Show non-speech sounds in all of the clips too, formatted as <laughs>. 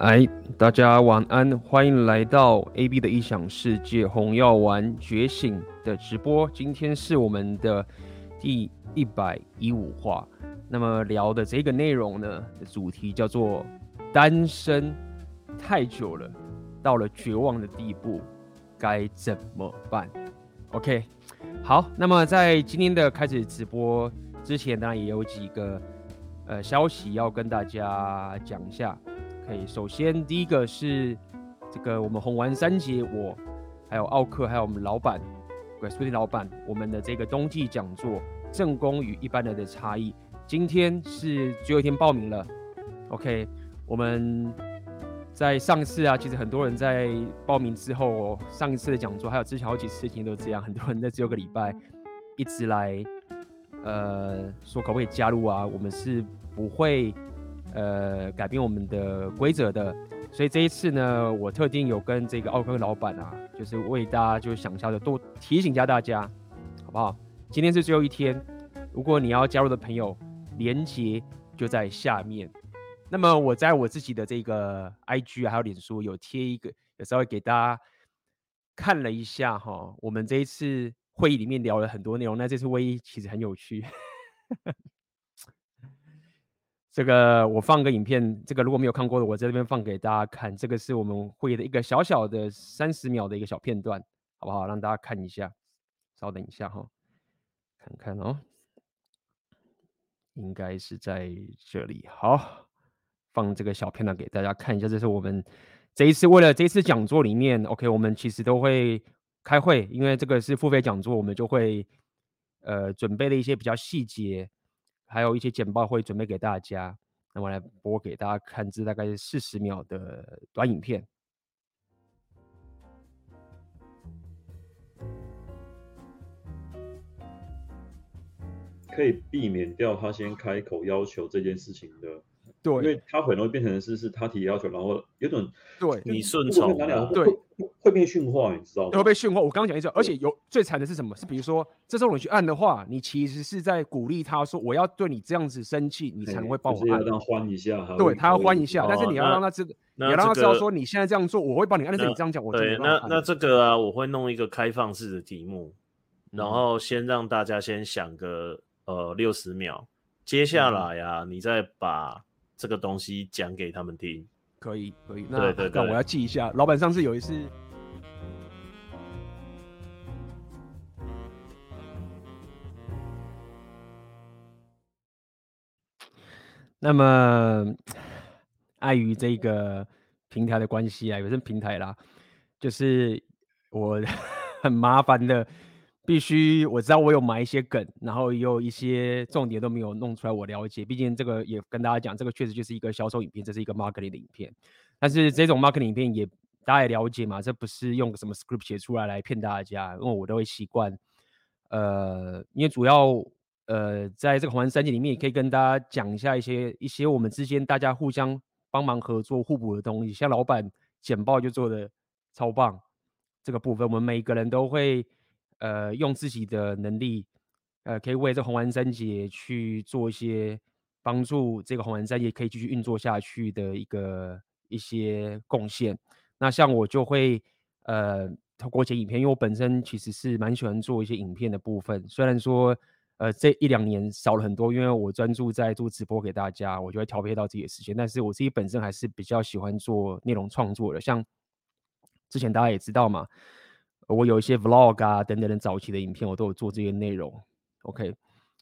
哎，大家晚安，欢迎来到 AB 的异想世界红药丸觉醒的直播。今天是我们的第一百一五话，那么聊的这个内容呢，主题叫做单身太久了，到了绝望的地步，该怎么办？OK，好，那么在今天的开始直播之前，当然也有几个呃消息要跟大家讲一下。可以首先第一个是这个我们红丸三杰，我还有奥克，还有我们老板，对，书店老板，我们的这个冬季讲座，正宫与一般人的差异，今天是最后一天报名了。OK，我们在上次啊，其实很多人在报名之后，上一次的讲座还有之前好几次听都这样，很多人在只有个礼拜一直来，呃，说可不可以加入啊？我们是不会。呃，改变我们的规则的，所以这一次呢，我特定有跟这个奥克老板啊，就是为大家就是想一下的多提醒一下大家，好不好？今天是最后一天，如果你要加入的朋友，连接就在下面。那么我在我自己的这个 IG 还有脸书有贴一个，有稍微给大家看了一下哈，我们这一次会议里面聊了很多内容，那这次会议其实很有趣。这个我放个影片，这个如果没有看过的，我在这边放给大家看。这个是我们会议的一个小小的三十秒的一个小片段，好不好？让大家看一下。稍等一下哈，看看哦，应该是在这里。好，放这个小片段给大家看一下。这是我们这一次为了这一次讲座里面，OK，我们其实都会开会，因为这个是付费讲座，我们就会呃准备了一些比较细节。还有一些简报会准备给大家，那我来播给大家看，这大概四十秒的短影片，可以避免掉他先开口要求这件事情的。对，因为他很容易变成的是是他提要求，然后有种对你顺从，对，会被驯化，你知道吗？会被驯化。我刚刚讲一次，而且有最惨的是什么？是比如说这时候你去按的话，你其实是在鼓励他说我要对你这样子生气，你才能会帮我按。要让他欢一下，对他要欢一下，但是你要让他知，你要让他知道说你现在这样做，我会帮你按。但是你这样讲，我对，那那这个啊，我会弄一个开放式的题目，然后先让大家先想个呃六十秒，接下来呀，你再把。这个东西讲给他们听，可以，可以。那对对对，那我要记一下。老板上次有一次，那么碍于这个平台的关系啊，有些平台啦，就是我 <laughs> 很麻烦的。必须我知道我有埋一些梗，然后也有一些重点都没有弄出来。我了解，毕竟这个也跟大家讲，这个确实就是一个销售影片，这是一个 marketing 的影片。但是这种 marketing 影片也大家也了解嘛，这不是用什么 script 写出来来骗大家，因为我都会习惯。呃，因为主要呃在这个环三杰里面，也可以跟大家讲一下一些一些我们之间大家互相帮忙合作互补的东西。像老板简报就做的超棒，这个部分我们每一个人都会。呃，用自己的能力，呃，可以为这红丸三杰去做一些帮助，这个红丸三杰可以继续运作下去的一个一些贡献。那像我就会呃透过一些影片，因为我本身其实是蛮喜欢做一些影片的部分。虽然说呃这一两年少了很多，因为我专注在做直播给大家，我就会调配到自己的时间。但是我自己本身还是比较喜欢做内容创作的，像之前大家也知道嘛。我有一些 vlog 啊等等的早期的影片，我都有做这些内容，OK。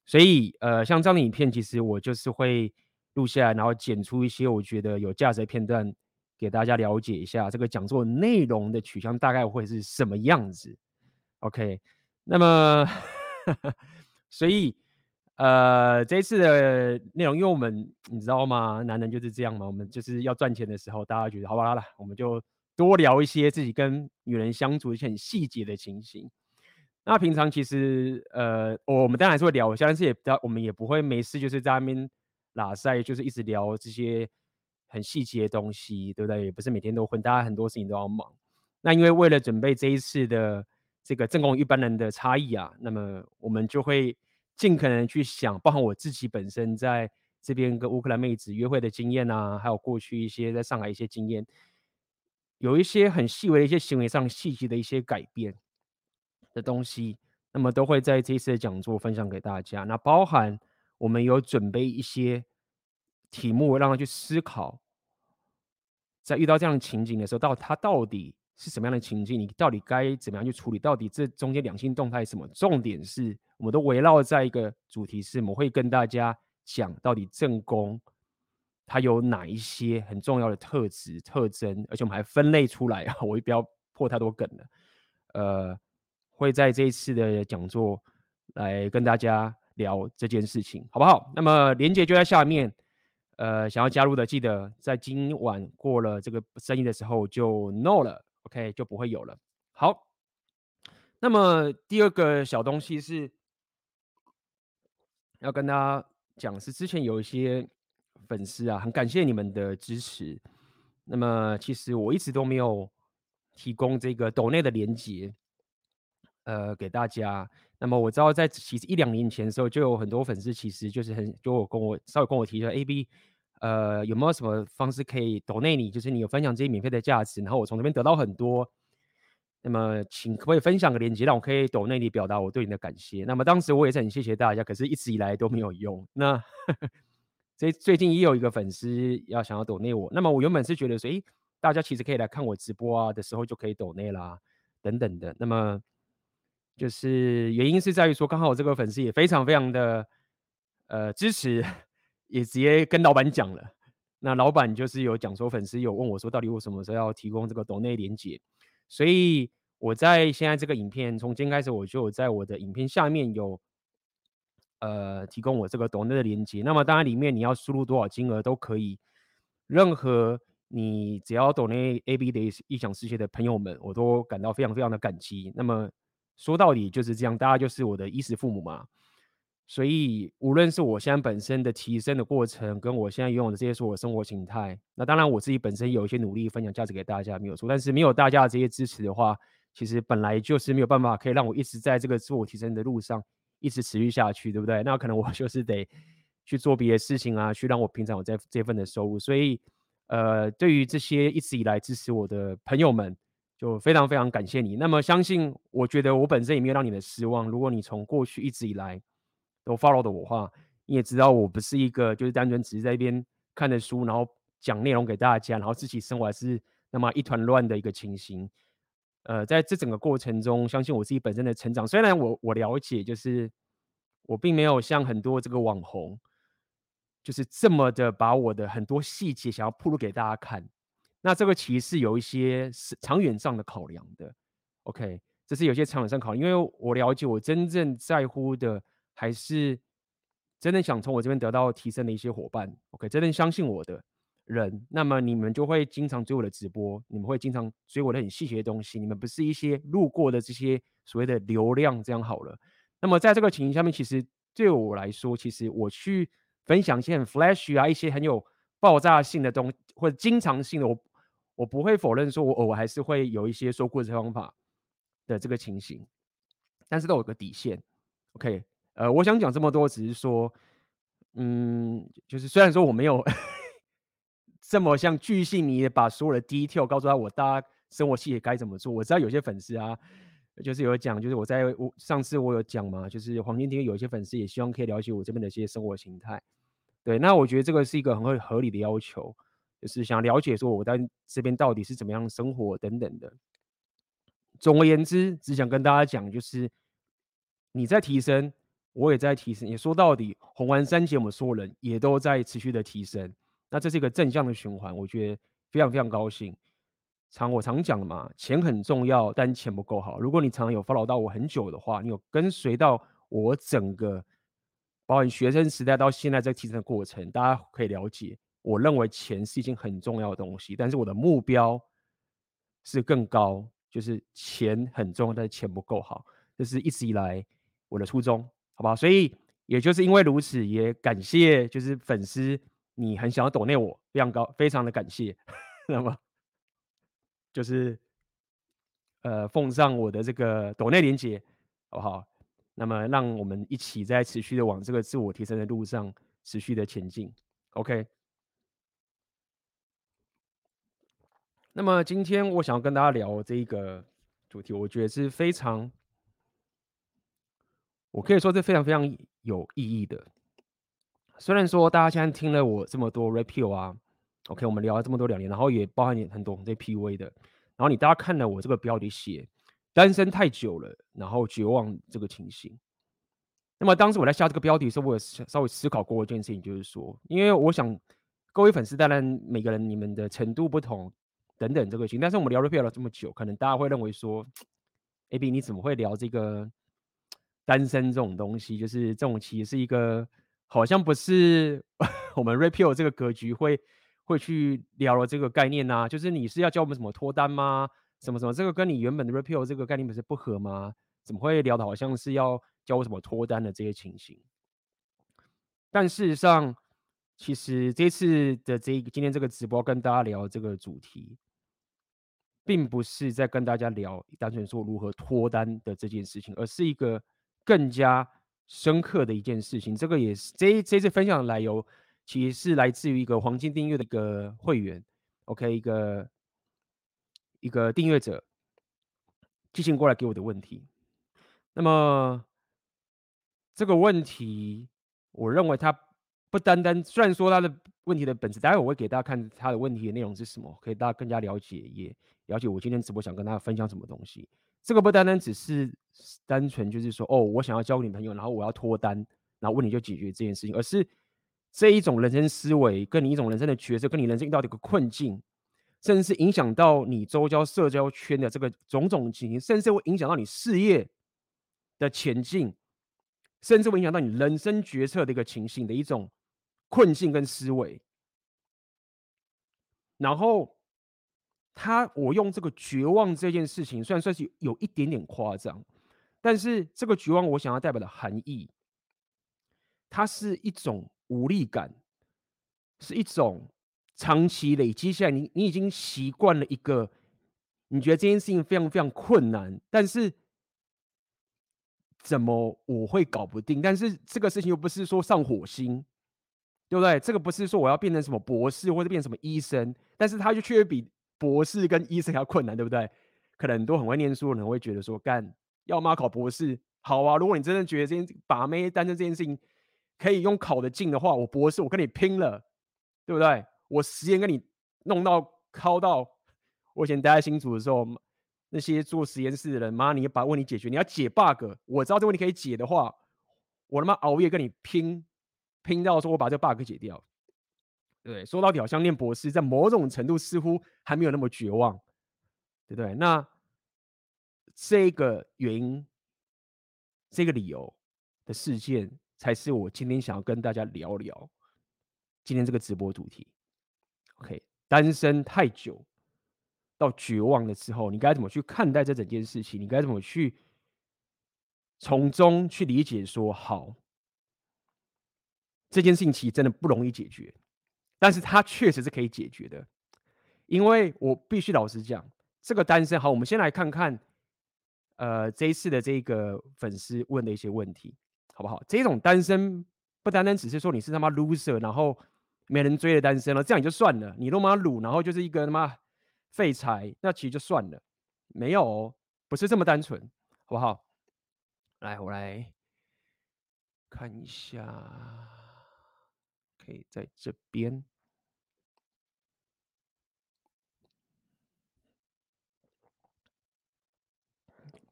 所以呃，像这样的影片，其实我就是会录下来，然后剪出一些我觉得有价值的片段，给大家了解一下这个讲座内容的取向大概会是什么样子，OK。那么，<laughs> 所以呃，这次的内容，因为我们你知道吗？男人就是这样嘛，我们就是要赚钱的时候，大家觉得好吧，好了，我们就。多聊一些自己跟女人相处一些很细节的情形。那平常其实，呃，我们当然是会聊，但是也不，我们也不会没事就是在那边拉塞，就是一直聊这些很细节的东西，对不对？也不是每天都混，大家很多事情都要忙。那因为为了准备这一次的这个正宫一般人的差异啊，那么我们就会尽可能去想，包含我自己本身在这边跟乌克兰妹子约会的经验啊，还有过去一些在上海一些经验，有一些很细微的一些行为上细节的一些改变的东西，那么都会在这一次的讲座分享给大家。那包含我们有准备一些题目，让他去思考，在遇到这样的情景的时候，到他到底是什么样的情境，你到底该怎么样去处理？到底这中间两性动态是什么？重点是，我们都围绕在一个主题是，我们会跟大家讲到底正宫它有哪一些很重要的特质特征，而且我们还分类出来啊，<laughs> 我也不要破太多梗了。呃，会在这一次的讲座来跟大家聊这件事情，好不好？那么连接就在下面，呃，想要加入的记得在今晚过了这个生日的时候就 no 了，OK 就不会有了。好，那么第二个小东西是。要跟大家讲是之前有一些粉丝啊，很感谢你们的支持。那么其实我一直都没有提供这个抖内的连接，呃，给大家。那么我知道在其实一两年前的时候，就有很多粉丝其实就是很就跟我稍微跟我提说，AB，呃，有没有什么方式可以抖内你？就是你有分享这些免费的价值，然后我从那边得到很多。那么，请可不可以分享个链接，让我可以抖内里表达我对你的感谢。那么当时我也是很谢谢大家，可是一直以来都没有用。那所以最近也有一个粉丝要想要抖内我，那么我原本是觉得说，诶，大家其实可以来看我直播啊的时候就可以抖内啦，等等的。那么就是原因是在于说，刚好我这个粉丝也非常非常的呃支持，也直接跟老板讲了。那老板就是有讲说，粉丝有问我说，到底我什么时候要提供这个抖内连接？所以我在现在这个影片，从今天开始我就在我的影片下面有，呃，提供我这个抖内的链接。那么当然里面你要输入多少金额都可以，任何你只要抖内 AB 的异想世界的朋友们，我都感到非常非常的感激。那么说到底就是这样，大家就是我的衣食父母嘛。所以，无论是我现在本身的提升的过程，跟我现在拥有的这些所有生活形态，那当然我自己本身有一些努力分享价值给大家没有错，但是没有大家的这些支持的话，其实本来就是没有办法可以让我一直在这个自我提升的路上一直持续下去，对不对？那可能我 <laughs> 就是得去做别的事情啊，去让我平常有这这份的收入。所以，呃，对于这些一直以来支持我的朋友们，就非常非常感谢你。那么，相信我觉得我本身也没有让你们失望。如果你从过去一直以来，都 follow 的我话，你也知道我不是一个就是单纯只是在一边看的书，然后讲内容给大家，然后自己生活还是那么一团乱的一个情形。呃，在这整个过程中，相信我自己本身的成长，虽然我我了解，就是我并没有像很多这个网红，就是这么的把我的很多细节想要铺露给大家看。那这个其实是有一些是长远上的考量的。OK，这是有些长远上考量，因为我了解我真正在乎的。还是真的想从我这边得到提升的一些伙伴，OK，真的相信我的人，那么你们就会经常追我的直播，你们会经常追我的很细节的东西，你们不是一些路过的这些所谓的流量这样好了。那么在这个情形下面，其实对我来说，其实我去分享一些很 flash 啊，一些很有爆炸性的东，或者经常性的，我我不会否认说我偶尔还是会有一些说故事方法的这个情形，但是都有个底线，OK。呃，我想讲这么多，只是说，嗯，就是虽然说我没有这么像巨细靡的把所有的 detail 告诉他，我大家生活细节该怎么做。我知道有些粉丝啊，就是有讲，就是我在我上次我有讲嘛，就是黄金天有些粉丝也希望可以了解我这边的一些生活形态。对，那我觉得这个是一个很合理的要求，就是想了解说我在这边到底是怎么样生活等等的。总而言之，只想跟大家讲，就是你在提升。我也在提升，也说到底，红丸三节我们所有人也都在持续的提升，那这是一个正向的循环，我觉得非常非常高兴。常我常讲的嘛，钱很重要，但钱不够好。如果你常常有 follow 到我很久的话，你有跟随到我整个，包括学生时代到现在这个提升的过程，大家可以了解，我认为钱是一件很重要的东西，但是我的目标是更高，就是钱很重要，但是钱不够好，这是一直以来我的初衷。好吧，所以也就是因为如此，也感谢就是粉丝，你很想要抖内我，非常高，非常的感谢。<laughs> 那么就是呃奉上我的这个抖内连接，好不好？那么让我们一起在持续的往这个自我提升的路上持续的前进。OK。那么今天我想要跟大家聊这一个主题，我觉得是非常，我可以说是非常非常有意义的。虽然说大家现在听了我这么多 Red 啊，OK，我们聊了这么多两年，然后也包含很多这 PUA 的，然后你大家看了我这个标题写单身太久了，然后绝望这个情形。那么当时我在下这个标题的时候，我有稍微思考过一件事情，就是说，因为我想各位粉丝，当然每个人你们的程度不同。等等，这个情，但是我们聊 Red Pill 了这么久，可能大家会认为说，AB 你怎么会聊这个单身这种东西？就是这种其实是一个好像不是 <laughs> 我们 repeal 这个格局会会去聊了这个概念呐、啊。就是你是要教我们什么脱单吗？什么什么？这个跟你原本的 repeal 这个概念不是不合吗？怎么会聊的好像是要教我什么脱单的这些情形？但事实上，其实这次的这个今天这个直播跟大家聊这个主题。并不是在跟大家聊单纯说如何脱单的这件事情，而是一个更加深刻的一件事情。这个也是这这次分享的来由，其实是来自于一个黄金订阅的一个会员，OK，一个一个订阅者寄信过来给我的问题。那么这个问题，我认为他不单单，虽然说他的问题的本质，待会我会给大家看他的问题的内容是什么，可以大家更加了解也。了解我今天直播想跟大家分享什么东西，这个不单单只是单纯就是说哦，我想要交女朋友，然后我要脱单，然后问题就解决这件事情，而是这一种人生思维，跟你一种人生的角色，跟你人生遇到的一个困境，甚至是影响到你周遭社交圈的这个种种情形，甚至会影响到你事业的前进，甚至会影响到你人生决策的一个情形的一种困境跟思维，然后。他，我用这个绝望这件事情，虽然算是有一点点夸张，但是这个绝望，我想要代表的含义，它是一种无力感，是一种长期累积下来，你你已经习惯了一个，你觉得这件事情非常非常困难，但是怎么我会搞不定？但是这个事情又不是说上火星，对不对？这个不是说我要变成什么博士或者变成什么医生，但是他就却比。博士跟医生还要困难，对不对？可能很多很会念书的人会觉得说，干要么考博士，好啊。如果你真的觉得这件把妹单身这件事情可以用考得进的话，我博士我跟你拼了，对不对？我实验跟你弄到考到。我以前待在新竹的时候，那些做实验室的人，妈，你把问题解决，你要解 bug，我知道这问题可以解的话，我他妈熬夜跟你拼，拼到说我把这 bug 解掉。对，说到底好像念博士，在某种程度似乎还没有那么绝望，对不对？那这个原因、这个理由的事件，才是我今天想要跟大家聊聊今天这个直播主题。OK，单身太久到绝望的时候，你该怎么去看待这整件事情？你该怎么去从中去理解说，好，这件事情其实真的不容易解决。但是它确实是可以解决的，因为我必须老实讲，这个单身好，我们先来看看，呃，这一次的这个粉丝问的一些问题，好不好？这种单身不单单只是说你是他妈 loser，然后没人追的单身了，这样也就算了。你他妈鲁，然后就是一个他妈废柴，那其实就算了。没有哦，不是这么单纯，好不好？来，我来看一下。可以在这边。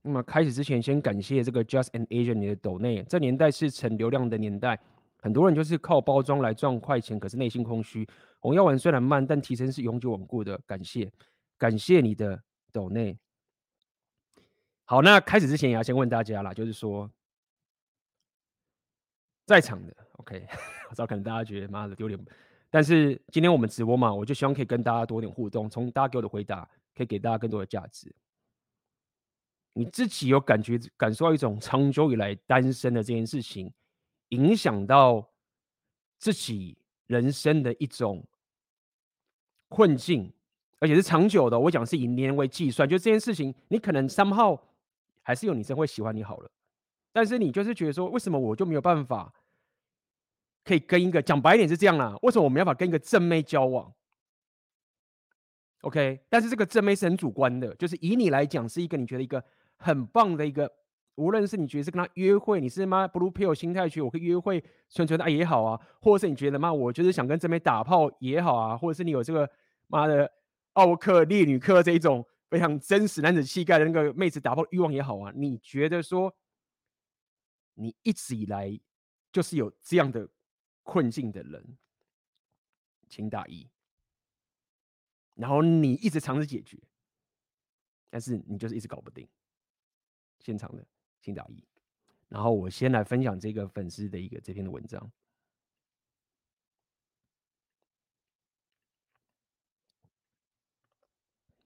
那么开始之前，先感谢这个 Just an Asian 你的抖内。这年代是成流量的年代，很多人就是靠包装来赚快钱，可是内心空虚。红药丸虽然慢，但提升是永久稳固的。感谢，感谢你的抖内。好，那开始之前也要先问大家啦，就是说，在场的，OK。<laughs> 我知道可能大家觉得妈的丢脸，但是今天我们直播嘛，我就希望可以跟大家多点互动，从大家给我的回答，可以给大家更多的价值。你自己有感觉感受到一种长久以来单身的这件事情，影响到自己人生的一种困境，而且是长久的。我讲是以年为计算，就这件事情，你可能三号还是有女生会喜欢你好了，但是你就是觉得说，为什么我就没有办法？可以跟一个讲白一点是这样啦？为什么我没办法跟一个正妹交往？OK，但是这个正妹是很主观的，就是以你来讲是一个你觉得一个很棒的一个，无论是你觉得是跟他约会，你是妈 blue pill 心态去，我可以约会纯纯的爱也好啊，或者是你觉得妈我就是想跟这边打炮也好啊，或者是你有这个妈的奥克烈女客这一种非常真实男子气概的那个妹子打炮欲望也好啊，你觉得说你一直以来就是有这样的。困境的人，请打一。然后你一直尝试解决，但是你就是一直搞不定。现场的，请打一。然后我先来分享这个粉丝的一个这篇的文章。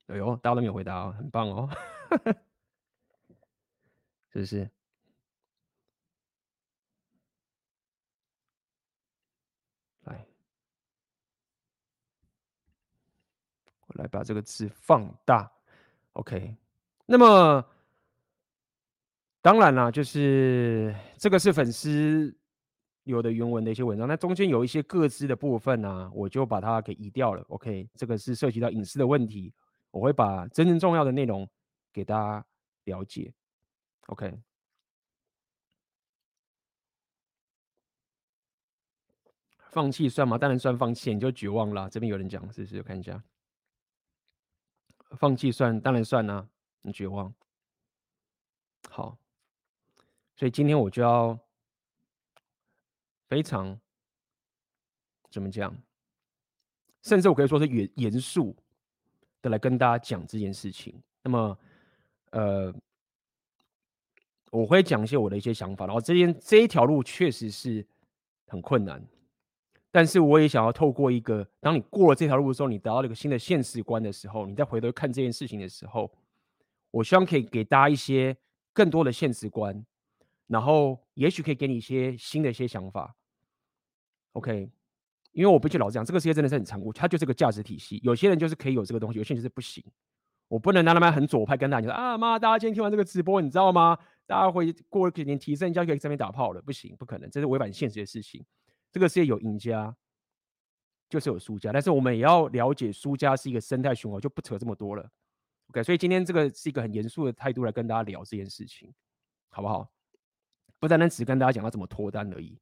哎呦，大家都没有回答哦，很棒哦，<laughs> 是不是？来把这个字放大，OK。那么当然啦，就是这个是粉丝有的原文的一些文章，那中间有一些各自的部分呢、啊，我就把它给移掉了，OK。这个是涉及到隐私的问题，我会把真正重要的内容给大家了解，OK。放弃算吗？当然算放弃，你就绝望了。这边有人讲，是不是？我看一下。放弃算，当然算啊，你绝望。好，所以今天我就要非常怎么讲，甚至我可以说是严严肃的来跟大家讲这件事情。那么，呃，我会讲一些我的一些想法，然后这件这一条路确实是很困难。但是我也想要透过一个，当你过了这条路的时候，你得到了一个新的现实观的时候，你再回头看这件事情的时候，我希望可以给大家一些更多的现实观，然后也许可以给你一些新的一些想法。OK，因为我不去老这样，这个世界真的是很残酷，它就是个价值体系。有些人就是可以有这个东西，有些人就是不行。我不能让他们很左派跟大家说啊妈，大家今天听完这个直播，你知道吗？大家会过几年提升一下，可以在这边打炮了，不行，不可能，这是违反现实的事情。这个世界有赢家，就是有输家，但是我们也要了解输家是一个生态循环，就不扯这么多了。OK，所以今天这个是一个很严肃的态度来跟大家聊这件事情，好不好？不单单只跟大家讲要怎么脱单而已。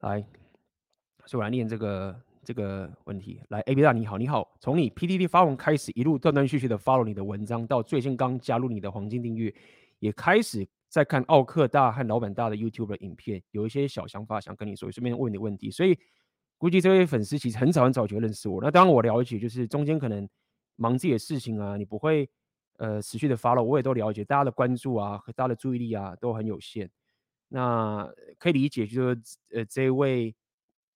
来，所以我来念这个这个问题。来，A B 大你好，你好，从你 P D D 发文开始，一路断断续续的 follow 你的文章，到最近刚加入你的黄金订阅，也开始。在看奥克大和老板大的 YouTube 影片，有一些小想法想跟你说，顺便问你问题。所以估计这位粉丝其实很早很早就认识我。那当然我了解，就是中间可能忙自己的事情啊，你不会呃持续的 follow，我也都了解。大家的关注啊和大家的注意力啊都很有限。那可以理解，就是呃这位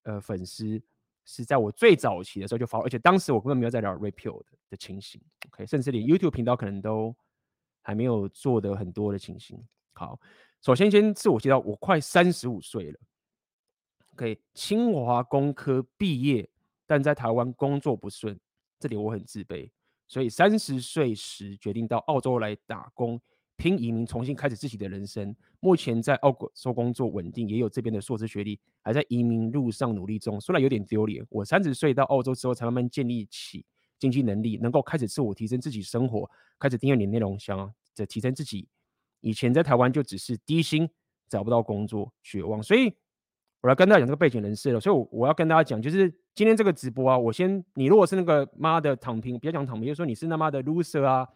呃粉丝是在我最早期的时候就 follow，而且当时我根本没有在聊 Repeal 的的情形，OK，甚至连 YouTube 频道可能都还没有做的很多的情形。好，首先先自我介绍，我快三十五岁了。OK，清华工科毕业，但在台湾工作不顺，这点我很自卑，所以三十岁时决定到澳洲来打工，拼移民，重新开始自己的人生。目前在澳洲工作稳定，也有这边的硕士学历，还在移民路上努力中。虽然有点丢脸，我三十岁到澳洲之后才慢慢建立起经济能力，能够开始自我提升自己生活，开始订阅你的内容，想着提升自己。以前在台湾就只是低薪，找不到工作，绝望。所以我来跟大家讲这个背景人设了。所以我，我要跟大家讲，就是今天这个直播啊，我先，你如果是那个妈的躺平，别讲躺平，就是说你是他妈的 loser 啊，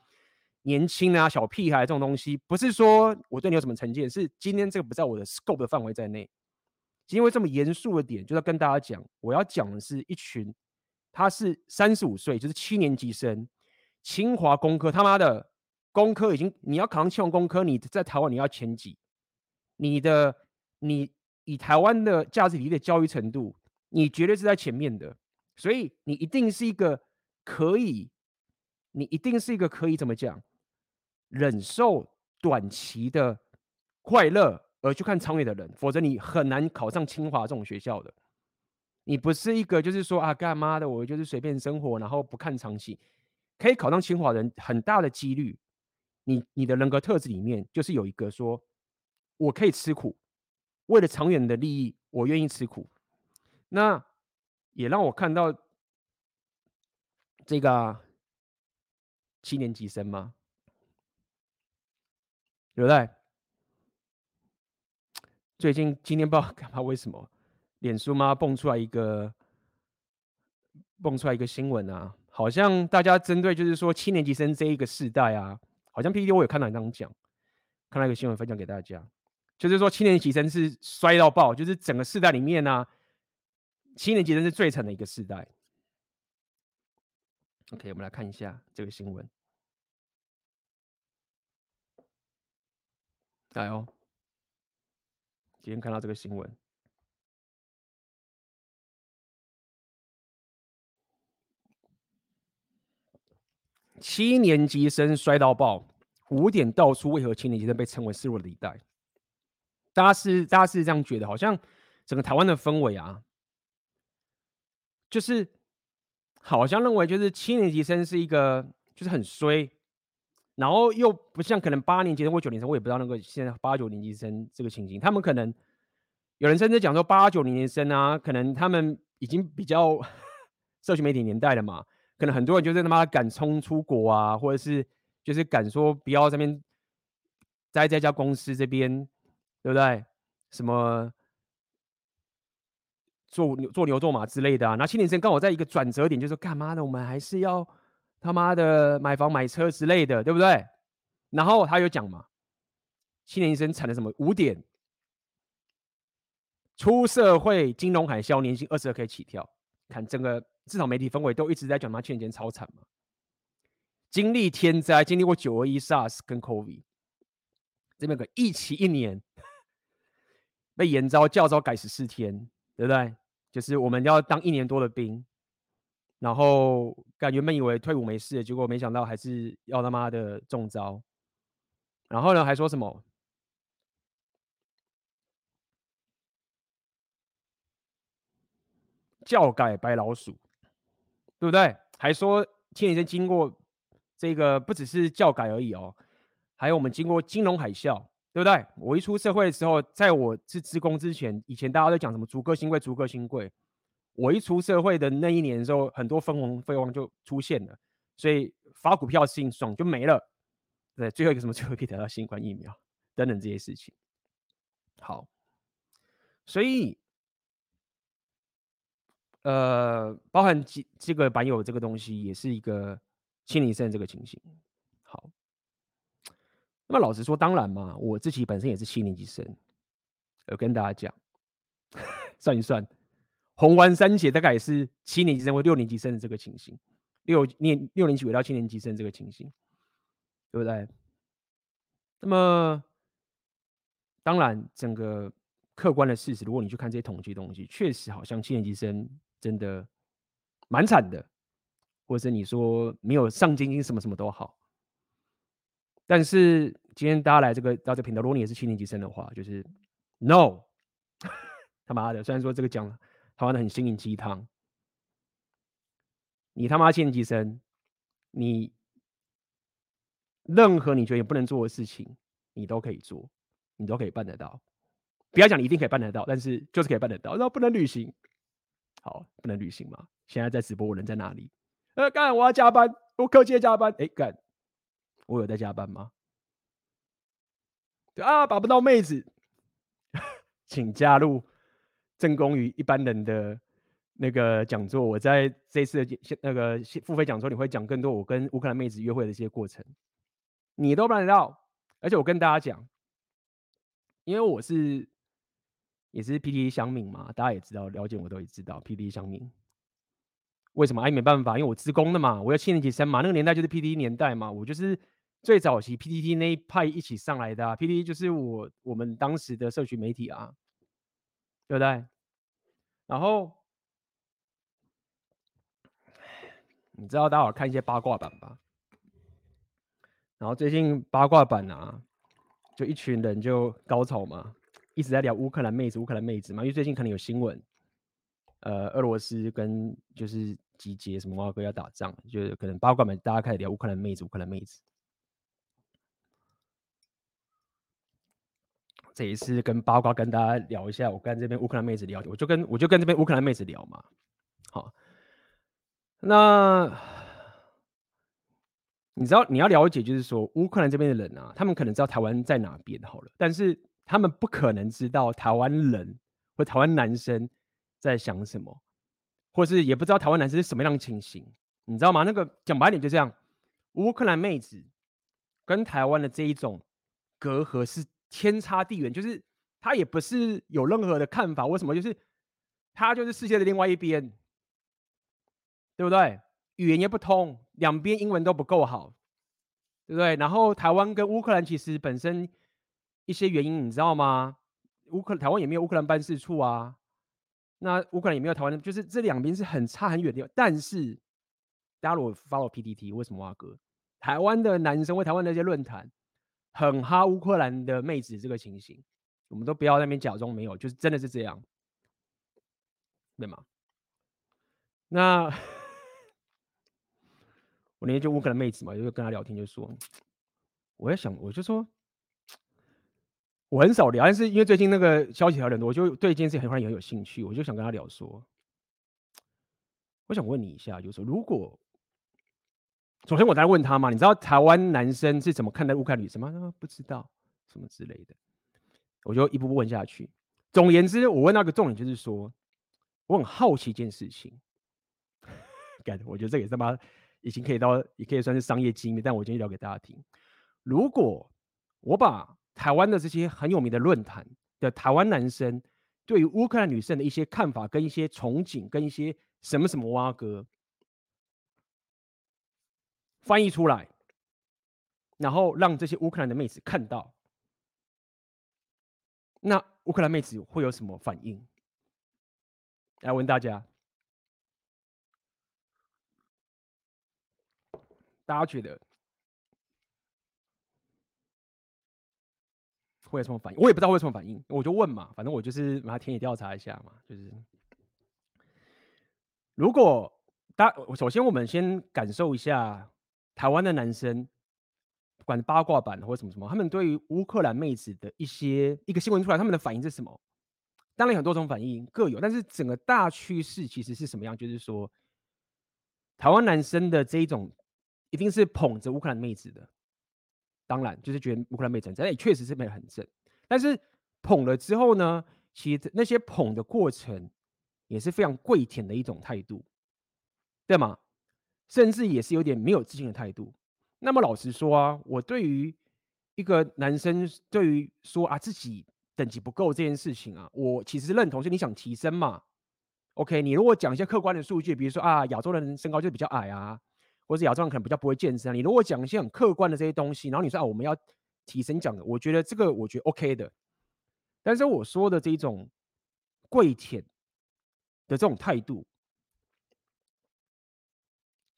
年轻啊，小屁孩这种东西，不是说我对你有什么成见，是今天这个不在我的 scope 的范围在内。因为这么严肃的点，就要跟大家讲，我要讲的是一群，他是三十五岁，就是七年级生，清华工科，他妈的。工科已经，你要考上清华工科，你在台湾你要前几，你的你以台湾的价值体系的教育程度，你绝对是在前面的，所以你一定是一个可以，你一定是一个可以怎么讲，忍受短期的快乐而去看长远的人，否则你很难考上清华这种学校的。你不是一个就是说啊干嘛的，我就是随便生活，然后不看长期，可以考上清华人很大的几率。你你的人格特质里面就是有一个说，我可以吃苦，为了长远的利益，我愿意吃苦。那也让我看到这个七年级生吗？有在？最近今天不知道 <laughs> 干嘛，为什么脸书吗蹦出来一个蹦出来一个新闻啊？好像大家针对就是说七年级生这一个世代啊，好像 PPT 我有看到一张讲，看到一个新闻分享给大家，就是说七年级生是衰到爆，就是整个世代里面呢、七年级生是最惨的一个世代。OK，我们来看一下这个新闻。来哦，今天看到这个新闻。七年级生衰到爆，五点道出为何七年级生被称为失落的一代？大家是大家是这样觉得？好像整个台湾的氛围啊，就是好像认为就是七年级生是一个就是很衰，然后又不像可能八年级生或九年级生，我也不知道那个现在八九年级生这个情形，他们可能有人甚至讲说八九年级生啊，可能他们已经比较 <laughs> 社群媒体年代了嘛。可能很多人就是他妈敢冲出国啊，或者是就是敢说不要这边在这家公司这边，对不对？什么做牛做牛做马之类的啊？那七年生刚好在一个转折点，就是干嘛的？我们还是要他妈的买房买车之类的，对不对？然后他有讲嘛，七年生产的什么五点出社会金融海啸，年薪二十二 K 起跳，看整个。至少媒体氛围都一直在讲他去年间超惨嘛，经历天灾，经历过九二一 SARS 跟 COVID，这边个一期一年 <laughs> 被延招教招改十四天，对不对？就是我们要当一年多的兵，然后感觉原本以为退伍没事，结果没想到还是要他妈的中招，然后呢还说什么？教改白老鼠。对不对？还说七年生经过这个不只是教改而已哦，还有我们经过金融海啸，对不对？我一出社会的时候，在我是职工之前，以前大家都讲什么逐个新贵，逐个新贵。我一出社会的那一年的时候，很多分红费用就出现了，所以发股票事情爽就没了。对，最后一个什么，<laughs> 最后可以得到新冠疫苗等等这些事情。好，所以。呃，包含这这个版友这个东西，也是一个七年级生这个情形。那老实说，当然嘛，我自己本身也是七年级生。我跟大家讲，<laughs> 算一算，红丸三姐大概也是七年级生或六年级生的这个情形，六年六年级回到七年级生这个情形，对不对？那么，当然，整个客观的事实，如果你去看这些统计东西，确实好像七年级生。真的蛮惨的，或者你说没有上进心，什么什么都好。但是今天大家来这个到这个频道，如果你也是七年级生的话，就是 no <laughs> 他妈的！虽然说这个讲台湾的很心灵鸡汤，你他妈七年级生，你任何你觉得你不能做的事情，你都可以做，你都可以办得到。不要讲你一定可以办得到，但是就是可以办得到，然后不能旅行。好，不能旅行嘛？现在在直播，我人在哪里？呃，干，我要加班，我科技加班。哎，干，我有在加班吗？对啊，把不到妹子，请加入正宫与一般人的那个讲座。我在这次的那个付费讲座，你会讲更多我跟乌克兰妹子约会的一些过程，你都办得到。而且我跟大家讲，因为我是。也是 PTT 乡民嘛，大家也知道，了解我都也知道 PTT 乡民为什么？哎，没办法，因为我资工的嘛，我要七年级生嘛，那个年代就是 PTT 年代嘛，我就是最早期 PTT 那一派一起上来的啊，PTT 就是我我们当时的社群媒体啊，对不对？然后你知道大家有看一些八卦版吧？然后最近八卦版啊，就一群人就高潮嘛。一直在聊乌克兰妹子，乌克兰妹子嘛，因为最近可能有新闻，呃，俄罗斯跟就是集结什么挖哥要打仗，就是可能八卦们大家开始聊乌克兰妹子，乌克兰妹子。这一次跟八卦跟大家聊一下，我跟这边乌克兰妹子聊，我就跟我就跟这边乌克兰妹子聊嘛。好，那你知道你要了解，就是说乌克兰这边的人啊，他们可能知道台湾在哪边好了，但是他们不可能知道台湾人或台湾男生在想什么，或是也不知道台湾男生是什么样的情形，你知道吗？那个讲白点就这样，乌克兰妹子跟台湾的这一种隔阂是。天差地远，就是他也不是有任何的看法，为什么？就是他就是世界的另外一边，对不对？语言也不通，两边英文都不够好，对不对？然后台湾跟乌克兰其实本身一些原因，你知道吗？乌克台湾也没有乌克兰办事处啊，那乌克兰也没有台湾，就是这两边是很差很远的。但是大家如果 follow PTT，为什么啊哥？台湾的男生为台湾那些论坛。很哈乌克兰的妹子这个情形，我们都不要在那边假装没有，就是真的是这样，对吗？那 <laughs> 我那天就乌克兰妹子嘛，就跟她聊天，就说，<tsk> 我在想，我就说，我很少聊，但是因为最近那个消息还很多，我就对这件事很很很有兴趣，我就想跟他聊说，我想问你一下，就是说如果。首先，我在问他嘛，你知道台湾男生是怎么看待乌克兰女生吗？他不知道，什么之类的。我就一步步问下去。总而言之，我问那个重点就是说，我很好奇一件事情。<laughs> 感我觉得这也他妈已经可以到，也可以算是商业机密，但我今天聊给大家听。如果我把台湾的这些很有名的论坛的台湾男生对于乌克兰女生的一些看法、跟一些憧憬、跟一些什么什么挖哥。翻译出来，然后让这些乌克兰的妹子看到，那乌克兰妹子会有什么反应？来问大家，大家觉得会有什么反应？我也不知道会有什么反应，我就问嘛，反正我就是把它田野调查一下嘛，就是如果大家首先我们先感受一下。台湾的男生，不管八卦版或什么什么，他们对于乌克兰妹子的一些一个新闻出来，他们的反应是什么？当然很多种反应各有，但是整个大趋势其实是什么样？就是说，台湾男生的这一种一定是捧着乌克兰妹子的，当然就是觉得乌克兰妹子很正，也确实是没很正。但是捧了之后呢，其实那些捧的过程也是非常跪舔的一种态度，对吗？甚至也是有点没有自信的态度。那么老实说啊，我对于一个男生对于说啊自己等级不够这件事情啊，我其实认同，是你想提升嘛。OK，你如果讲一些客观的数据，比如说啊亚洲人身高就比较矮啊，或者亚洲人可能比较不会健身啊，你如果讲一些很客观的这些东西，然后你说啊我们要提升讲的，我觉得这个我觉得 OK 的。但是我说的这种跪舔的这种态度。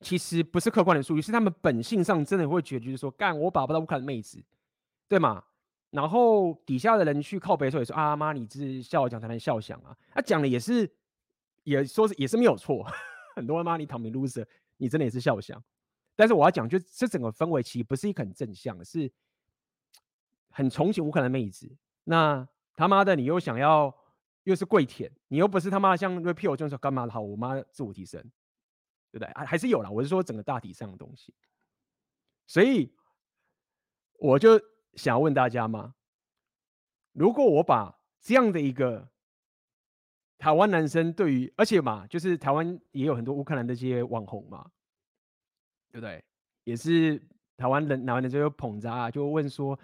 其实不是客观的数据，是他们本性上真的会觉得，就是说，干我把不到乌克兰妹子，对吗？然后底下的人去靠北的时候也说啊妈，你是笑讲才能笑响啊，他、啊、讲的也是，也说是也是没有错，<laughs> 很多人骂你躺平 loser，你真的也是笑响。但是我要讲，就这整个氛围其实不是一个很正向，是很崇敬乌克兰妹子。那他妈的，你又想要又是跪舔，你又不是他妈像 repeal 就是说干嘛的好，我妈自我提升。对不对？还还是有啦，我是说整个大体上的东西。所以我就想要问大家嘛，如果我把这样的一个台湾男生对于，而且嘛，就是台湾也有很多乌克兰的这些网红嘛，对不对？也是台湾人，台湾人就捧着啊，就问说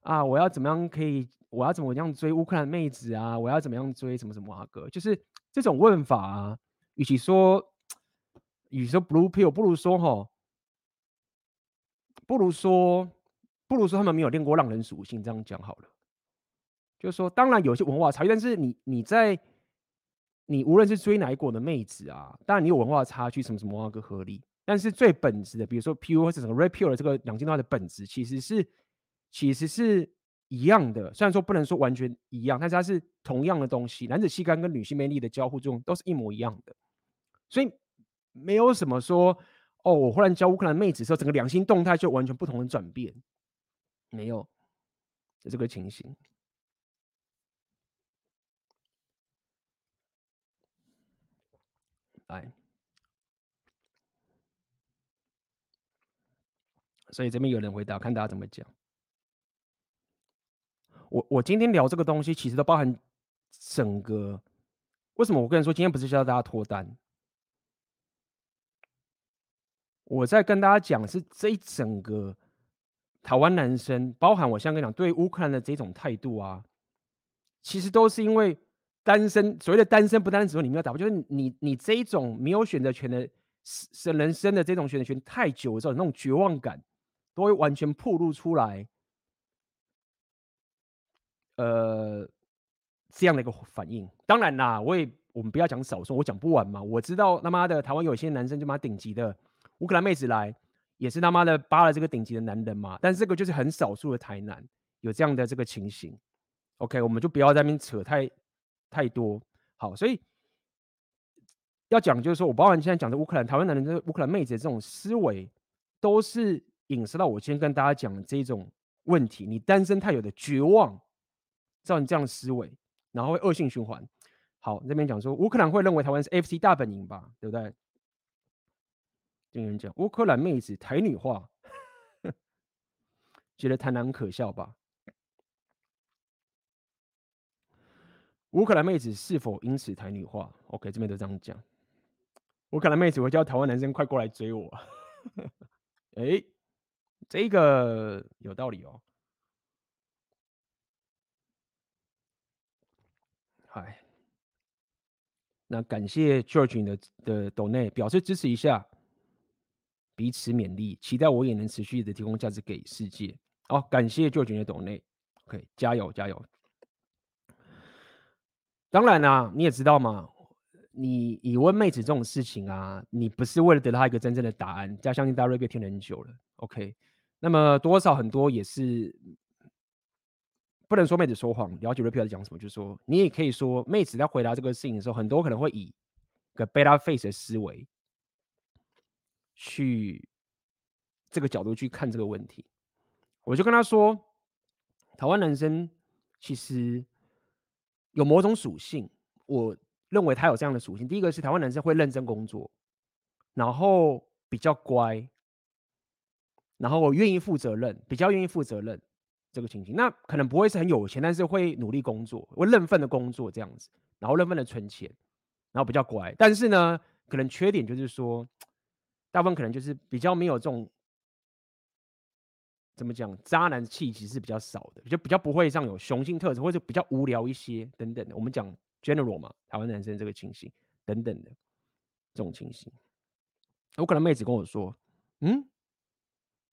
啊，我要怎么样可以，我要怎么样追乌克兰妹子啊？我要怎么样追什么什么啊哥？就是这种问法啊，与其说。与其说 blue pill，不如说哈，不如说，不如说他们没有练过浪人属性，这样讲好了。就是说，当然有些文化差异，但是你你在你无论是追哪一国的妹子啊，当然你有文化差距，什么什么那个合理。但是最本质的，比如说 PU 或者什么 red pill 的这个两极化的本质，其实是其实是一样的。虽然说不能说完全一样，但是它是同样的东西。男子气概跟女性魅力的交互作用都是一模一样的，所以。没有什么说哦，我忽然教乌克兰妹子的时候，整个两性动态就完全不同的转变，没有，这个情形。来，所以这边有人回答，看大家怎么讲。我我今天聊这个东西，其实都包含整个。为什么我跟你说今天不是教大家脱单？我在跟大家讲是这一整个台湾男生，包含我现在跟你讲对乌克兰的这种态度啊，其实都是因为单身。所谓的单身，不单是说你没有打，就是你你这一种没有选择权的生人生的这种选择权太久的时候，那种绝望感都会完全暴露出来。呃，这样的一个反应。当然啦，我也我们不要讲少数，我讲不完嘛。我知道他妈的台湾有些男生就妈顶级的。乌克兰妹子来也是他妈的扒了这个顶级的男人嘛，但是这个就是很少数的台南有这样的这个情形。OK，我们就不要在那边扯太太多。好，所以要讲就是说我包含现在讲的乌克兰台湾男人、这乌克兰妹子的这种思维，都是引申到我今天跟大家讲的这种问题。你单身太久的绝望，造成这样的思维，然后会恶性循环。好，那边讲说乌克兰会认为台湾是 FC 大本营吧，对不对？听人讲乌克兰妹子台女化，<laughs> 觉得台男可笑吧？乌克兰妹子是否因此台女化？OK，这边都这样讲。乌克兰妹子会叫台湾男生快过来追我。<laughs> 哎，这个有道理哦。嗨，那感谢 George 的的 donate 表示支持一下。彼此勉励，期待我也能持续的提供价值给世界。好，感谢 George 的抖内，OK，加油加油。当然啦、你也知道嘛，你以问妹子这种事情啊，你不是为了得到一个真正的答案。加相信大家瑞克听了很久了，OK。那么多少很多也是不能说妹子说谎，了解瑞克在讲什么，就是说你也可以说妹子在回答这个事情的时候，很多可能会以个 beta face 的思维。去这个角度去看这个问题，我就跟他说，台湾男生其实有某种属性，我认为他有这样的属性。第一个是台湾男生会认真工作，然后比较乖，然后我愿意负责任，比较愿意负责任这个情形。那可能不会是很有钱，但是会努力工作，会认份的工作这样子，然后认份的存钱，然后比较乖。但是呢，可能缺点就是说。大部分可能就是比较没有这种怎么讲，渣男气息是比较少的，就比较不会像有雄性特质，或者比较无聊一些等等的。我们讲 general 嘛，台湾男生这个情形等等的这种情形，我可能妹子跟我说，嗯，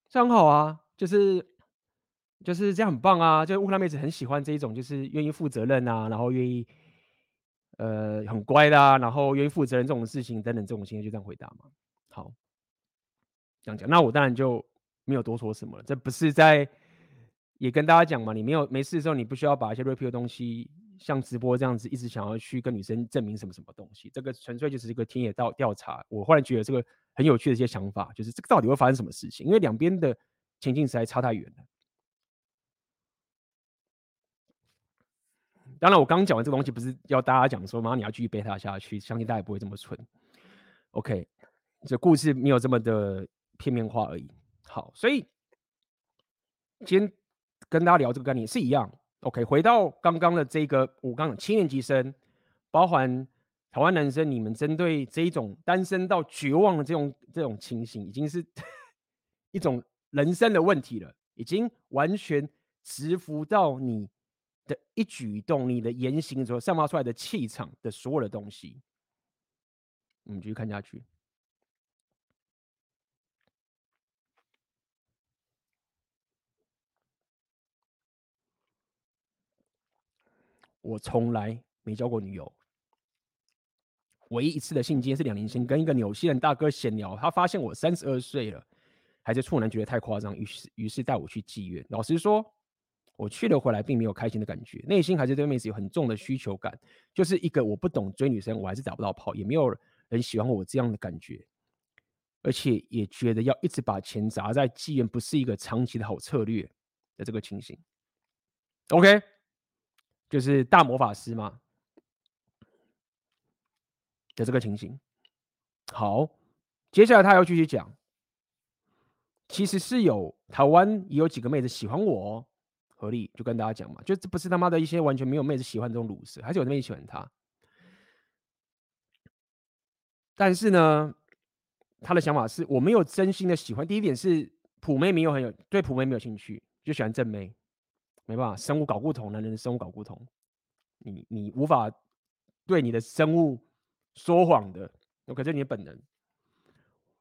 这样很好啊，就是就是这样很棒啊，就乌克兰妹子很喜欢这一种，就是愿意负责任啊，然后愿意呃很乖的啊，然后愿意负责任这种事情等等这种情形，就这样回答嘛，好。这样讲，那我当然就没有多说什么了。这不是在也跟大家讲嘛？你没有没事的时候，你不需要把一些 repeat 的东西，像直播这样子，一直想要去跟女生证明什么什么东西。这个纯粹就是一个田野调调查。我忽然觉得这个很有趣的一些想法，就是这个到底会发生什么事情？因为两边的情境实在差太远了。当然，我刚讲完这个东西，不是要大家讲说，马上你要继续背它下去，相信大家也不会这么蠢。OK，这故事没有这么的。片面化而已。好，所以今天跟大家聊这个概念是一样。OK，回到刚刚的这个，我刚讲七年级生，包含台湾男生，你们针对这一种单身到绝望的这种这种情形，已经是 <laughs> 一种人生的问题了，已经完全直服到你的一举一动、你的言行所散发出来的气场的所有的东西。我们继续看下去。我从来没交过女友，唯一一次的性经验是两年前跟一个纽西兰大哥闲聊，他发现我三十二岁了，还是处男，觉得太夸张，于是于是带我去妓院。老实说，我去了回来并没有开心的感觉，内心还是对妹子有很重的需求感，就是一个我不懂追女生，我还是打不到炮，也没有人喜欢我这样的感觉，而且也觉得要一直把钱砸在妓院不是一个长期的好策略的这个情形。OK。就是大魔法师嘛的这个情形，好，接下来他要继续讲，其实是有台湾也有几个妹子喜欢我哦，合理就跟大家讲嘛，就这不是他妈的一些完全没有妹子喜欢这种鲁蛇，还是有妹子喜欢他。但是呢，他的想法是我没有真心的喜欢。第一点是普妹没有很有对普妹没有兴趣，就喜欢正妹，没办法，生物搞不同，男人的生物搞不同，你你无法对你的生物说谎的，可是你的本能。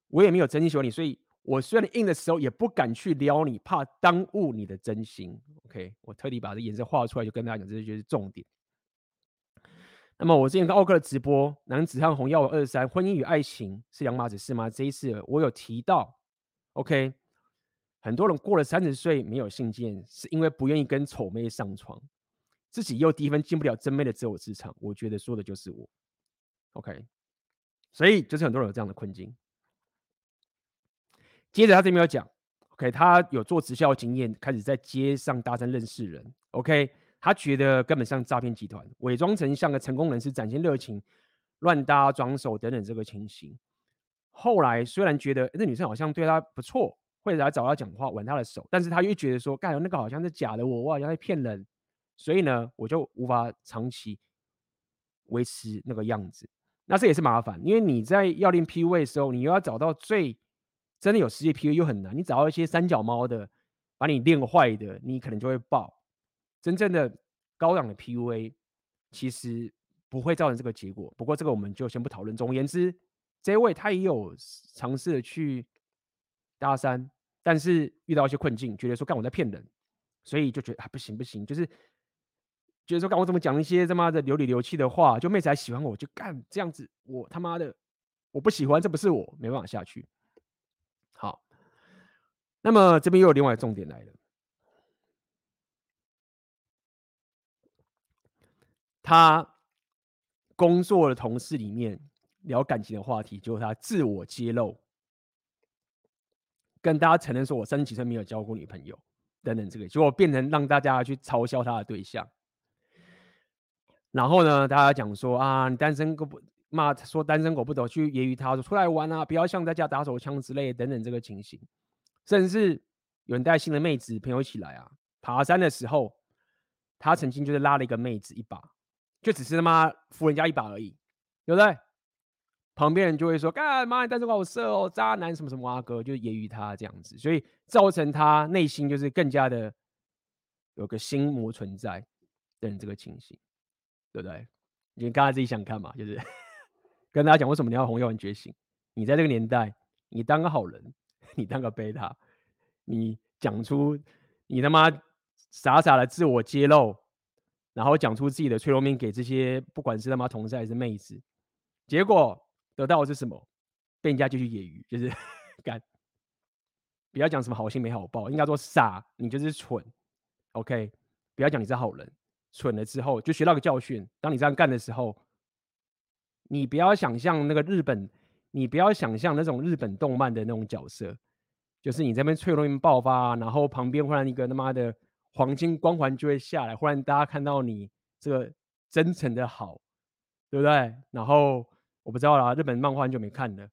我也没有真心喜欢你，所以我虽然硬的时候也不敢去撩你，怕耽误你的真心。OK，我特地把这颜色画出来，就跟大家讲，这就是重点。那么我之前跟奥克的直播，男子汉红药丸二三，婚姻与爱情是两码子事吗？这一次我有提到，OK，很多人过了三十岁没有性经验，是因为不愿意跟丑妹上床，自己又低分进不了真妹的自我市场。我觉得说的就是我，OK，所以就是很多人有这样的困境。接着他这边有讲，OK，他有做直销经验，开始在街上搭讪认识人，OK，他觉得根本像诈骗集团，伪装成像个成功人士，展现热情，乱搭装手等等这个情形。后来虽然觉得那女生好像对他不错，会来找他讲话，挽他的手，但是他又觉得说，干那个好像是假的我，我我好像在骗人，所以呢，我就无法长期维持那个样子。那这也是麻烦，因为你在要练 PUA 的时候，你又要找到最真的有世界 PUA 又很难，你找到一些三脚猫的，把你练坏的，你可能就会爆。真正的高档的 PUA 其实不会造成这个结果。不过这个我们就先不讨论。总而言之，这位他也有尝试的去大三，但是遇到一些困境，觉得说干我在骗人，所以就觉得啊不行不行，就是觉得说干我怎么讲一些他妈的流里流气的话，就妹子还喜欢我，就干这样子，我他妈的我不喜欢，这不是我没办法下去。好，那么这边又有另外一个重点来了。他工作的同事里面聊感情的话题，就是他自我揭露，跟大家承认说：“我三十几岁没有交过女朋友，等等，这个结果变成让大家去嘲笑他的对象。”然后呢，大家讲说：“啊，你单身狗不？”骂说单身狗不走去揶揄他说出来玩啊，不要像在家打手枪之类的等等这个情形，甚至有人带新的妹子朋友一起来啊，爬山的时候，他曾经就是拉了一个妹子一把，就只是他妈扶人家一把而已，对不对？旁边人就会说干嘛你单身狗好色哦，渣男什么什么啊哥，就揶揄他这样子，所以造成他内心就是更加的有个心魔存在等这个情形，对不对？你刚才自己想看嘛，就是。<laughs> 跟大家讲，为什么你要红药丸觉醒？你在这个年代，你当个好人，<laughs> 你当个贝塔，你讲出你他妈傻傻的自我揭露，然后讲出自己的脆弱面给这些不管是他妈同事还是妹子，结果得到的是什么？被人家继续揶揄，就是 <laughs> 干。不要讲什么好心没好报，应该说傻，你就是蠢。OK，不要讲你是好人，蠢了之后就学到个教训。当你这样干的时候。你不要想象那个日本，你不要想象那种日本动漫的那种角色，就是你这边脆弱面爆发，然后旁边忽然一个他妈的黄金光环就会下来，忽然大家看到你这个真诚的好，对不对？然后我不知道啦，日本漫画就没看了，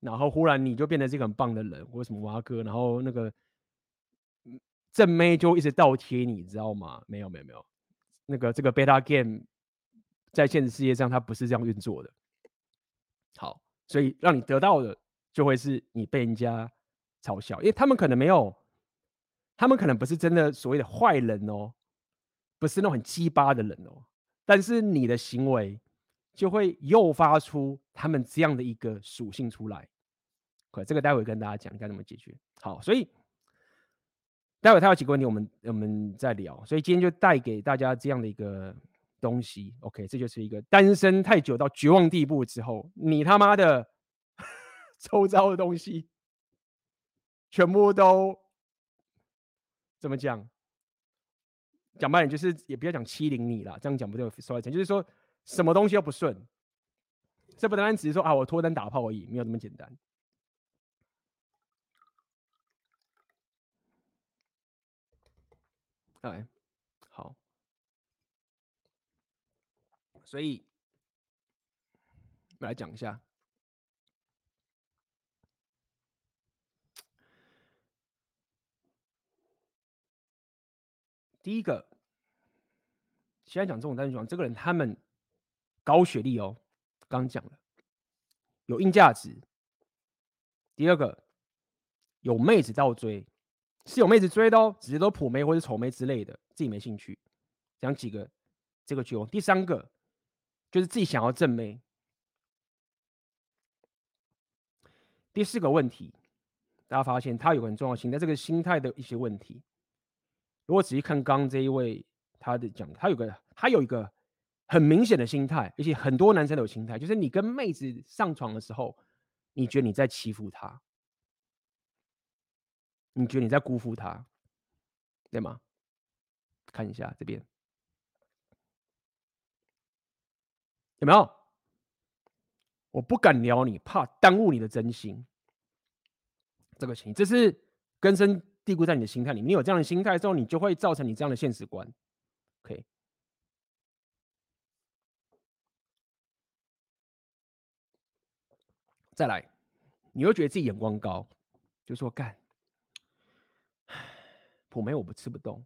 然后忽然你就变得是一个很棒的人，或什么蛙哥，然后那个正妹就一直倒贴你，知道吗？没有没有没有，那个这个 beta game。在现实世界上，它不是这样运作的。好，所以让你得到的就会是你被人家嘲笑，因为他们可能没有，他们可能不是真的所谓的坏人哦，不是那种很鸡巴的人哦，但是你的行为就会诱发出他们这样的一个属性出来。可这个待会跟大家讲该怎么解决。好，所以待会他有几个问题，我们我们再聊。所以今天就带给大家这样的一个。东西，OK，这就是一个单身太久到绝望地步之后，你他妈的 <laughs> 周遭的东西全部都怎么讲？讲白点就是，也不要讲欺凌你了，这样讲不对，说来讲就是说什么东西都不顺，这不单单只是说啊，我脱单打炮而已，没有那么简单。哎，好，所以我来讲一下，第一个，先讲这种单选，这个人他们。高学历哦，刚讲了，有硬价值。第二个，有妹子倒追，是有妹子追的哦，直接都普妹或者丑妹之类的，自己没兴趣。讲几个这个就。第三个，就是自己想要正妹。第四个问题，大家发现他有个很重要的心态，这个心态的一些问题。如果仔细看刚这一位他的讲，他有个他有一个很明显的心态，而且很多男生都有心态，就是你跟妹子上床的时候，你觉得你在欺负她，你觉得你在辜负她，对吗？看一下这边有没有？我不敢撩你，怕耽误你的真心。这个情，这是根深蒂固在你的心态里面。你有这样的心态之后，你就会造成你这样的现实观。OK，再来，你又觉得自己眼光高，就说干，普妹我不吃不动，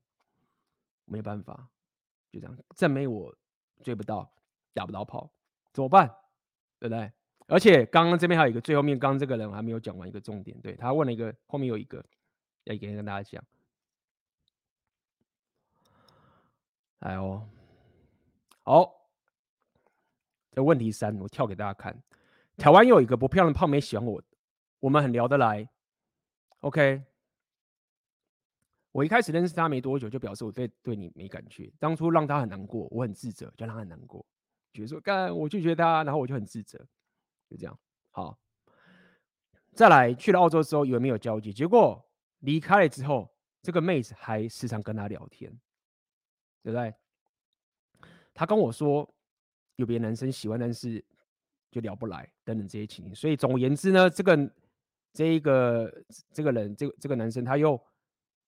没办法，就这样，正妹我追不到，打不到炮，怎么办？对不对？而且刚刚这边还有一个，最后面刚刚这个人还没有讲完一个重点，对，他问了一个，后面有一个要给跟大家讲。来哦，好，这问题三，我跳给大家看。台湾有一个不漂亮的胖妹喜欢我，我们很聊得来。OK，我一开始认识他没多久，就表示我对对你没感觉。当初让他很难过，我很自责，就让他很难过，觉得说干我拒绝他，然后我就很自责。就这样，好，再来去了澳洲之后，以为没有交集，结果离开了之后，这个妹子还时常跟他聊天，对不对？她跟我说有别的男生喜欢，但是就聊不来等等这些情形。所以总而言之呢，这个这一个这个人，这个这个男生他又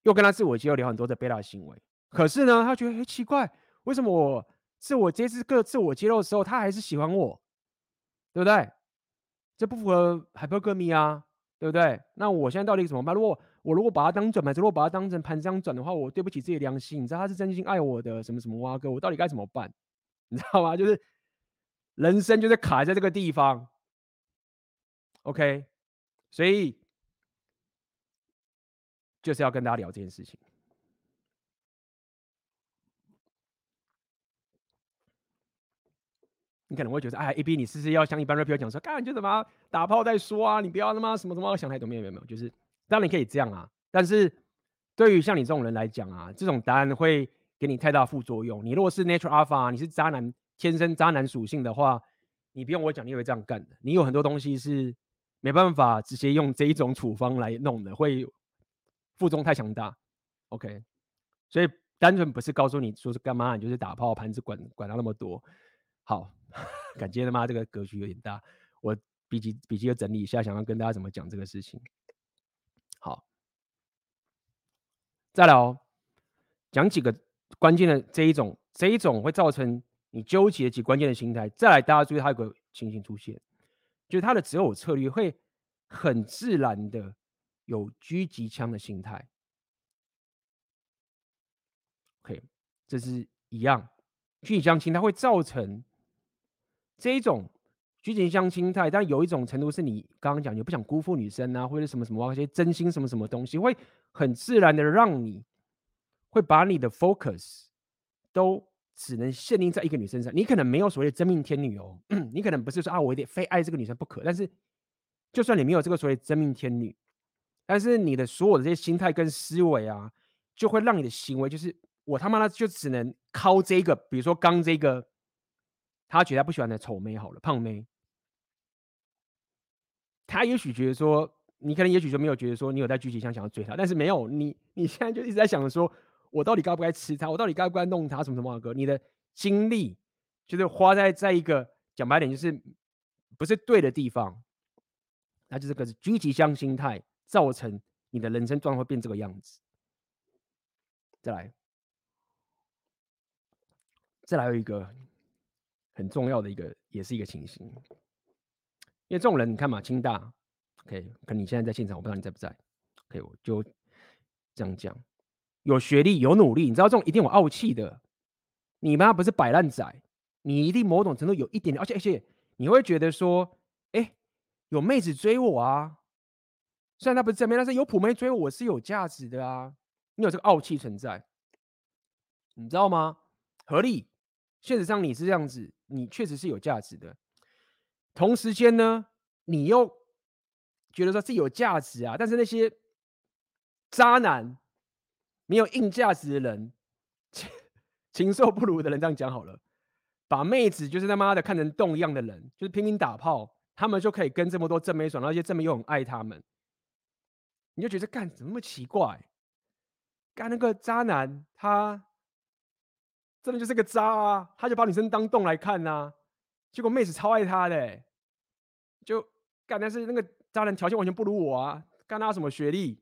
又跟他自我揭露聊很多的贝拉行为，可是呢，他觉得很奇怪，为什么我自我这次个自我揭露的时候，他还是喜欢我，对不对？这不符合 hypergamy 啊，对不对？那我现在到底怎么办？如果我如果把它当转盘，如果把它当成盘子这样转的话，我对不起自己的良心。你知道他是真心爱我的，什么什么蛙哥，我到底该怎么办？你知道吗？就是人生就是卡在这个地方。OK，所以就是要跟大家聊这件事情。你可能会觉得，哎，A B，你是不是要像一般 rapper 讲说，干就怎么打炮再说啊？你不要他妈什么什么想太多，没有没有没有，就是当然你可以这样啊。但是对于像你这种人来讲啊，这种答案会给你太大副作用。你如果是 natural alpha，你是渣男，天生渣男属性的话，你不用我讲，你也会这样干的。你有很多东西是没办法直接用这一种处方来弄的，会负重太强大。OK，所以单纯不是告诉你说是干嘛，你就是打炮盘子管管到那么多。好。<laughs> 感觉他妈这个格局有点大，我笔记笔记要整理一下，想要跟大家怎么讲这个事情。好，再来哦，讲几个关键的这一种，这一种会造成你纠结及关键的心态。再来，大家注意，它有个情形出现，就是他的择偶策略会很自然的有狙击枪的心态。OK，这是一样，狙击枪心态会造成。这一种狙击枪心态，但有一种程度是你刚刚讲，你不想辜负女生啊，或者什么什么，一些真心什么什么东西，会很自然的让你会把你的 focus 都只能限定在一个女生上。你可能没有所谓的真命天女哦，<clears throat> 你可能不是说啊，我得非爱这个女生不可。但是就算你没有这个所谓真命天女，但是你的所有的这些心态跟思维啊，就会让你的行为就是我他妈的就只能靠这个，比如说刚这个。他觉得他不喜欢的丑妹好了，胖妹。他也许觉得说，你可能也许就没有觉得说你有在狙击枪想要追她，但是没有你，你现在就一直在想着说，我到底该不该吃它，我到底该不该弄它，什么什么哥。你的精力就是花在在一个讲白点就是不是对的地方，那就是个是狙击枪心态造成你的人生状况变这个样子。再来，再来有一个。很重要的一个，也是一个情形，因为这种人，你看嘛，清大，OK，可能你现在在现场，我不知道你在不在，OK，我就这样讲，有学历、有努力，你知道这种一定有傲气的。你妈不是摆烂仔，你一定某种程度有一点点，而且而且你会觉得说，哎，有妹子追我啊，虽然他不是正面，但是有普妹追我，我是有价值的啊。你有这个傲气存在，你知道吗？合理，现实上你是这样子，你确实是有价值的。同时间呢，你又觉得说自己有价值啊，但是那些渣男、没有硬价值的人、禽禽兽不如的人，这样讲好了，把妹子就是他妈的看成洞一样的人，就是拼命打炮，他们就可以跟这么多正妹爽，而且正妹又很爱他们，你就觉得干怎么那么奇怪？干那个渣男，他真的就是个渣啊！他就把女生当洞来看、啊，结果妹子超爱他的、就干但是那个渣男条件完全不如我啊！干他什么学历？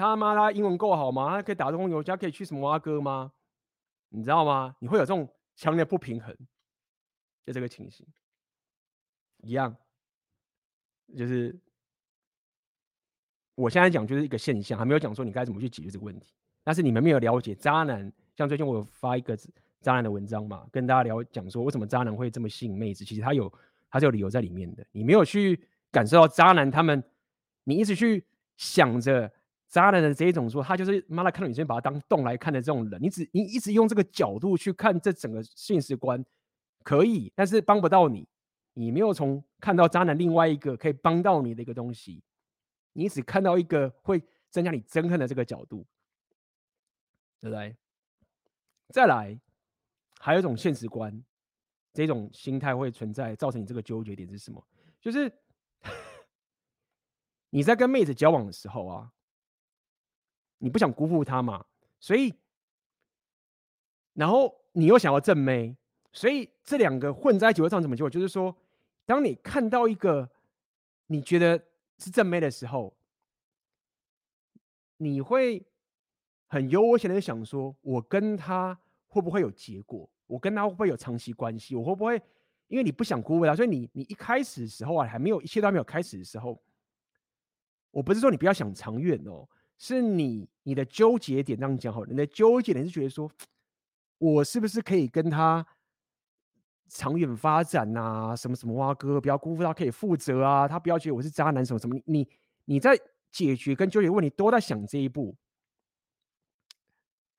他妈他英文够好吗？他可以打中游，他可以去什么蛙哥吗？你知道吗？你会有这种强烈不平衡，就这个情形一样，就是我现在讲就是一个现象，还没有讲说你该怎么去解决这个问题。但是你们没有了解渣男，像最近我有发一个渣男的文章嘛，跟大家聊讲说为什么渣男会这么吸引妹子，其实他有他是有理由在里面的。你没有去感受到渣男他们，你一直去想着渣男的这一种说他就是妈的看到女生把他当洞来看的这种人，你只你一直用这个角度去看这整个现实观，可以，但是帮不到你。你没有从看到渣男另外一个可以帮到你的一个东西，你只看到一个会增加你憎恨的这个角度。对不对？再来，还有一种现实观，这种心态会存在，造成你这个纠结点是什么？就是 <laughs> 你在跟妹子交往的时候啊，你不想辜负他嘛，所以，然后你又想要正妹，所以这两个混在一起会造成什么结果？就是说，当你看到一个你觉得是正妹的时候，你会。很悠闲的想说，我跟他会不会有结果？我跟他会不会有长期关系？我会不会？因为你不想辜负他，所以你你一开始的时候啊，还没有一切都还没有开始的时候，我不是说你不要想长远哦，是你你的纠结点这样讲好了，你的纠结点是觉得说，我是不是可以跟他长远发展啊？什么什么啊哥，不要辜负他，可以负责啊，他不要觉得我是渣男什么什么，你你在解决跟纠结问题都在想这一步。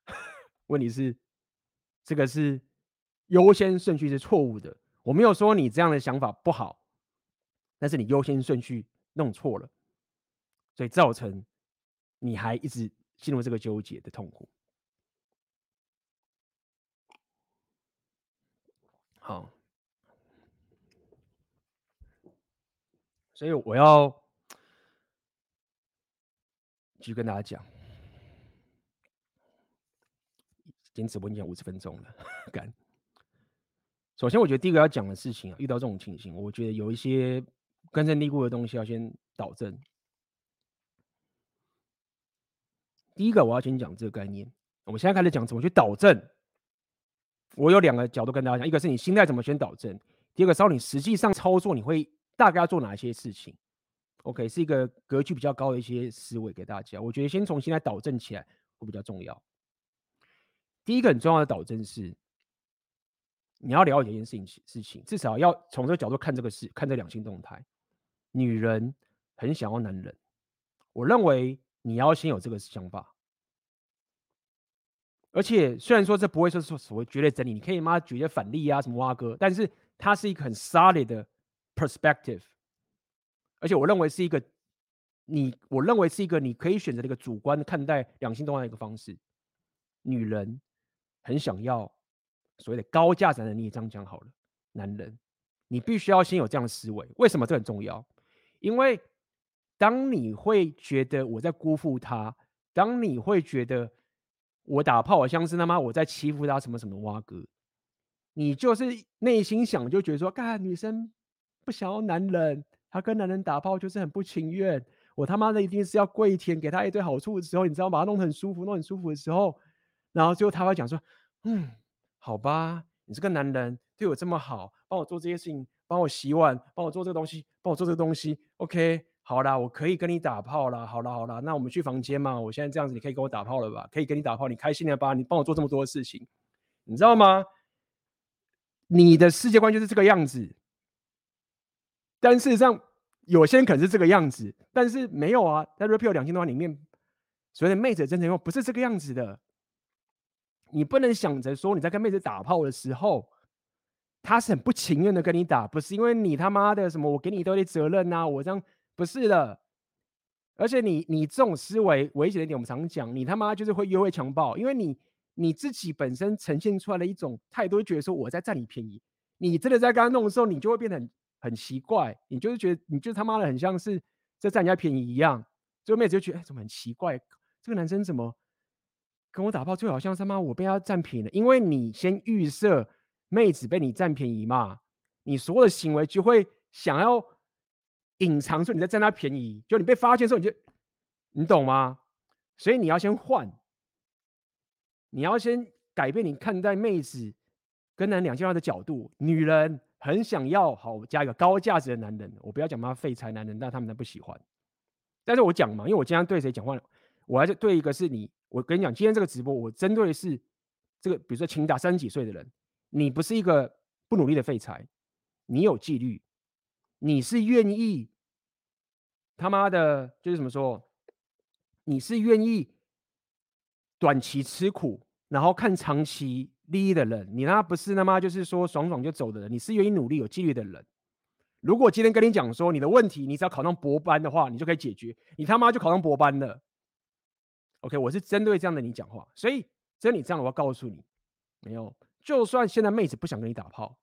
<laughs> 问题是，这个是优先顺序是错误的。我没有说你这样的想法不好，但是你优先顺序弄错了，所以造成你还一直进入这个纠结的痛苦。好，所以我要继续跟大家讲。今天直播已经讲五十分钟了，<laughs> 干。首先，我觉得第一个要讲的事情啊，遇到这种情形，我觉得有一些根深蒂固的东西要先导正。第一个，我要先讲这个概念。我们现在开始讲怎么去导正。我有两个角度跟大家讲，一个是你心态怎么先导正，第二个是你实际上操作，你会大概要做哪些事情。OK，是一个格局比较高的一些思维给大家。我觉得先从心态导正起来会比较重要。第一个很重要的导正是，你要了解一件事情，事情至少要从这个角度看这个事，看这两性动态。女人很想要男人，我认为你要先有这个想法。而且虽然说这不会说是所谓绝对真理，你可以妈举些反例啊，什么挖哥，但是它是一个很 solid 的 perspective。而且我认为是一个你，我认为是一个你可以选择的一个主观看待两性动态的一个方式。女人。很想要所谓的高价值的你也，这样讲好了。男人，你必须要先有这样的思维。为什么这很重要？因为当你会觉得我在辜负他，当你会觉得我打炮，我像是他妈我在欺负他，什么什么蛙哥，你就是内心想就觉得说，干女生不想要男人，她跟男人打炮就是很不情愿。我他妈的一定是要跪舔，给他一堆好处的时候，你知道把他弄得很舒服，弄很舒服的时候。然后最后他会讲说：“嗯，好吧，你这个男人对我这么好，帮我做这些事情，帮我洗碗，帮我做这个东西，帮我做这个东西，OK，好啦，我可以跟你打炮啦。好啦好啦，那我们去房间嘛。我现在这样子，你可以跟我打炮了吧？可以跟你打炮，你开心了吧？你帮我做这么多的事情，你知道吗？你的世界观就是这个样子。但事实上，有些人可能是这个样子，但是没有啊。在 Rapio 两千多万里面，所谓的妹子的真诚用不是这个样子的。你不能想着说你在跟妹子打炮的时候，她是很不情愿的跟你打，不是因为你他妈的什么我给你一堆责任啊，我这样。不是的，而且你你这种思维危险的点，我们常讲，你他妈就是会约会强暴，因为你你自己本身呈现出来的一种态度，觉得说我在占你便宜，你真的在跟他弄的时候，你就会变得很很奇怪，你就是觉得你就他妈的很像是在占人家便宜一样，最后妹子就觉得哎，怎么很奇怪，这个男生怎么跟我打炮，就好像他妈我被他占便宜了，因为你先预设妹子被你占便宜嘛，你所有的行为就会想要。隐藏说你在占他便宜，就你被发现的时候，你就你懂吗？所以你要先换，你要先改变你看待妹子跟男两千万的角度。女人很想要好加一个高价值的男人，我不要讲他废柴男人，但他们都不喜欢。但是我讲嘛，因为我今天对谁讲话，我还是对一个是你。我跟你讲，今天这个直播，我针对的是这个，比如说请打三十几岁的人，你不是一个不努力的废柴，你有纪律，你是愿意。他妈的，就是怎么说？你是愿意短期吃苦，然后看长期利益的人。你他妈不是他妈就是说爽爽就走的人。你是愿意努力、有纪律的人。如果今天跟你讲说你的问题，你只要考上博班的话，你就可以解决。你他妈就考上博班了。OK，我是针对这样的你讲话。所以，真你这样，我要告诉你，没有，就算现在妹子不想跟你打炮，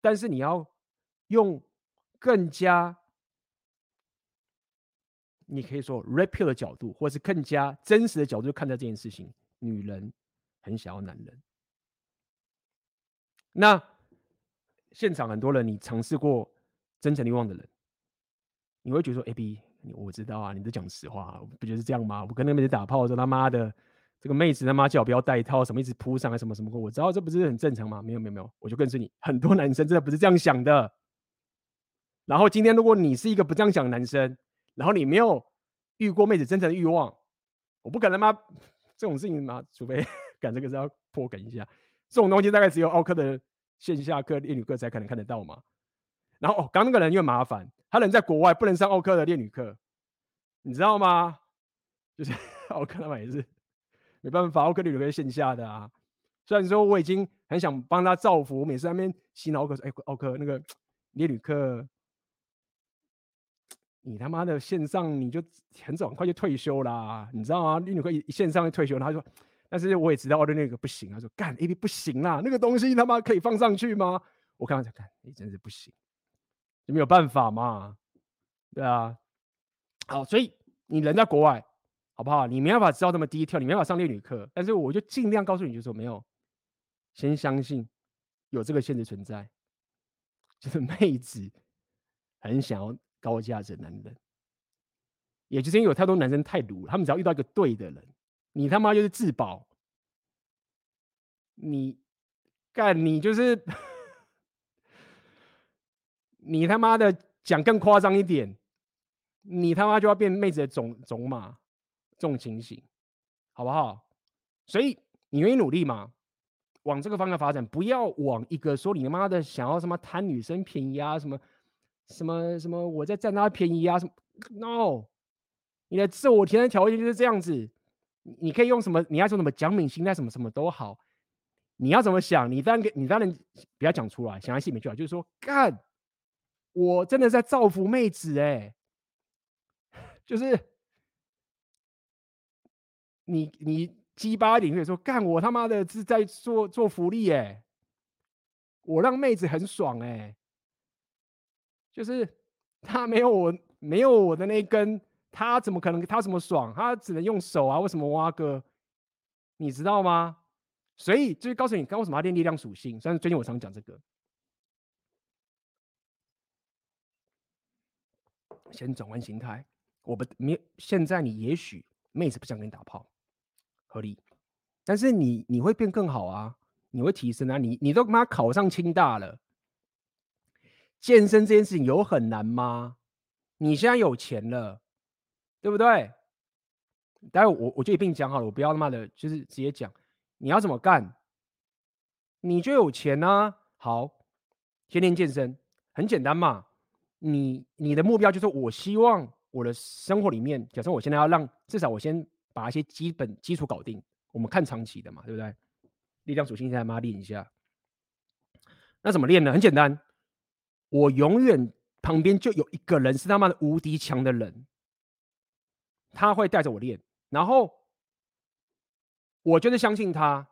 但是你要用更加。你可以说 Rapio 的角度，或是更加真实的角度看待这件事情。女人很想要男人。那现场很多人，你尝试过真诚欲望的人，你会觉得说：“AB，我知道啊，你都讲实话，不就是这样吗？我跟那妹子打炮的时候，他妈的这个妹子他妈叫我不要带套，什么一直扑上来，什么什么，我知道这不是很正常吗？没有没有没有，我就告诉你，很多男生真的不是这样想的。然后今天如果你是一个不这样想的男生，然后你没有遇过妹子真诚的欲望，我不可能吗？这种事情嘛，除非 <laughs> 赶这个是要破梗一下，这种东西大概只有奥克的线下课、恋女课才可能看得到嘛。然后哦，刚那个人又麻烦，他人在国外，不能上奥克的恋女课，你知道吗？<laughs> 就是 <laughs> 奥克他们也是没办法，奥克恋女课是线下的啊。虽然说我已经很想帮他造福，每次在那边洗脑奥克说，哎，奥克那个 <tsk> 恋女课。你他妈的线上你就很早很快就退休啦，你知道吗？你可以线上就退休，他说，但是我也知道我的那个不行，他说干 A B 不行啦，那个东西他妈可以放上去吗？我刚刚才看，你真是不行，就没有办法嘛，对啊。好，所以你人在国外，好不好？你没办法知道那么低调，你没办法上恋女课，但是我就尽量告诉你，就说没有，先相信有这个现实存在，<laughs> 就是妹子很想要。高价值男人，也就是因为有太多男生太鲁，他们只要遇到一个对的人，你他妈就是自保。你干你就是，你他妈的讲更夸张一点，你他妈就要变妹子的种种马，这种情形，好不好？所以你愿意努力吗？往这个方向发展，不要往一个说你他妈的想要什么贪女生便宜啊什么。什么什么？我在占他便宜啊？什么？No，你的自我提升条件就是这样子。你可以用什么？你要说什么奖品心态？什么什么都好。你要怎么想？你当然，你当然不要讲出来，想在心里面就好。就是说，干，我真的在造福妹子哎、<laughs> 就是你你鸡巴领域说，干，我他妈的是在做做福利哎、我让妹子很爽哎、就是他没有我没有我的那一根，他怎么可能他怎么爽？他只能用手啊？为什么挖哥？你知道吗？所以就是告诉你，刚为什么要练力量属性？虽然最近我常讲这个，先转换心态。我不没现在你也许妹子不想跟你打炮，合理，但是你你会变更好啊，你会提升啊，你你都妈考上清大了。健身这件事情有很难吗？你现在有钱了，对不对？待会我我就一并讲好了，我不要他妈的，就是直接讲你要怎么干，你就有钱啊。好，天天健身，很简单嘛。你你的目标就是我希望我的生活里面，假设我现在要让至少我先把一些基本基础搞定。我们看长期的嘛，对不对？力量属性现在妈练一下，那怎么练呢？很简单，我永远旁边就有一个人是他妈的无敌强的人，他会带着我练。然后我就是相信他，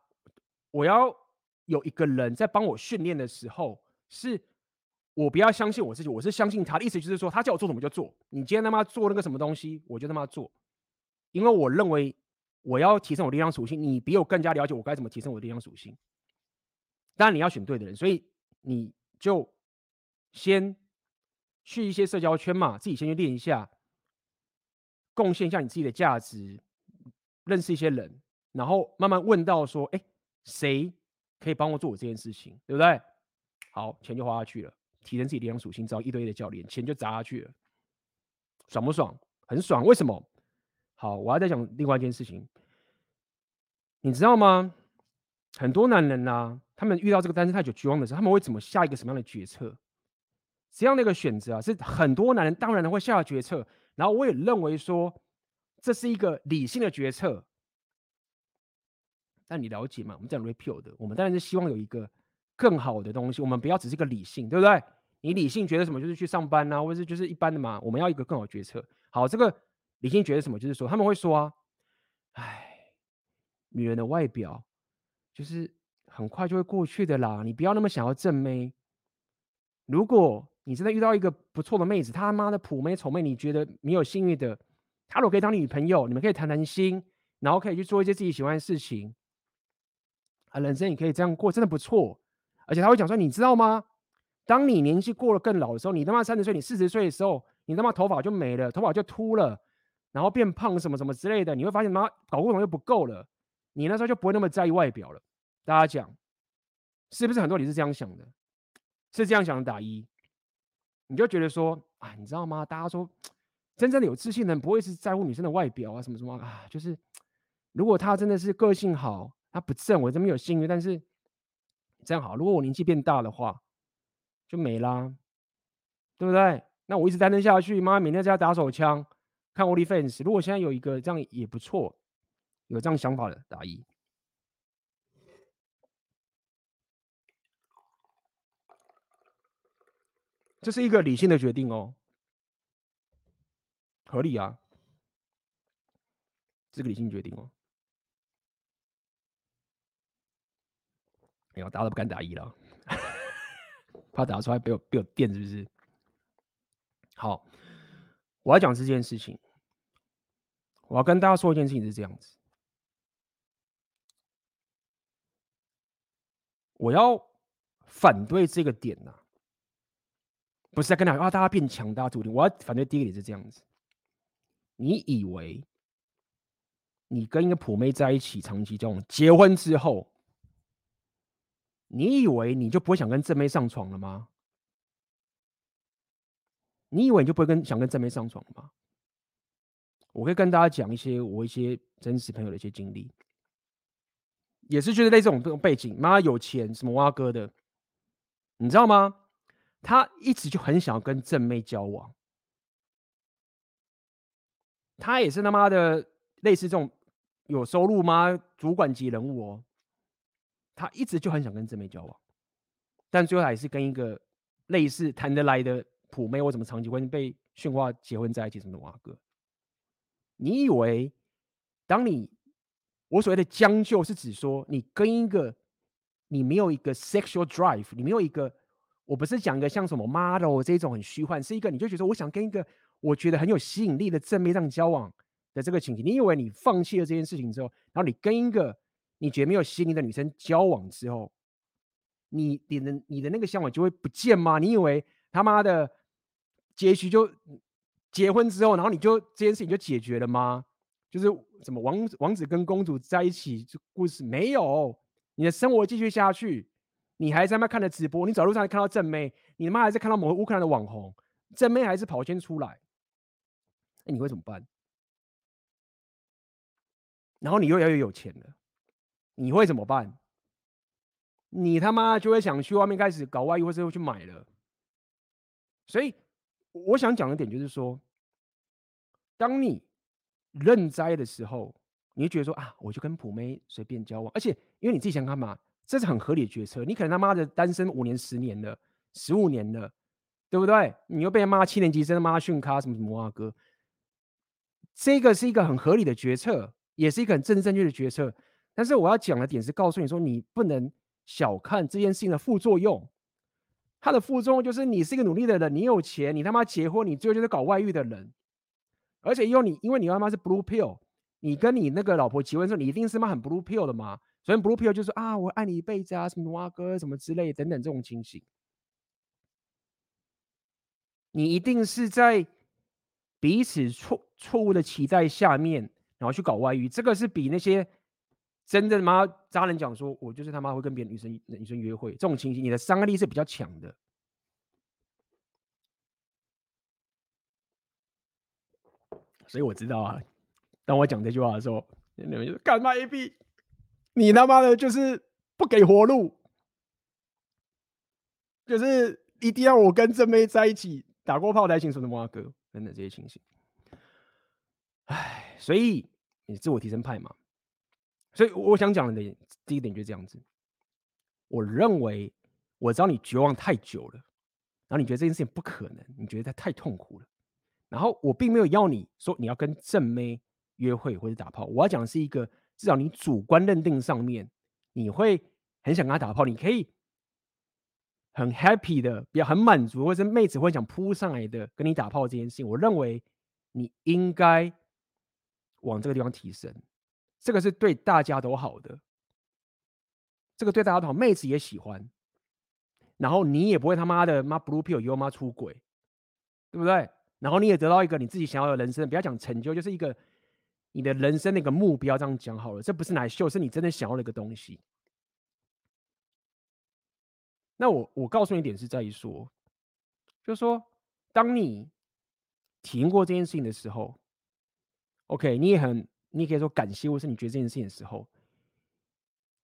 我要有一个人在帮我训练的时候，是我不要相信我自己，我是相信他的意思，就是说他叫我做什么就做。你今天他妈做那个什么东西，我就他妈做，因为我认为我要提升我力量属性，你比我更加了解我该怎么提升我的力量属性。当然你要选对的人，所以你就先去一些社交圈嘛，自己先去练一下，贡献一下你自己的价值。认识一些人，然后慢慢问到说：“哎，谁可以帮我做我这件事情，对不对？”好，钱就花下去了，提升自己力量属性，找一堆的教练，钱就砸下去了，爽不爽？很爽。为什么？好，我还在讲另外一件事情，你知道吗？很多男人啊，他们遇到这个单身太久绝望的时候，他们会怎么下一个什么样的决策？这样的一个选择啊，是很多男人当然会下的决策。然后我也认为说。这是一个理性的决策，但你了解吗？我们讲 repeal 的，我们当然是希望有一个更好的东西。我们不要只是一个理性，对不对？你理性觉得什么就是去上班啊，或者是就是一般的嘛。我们要一个更好的决策。好，这个理性觉得什么？就是说他们会说啊，哎，女人的外表就是很快就会过去的啦，你不要那么想要正妹。如果你真的遇到一个不错的妹子，他妈的普妹丑妹，你觉得没有幸运的。他如果可以当你女朋友，你们可以谈谈心，然后可以去做一些自己喜欢的事情，啊，人生也可以这样过，真的不错。而且他会讲说，你知道吗？当你年纪过了更老的时候，你他妈三十岁，你四十岁的时候，你他妈头发就没了，头发就秃了，然后变胖什么什么之类的，你会发现妈搞过头又不够了，你那时候就不会那么在意外表了。大家讲，是不是很多你是这样想的？是这样想的打一，你就觉得说，啊，你知道吗？大家说。真正的有自信的人不会是在乎女生的外表啊，什么什么啊，就是如果他真的是个性好，他不正，我这么有幸运，但是这样好，如果我年纪变大的话，就没啦，对不对？那我一直单身下去，妈每天在家打手枪，看 OnlyFans。如果现在有一个这样也不错，有这样想法的打一，这是一个理性的决定哦。合理啊，这个理性决定哦。哎呦，大家都不敢打一了，<laughs> 怕打出来被我被我电是不是？好，我要讲这件事情，我要跟大家说一件事情是这样子，我要反对这个点呐、不是在跟大家啊，大家变强大注定，我要反对第一个点是这样子。你以为你跟一个普妹在一起长期交往，结婚之后，你以为你就不会想跟正妹上床了吗？你以为你就不会跟想跟正妹上床了吗？我可以跟大家讲一些我一些真实朋友的一些经历，也是觉得类似这种这种背景，妈有钱什么挖哥的，你知道吗？他一直就很想要跟正妹交往。他也是他妈的类似这种有收入吗？主管级人物哦，他一直就很想跟正妹交往，但最后还是跟一个类似谈得来的普妹或什么长期关系被驯化结婚在一起什么的哇哥。你以为当你我所谓的将就是指说你跟一个你没有一个 sexual drive，你没有一个，我不是讲一个像什么 model 这种很虚幻，是一个你就觉得我想跟一个。我觉得很有吸引力的正面上交往的这个情景，你以为你放弃了这件事情之后，然后你跟一个你觉得没有吸引力的女生交往之后，你你的你的那个向往就会不见吗？你以为他妈的结局就结婚之后，然后你就这件事情就解决了吗？就是什么王王子跟公主在一起这故事没有，你的生活继续下去，你还在那看着直播，你走路上看到正妹，你他妈还在看到某个乌克兰的网红，正妹还是跑先出来。那你会怎么办？然后你又要越有钱了，你会怎么办？你他妈就会想去外面开始搞外遇，或者去买了。所以我想讲的点就是说，当你认栽的时候，你会觉得说啊，我就跟普妹随便交往，而且因为你自己想干嘛，这是很合理的决策。你可能他妈的单身五年、十年了、十五年了，对不对？你又被骂七年级生骂训咖什么什么啊哥，这个是一个很合理的决策。也是一个很正正确的决策，但是我要讲的点是告诉你说，你不能小看这件事情的副作用。它的副作用就是你是一个努力的人，你有钱，你他妈结婚，你最后就是搞外遇的人。而且因为你，因为你他妈是 blue pill，你跟你那个老婆结婚的时候，你一定是妈很 blue pill 的嘛。所以 blue pill 就是啊，我爱你一辈子啊，什么哇哥什么之类等等这种情形，你一定是在彼此错错误的期待下面。然后去搞外遇，这个是比那些真的妈渣男讲说，我就是他妈会跟别的女生女生约会这种情形，你的伤害力是比较强的。所以我知道啊，当我讲这句话的时候，你们就干嘛 AB？你他妈的就是不给活路，就是一定要我跟正妹在一起打过炮才行，什么哇哥等等这些情形。唉，所以。你自我提升派嘛，所以我想讲的第一点就是这样子。我认为我知道你绝望太久了，然后你觉得这件事情不可能，你觉得它太痛苦了。然后我并没有要你说你要跟正妹约会或者打炮，我要讲的是一个至少你主观认定上面，你会很想跟他打炮，你可以很 happy 的，比较很满足，或者是妹子会想扑上来的跟你打炮这件事情，我认为你应该。往这个地方提升，这个是对大家都好的，这个对大家都好，妹子也喜欢，然后你也不会他妈的妈 blue pill 又妈出轨，对不对？然后你也得到一个你自己想要的人生，不要讲成就，就是一个你的人生的一个目标，这样讲好了，这不是来秀，是你真的想要的一个东西。那我我告诉你一点是在于说，就是说，当你体验过这件事情的时候。OK，你也很，你可以说感谢，或是你觉得这件事情的时候，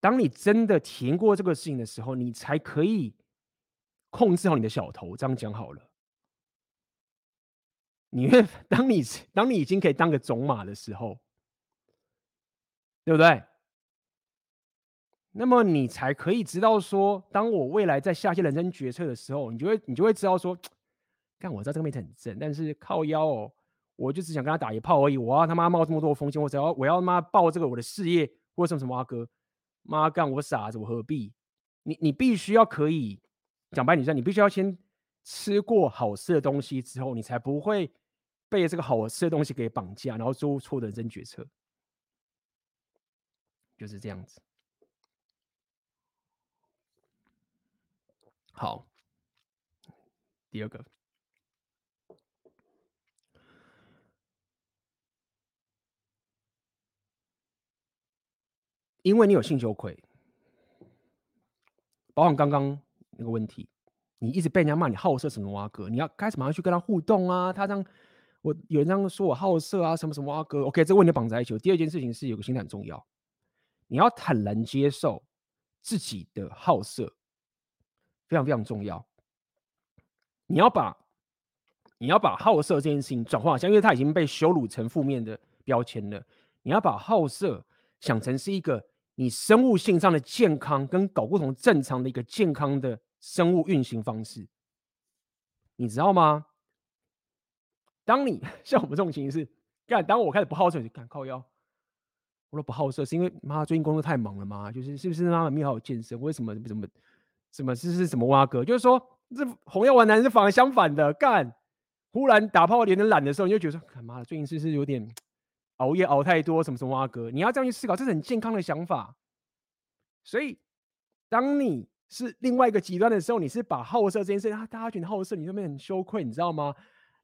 当你真的体验过这个事情的时候，你才可以控制好你的小头。这样讲好了，你会 <laughs> 当你当你已经可以当个种马的时候，对不对？那么你才可以知道说，当我未来在下些人生决策的时候，你就会你就会知道说，干我知道这个妹子很正，但是靠腰哦。我就只想跟他打一炮而已，我要他妈冒这么多风险，我只要我要他妈报这个我的事业或什么什么阿哥，妈干我傻子，我何必？你你必须要可以讲白，你说你必须要先吃过好吃的东西之后，你才不会被这个好吃的东西给绑架，然后做错的人生决策，就是这样子。好，第二个。因为你有性羞愧，包括刚刚那个问题，你一直被人家骂你好色什么哇哥，你要开始马上去跟他互动啊。他这样，我有人这样说我好色啊，什么什么哇哥。OK，这个问题绑在一起。第二件事情是有个心态很重要，你要坦然接受自己的好色，非常非常重要。你要把你要把好色这件事情转化，像因为他已经被羞辱成负面的标签了，你要把好色想成是一个。你生物性上的健康跟搞不同正常的一个健康的生物运行方式，你知道吗？当你 <laughs> 像我们这种情形是，干，当我开始不好色，就干靠腰。我说不好色是因为妈最近工作太忙了吗？就是是不是妈妈没好好健身？为什么怎么怎么什么是是什么蛙哥？就是说这红药丸男人是反而相反的，干，忽然打炮有点懒的时候，你就觉得说，妈的最近是不是有点？熬夜熬太多，什么什么啊哥，你要这样去思考，这是很健康的想法。所以，当你是另外一个极端的时候，你是把好色这件事啊，大家觉得好色，你那边很羞愧，你知道吗？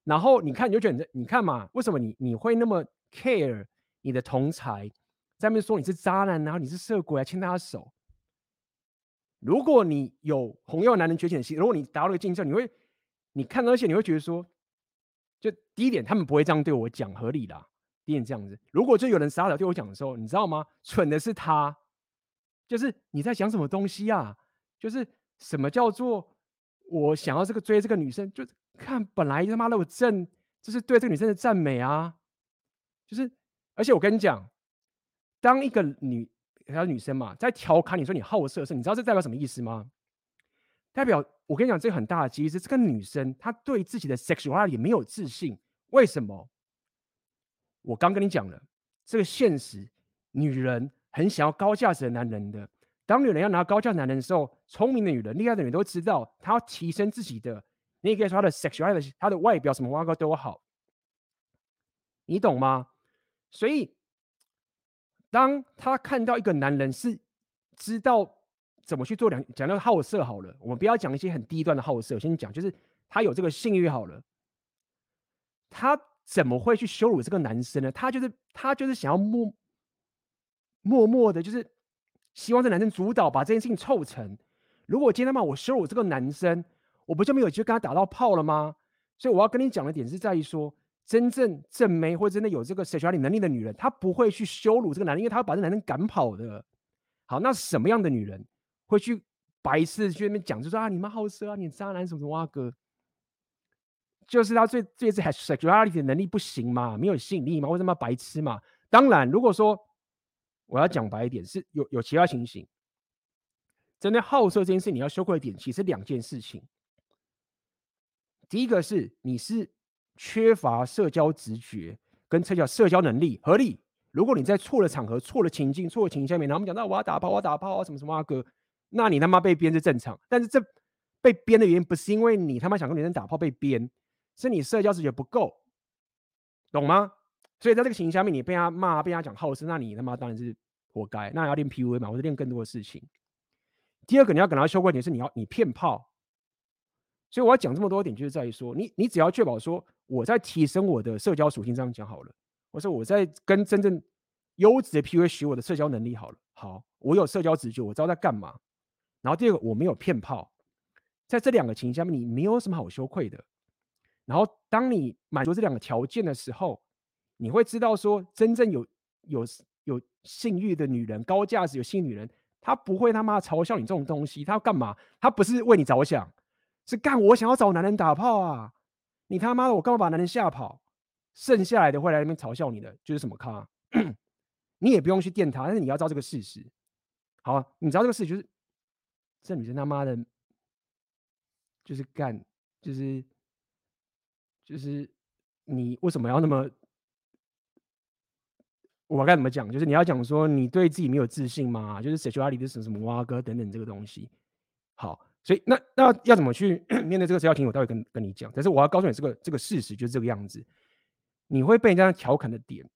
然后你看，你就觉得，你看嘛，为什么你你会那么 care 你的同才在那边说你是渣男，然后你是色鬼，还牵他的手？如果你有红药男人觉醒的心，如果你达到了个境界，你会，你看到那些，你会觉得说，就第一点，他们不会这样对我讲，合理啦。第一点这样子，如果就有人傻傻对我讲的时候，你知道吗？蠢的是他，就是你在讲什么东西啊？就是什么叫做我想要这个追这个女生，就看本来他妈的我正，这是对这个女生的赞美啊。就是，而且我跟你讲，当一个女，还有女生嘛，在调侃你说你好色时，你知道这代表什么意思吗？代表我跟你讲，这个很大的机制，这个女生她对自己的 sexuality 没有自信，为什么？我刚跟你讲了，这个现实，女人很想要高价值的男人的。当女人要拿高价男人的时候，聪明的女人、厉害的女人都知道，她要提升自己的，你也可以说她的 sexuality，她的外表什么挖个都好，你懂吗？所以，当她看到一个男人是知道怎么去做两讲那个好色好了，我们不要讲一些很低端的好色，我先讲就是他有这个性欲好了，他。怎么会去羞辱这个男生呢？他就是他就是想要默默默的，就是希望这男生主导把这件事情凑成。如果今天嘛，我羞辱这个男生，我不就没有机会跟他打到炮了吗？所以我要跟你讲的点是在于说，真正正妹或者真的有这个 sexuality 能力的女人，她不会去羞辱这个男人，因为她要把这男人赶跑的。好，那什么样的女人会去白痴去那边讲，就说啊，你妈好色啊，你渣男什么什么哇哥？就是她最最次还 sexuality 的能力不行嘛，没有吸引力嘛，为什么白痴嘛？当然，如果说我要讲白一点，是有有其他情形。针对好色这件事，你要羞愧的点，其实两件事情。第一个是你是缺乏社交直觉跟社交社交能力，合理。如果你在错的场合、错的情境、错的情境下面，然后我们讲到我要打炮，我要打炮啊，什么什么啊哥，那你他妈被编是正常。但是这被编的原因不是因为你他妈想跟女生打炮被编。是你社交直觉不够，懂吗？所以在这个情形下面，你被他骂，被他讲好色，那你他妈当然是活该。那要练 PUA 嘛，或者练更多的事情。第二个，你要跟他修过一点是你要你骗炮。所以我要讲这么多点，就是在于说，你你只要确保说我在提升我的社交属性，这样讲好了。我说我在跟真正优质的 PUA 学我的社交能力好了。好，我有社交直觉，我知道在干嘛。然后第二个，我没有骗炮。在这两个情形下面，你没有什么好羞愧的。然后，当你满足这两个条件的时候，你会知道说，真正有有有性欲的女人，高价值有性女人，她不会他妈嘲笑你这种东西。她要干嘛？她不是为你着想，是干我想要找男人打炮啊！你他妈的，我干嘛把男人吓跑？剩下来的会来那边嘲笑你的，就是什么咖？<clears throat> 你也不用去电他，但是你要知道这个事实。好，你知道这个事实就是，这女生他妈的，就是干，就是。就是你为什么要那么？我该怎么讲？就是你要讲说你对自己没有自信吗？就是 sexuality 的什么什么蛙哥等等这个东西。好，所以那那要怎么去 <coughs> 面对这个社交情？我待会跟跟你讲。但是我要告诉你这个这个事实就是这个样子。你会被人家调侃的点，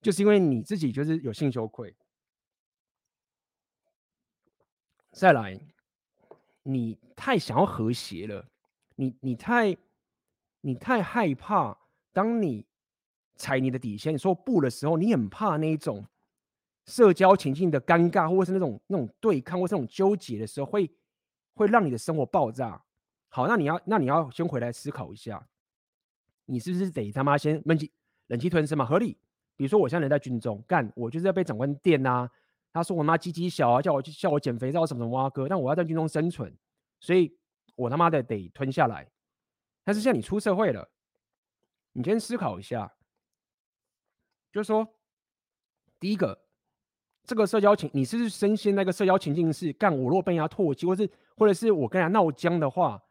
就是因为你自己就是有性羞愧。再来，你太想要和谐了，你你太。你太害怕，当你踩你的底线，说不的时候，你很怕那一种社交情境的尴尬，或者是那种那种对抗，或是那种纠结的时候，会会让你的生活爆炸。好，那你要那你要先回来思考一下，你是不是得他妈先闷气忍气吞声嘛？合理。比如说我现在人在军中干，我就是要被长官电呐，他说我妈鸡鸡小啊，叫我去叫我减肥，叫我什么什么挖哥，但我要在军中生存，所以我他妈的得吞下来。但是现在你出社会了，你先思考一下，就是说，第一个，这个社交情，你是不是深陷那个社交情境是干？我如果被人家唾弃，或是或者是我跟人家闹僵的话，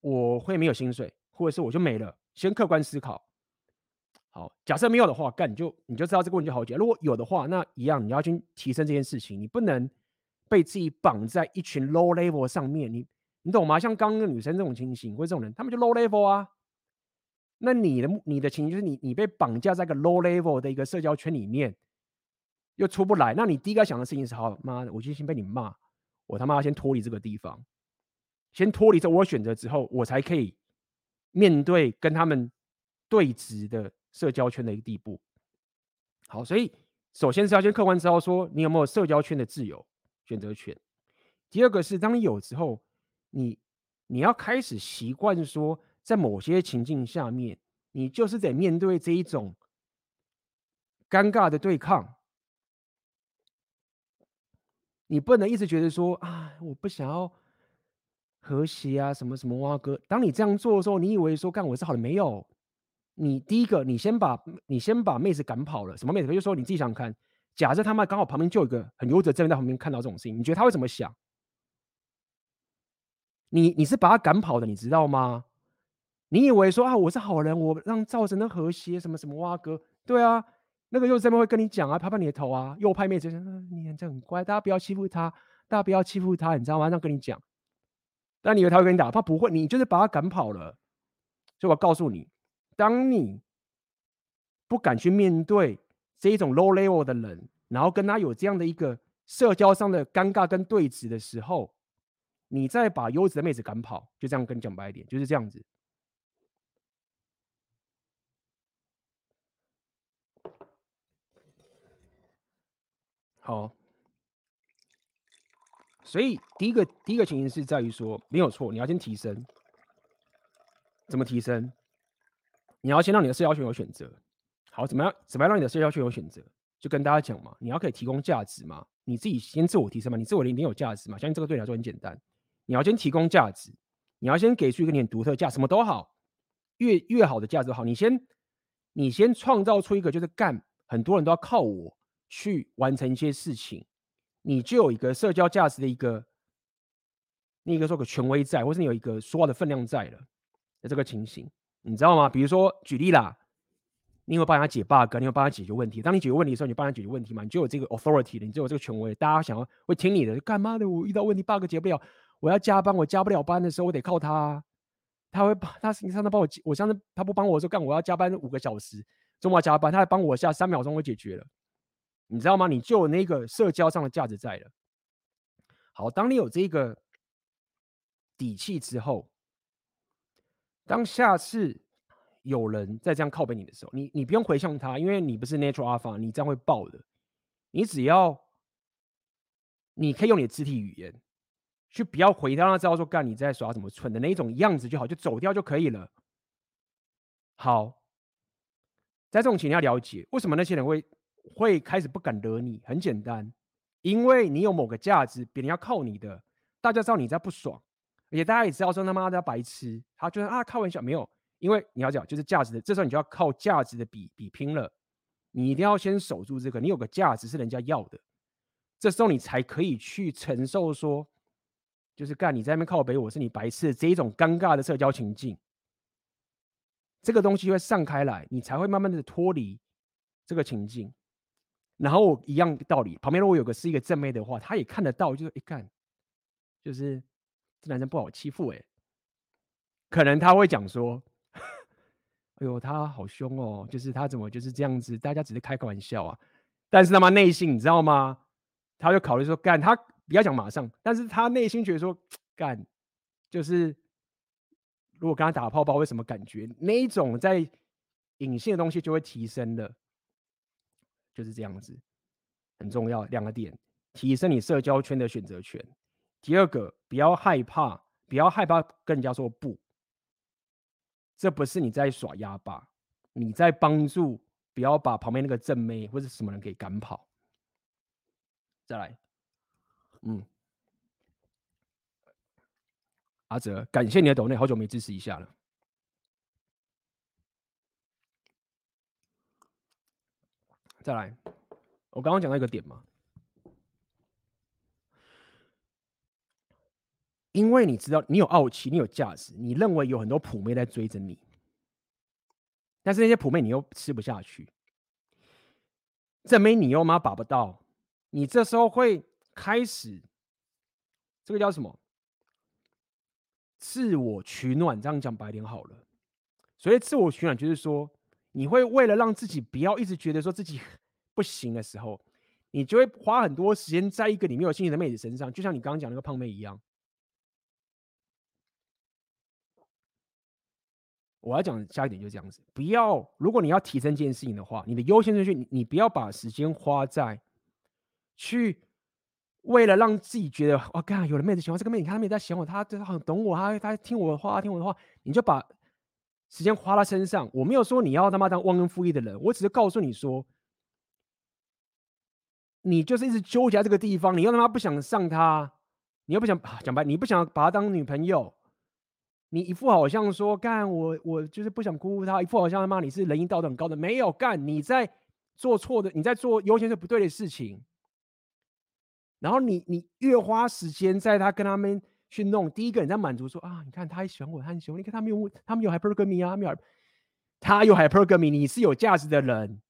我会没有薪水，或者是我就没了。先客观思考。好，假设没有的话，干你就你就知道这个问题好解。如果有的话，那一样你要去提升这件事情，你不能被自己绑在一群 low level 上面，你。你懂吗？像刚刚那个女生这种情形，或者这种人，他们就 low level 啊。那你的你的情绪就是你你被绑架在一个 low level 的一个社交圈里面，又出不来。那你第一个想的事情是：好妈的，我就先被你骂，我他妈要先脱离这个地方，先脱离这我选择之后，我才可以面对跟他们对峙的社交圈的一个地步。好，所以首先是要先客观知道说你有没有社交圈的自由选择权。第二个是当你有之后。你你要开始习惯说，在某些情境下面，你就是得面对这一种尴尬的对抗。你不能一直觉得说啊，我不想要和谐啊，什么什么哇哥。当你这样做的时候，你以为说干我是好的没有？你第一个，你先把你先把妹子赶跑了。什么妹子？就是说你自己想想看，假设他妈刚好旁边就有一个很优质的正在旁边看到这种事情，你觉得他会怎么想？你你是把他赶跑的，你知道吗？你以为说啊，我是好人，我让造成的和谐什么什么哇哥？对啊。那个又这么会跟你讲啊，拍拍你的头啊，右派妹子，嗯，你这很乖，大家不要欺负他，大家不要欺负他，你知道吗？这样跟你讲，但你以为他会跟你打，他不会，你就是把他赶跑了。所以我告诉你，当你不敢去面对这一种 low level 的人，然后跟他有这样的一个社交上的尴尬跟对峙的时候，你再把优质的妹子赶跑，就这样跟你讲白一点，就是这样子。好，所以第一个第一个情形是在于说，没有错，你要先提升。怎么提升？你要先让你的社交圈有选择。好，怎么样？怎么样让你的社交圈有选择？就跟大家讲嘛，你要可以提供价值嘛，你自己先自我提升嘛，你自我一定有价值嘛。相信这个对你来说很简单。你要先提供价值，你要先给出一个你很独特价，什么都好，越越好的价值好，你先你先创造出一个就是干，很多人都要靠我。去完成一些事情，你就有一个社交价值的一个，那个说个权威在，或是你有一个说话的分量在了的这个情形，你知道吗？比如说举例啦，你会帮他解 bug，你会帮他解决问题。当你解决问题的时候，你帮他解决问题嘛，你就有这个 authority 了，你就有这个权威。大家想要会听你的，干嘛的？我遇到问题 bug 解不了，我要加班，我加不了班的时候，我得靠他。他会帮他，你上次帮我，我上次他不帮我说干，我要加班五个小时，周末加班，他还帮我下三秒钟我解决了。你知道吗？你就有那个社交上的价值在了。好，当你有这个底气之后，当下次有人再这样靠北你的时候，你你不用回向他，因为你不是 natural alpha，你这样会爆的。你只要你可以用你的肢体语言去不要回，让他知道说干你在耍什么蠢的那一种样子就好，就走掉就可以了。好，在这种情况下了解为什么那些人会。会开始不敢惹你，很简单，因为你有某个价值，别人要靠你的，大家知道你在不爽，而且大家也知道说他妈的白痴，他觉得啊开玩笑没有，因为你要讲就是价值的，这时候你就要靠价值的比比拼了，你一定要先守住这个，你有个价值是人家要的，这时候你才可以去承受说，就是干你在那边靠北，我是你白痴这一种尴尬的社交情境，这个东西会散开来，你才会慢慢的脱离这个情境。然后一样道理，旁边如果有个是一个正妹的话，他也看得到，就是一看，就是这男生不好欺负哎，可能他会讲说，<laughs> 哎呦他好凶哦，就是他怎么就是这样子，大家只是开个玩笑啊，但是他妈内心你知道吗？他就考虑说干，他不要讲马上，但是他内心觉得说干，就是如果跟他打泡泡会什么感觉？那一种在隐性的东西就会提升了。就是这样子，很重要两个点，提升你社交圈的选择权。第二个，不要害怕，不要害怕跟人家说不，这不是你在耍哑巴，你在帮助，不要把旁边那个正妹或者什么人给赶跑。再来，嗯，阿哲，感谢你的抖内，好久没支持一下了。再来，我刚刚讲到一个点嘛，因为你知道你有傲气，你有价值，你认为有很多普妹在追着你，但是那些普妹你又吃不下去，证明你又妈把不到，你这时候会开始，这个叫什么？自我取暖，这样讲白点好了。所以自我取暖就是说。你会为了让自己不要一直觉得说自己不行的时候，你就会花很多时间在一个你没有兴趣的妹子身上，就像你刚刚讲那个胖妹一样。我要讲下一点就是这样子，不要，如果你要提升这件事情的话，你的优先顺序，你不要把时间花在去为了让自己觉得哦，干有的妹子喜欢这个妹子，你看她妹子在喜欢我，她她很懂我，她她听我的话，听我的话，你就把时间花在身上。我没有说你要他妈当忘恩负义的人，我只是告诉你说，你就是一直纠结这个地方，你又他妈不想上他，你又不想讲白，你不想把他当女朋友，你一副好像说干我我就是不想辜负他，一副好像他妈你是仁义道德很高的，没有干你在做错的，你在做优先是不对的事情。然后你你越花时间在他跟他们去弄，第一个你在满足说啊，你看他还喜欢我，他很喜欢你看他没有他没有 hypergamy 啊，没有，他有 hypergamy，你是有价值的人，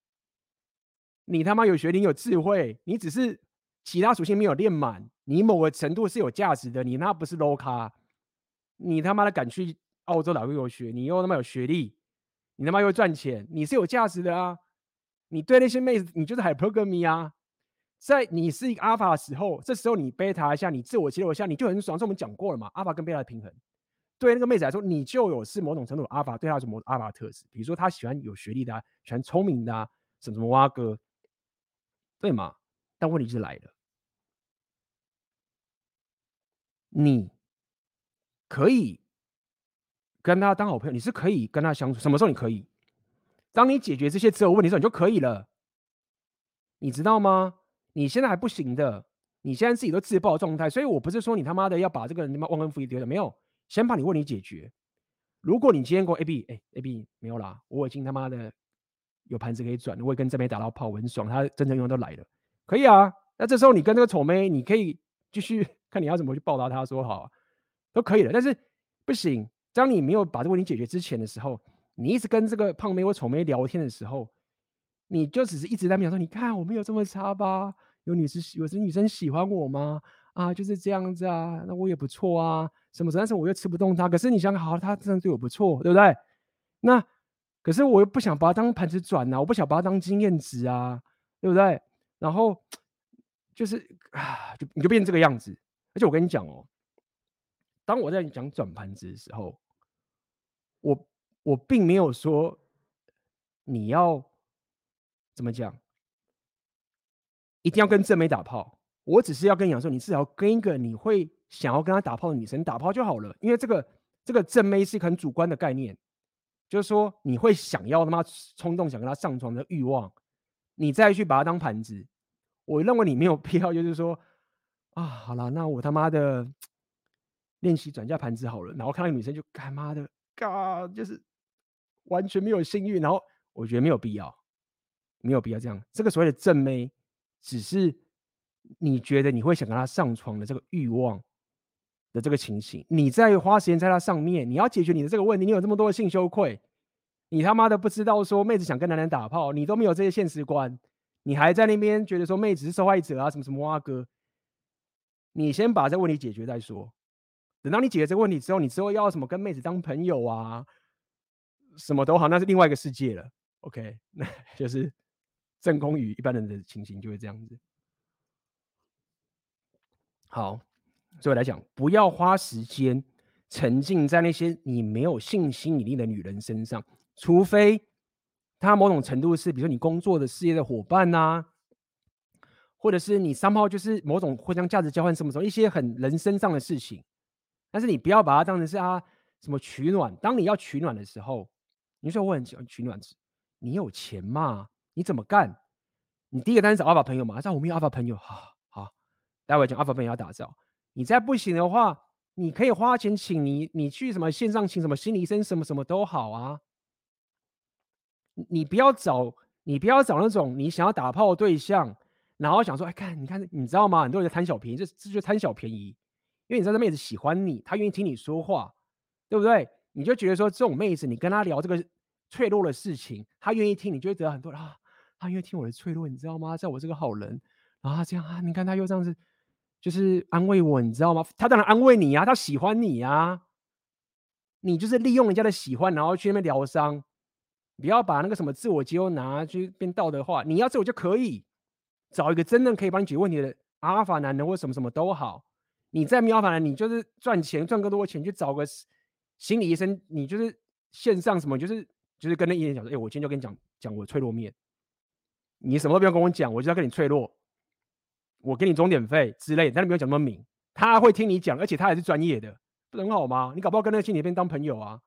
你他妈有学历有智慧，你只是其他属性没有练满，你某个程度是有价值的，你那不是 low 咖，你他妈的敢去澳洲打个游学，你又他妈有学历，你他妈又赚钱，你是有价值的啊，你对那些妹子你就是 hypergamy 啊。在你是一个阿法的时候，这时候你贝塔一下，你自我揭露一下，你就很爽。这我们讲过了嘛，阿法跟贝塔的平衡，对那个妹子来说，你就有是某种程度的阿法，对她是某种阿法特质。比如说，她喜欢有学历的、啊，喜欢聪明的、啊，什么什么蛙哥，对吗？但问题是来了，你可以跟他当好朋友，你是可以跟他相处。什么时候你可以？当你解决这些择偶问题的时候，你就可以了，你知道吗？你现在还不行的，你现在自己都自爆状态，所以我不是说你他妈的要把这个人他妈忘恩负义丢了，没有，先把你问题解决。如果你今天跟我 A B，哎、A B 没有啦，我已经他妈的有盘子可以转，我也跟这边打到炮，我很爽，他真正用都来了，可以啊。那这时候你跟这个丑妹，你可以继续 <laughs> 看你要怎么去报答他，说好、都可以的。但是不行，当你没有把这个问题解决之前的时候，你一直跟这个胖妹或丑妹聊天的时候。你就只是一直在讲说，你看我没有这么差吧？有女生有些女生喜欢我吗？啊，就是这样子啊，那我也不错啊，什么？但是我又吃不动她。可是你想好，她真的对我不错，对不对？那可是我又不想把她当盘子转呐，我不想把她当经验值啊，对不对？然后就是啊，就你就变这个样子。而且我跟你讲哦，当我在讲转盘子的时候，我我并没有说你要。怎么讲？一定要跟正妹打炮？我只是要跟你讲说，你至少跟一个你会想要跟她打炮的女生打炮就好了。因为这个这个正妹是一个很主观的概念，就是说你会想要他妈冲动想跟她上床的欲望，你再去把她当盘子，我认为你没有必要。就是说啊，好了，那我他妈的练习转嫁盘子好了。然后看到女生就干妈的，嘎，就是完全没有性欲。然后我觉得没有必要。没有必要这样。这个所谓的正妹，只是你觉得你会想跟他上床的这个欲望的这个情形。你在花时间在他上面，你要解决你的这个问题。你有这么多的性羞愧，你他妈的不知道说妹子想跟男人打炮，你都没有这些现实观，你还在那边觉得说妹子是受害者啊，什么什么哇哥。你先把这个问题解决再说。等到你解决这个问题之后，你之后要什么跟妹子当朋友啊，什么都好，那是另外一个世界了。OK，那 <laughs> 就是。正宫与一般人的情形就会这样子。好，所以来讲，不要花时间沉浸在那些你没有性吸引力的女人身上，除非她某种程度是，比如说你工作的事业的伙伴呐、或者是你三号就是某种互相价值交换什么什么一些很人身上的事情。但是你不要把它当成是啊什么取暖。当你要取暖的时候，你说我很喜欢取暖，你有钱吗？你怎么干？你第一个单是找阿法朋友嘛？让我们有阿法朋友，好好，待会讲阿法朋友要打造。你再不行的话，你可以花钱请你，你去什么线上请什么心理医生，什么什么都好啊。你不要找，你不要找那种你想要打炮的对象，然后想说，哎，看，你看，你知道吗？很多人在贪小便宜，这这就贪小便宜，因为你知道那妹子喜欢你，她愿意听你说话，对不对？你就觉得说这种妹子，你跟她聊这个。脆弱的事情，她愿意听，你就会得到很多啊。他因为听我的脆弱，你知道吗？在我这个好人，然后他这样啊，你看他又这样子，就是安慰我，你知道吗？他当然安慰你啊，他喜欢你啊。你就是利用人家的喜欢，然后去那边疗伤。不要把那个什么自我揭露拿去变道德化。你要自我就可以找一个真正可以帮你解决问题的阿尔法男人，或什么什么都好。你在阿尔法男，你就是赚钱赚更多的钱，去找个心理医生，你就是线上什么就是。就是跟那艺人讲说，哎、我今天就跟你讲讲我脆弱面，你什么都不要跟我讲，我就要跟你脆弱，我给你钟点费之类的，但你不用讲那么明，他会听你讲，而且他还是专业的，不是很好吗？你搞不好跟那个心理医生当朋友啊，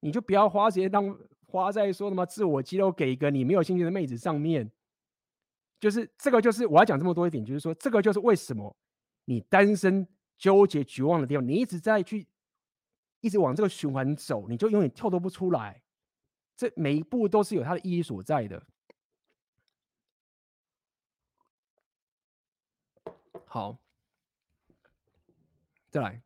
你就不要花时间当花在说什么自我肌肉给一个你没有兴趣的妹子上面。就是这个，就是我要讲这么多一点，就是说这个就是为什么你单身纠结绝望的地方，你一直在去一直往这个循环走，你就永远跳脱不出来。这每一步都是有它的意义所在的。好，再来，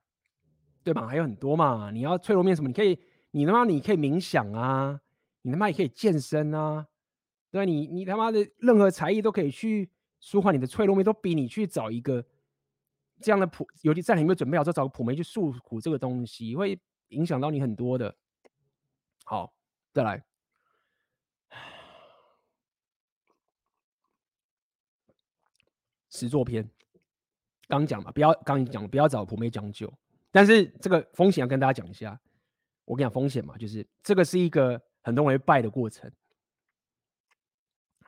对吧？还有很多嘛，你要脆弱面什么？你可以，你他妈你可以冥想啊，你他妈也可以健身啊。对，你你他妈的任何才艺都可以去舒缓你的脆弱面，都比你去找一个这样的普，尤其在你没有准备好之后找个普媒去诉苦这个东西，会影响到你很多的。好，再来，<sighs> 实作篇，刚讲嘛，不要刚讲不要找普媒将就，但是这个风险要跟大家讲一下。我跟你讲风险嘛，就是这个是一个很多人会败的过程。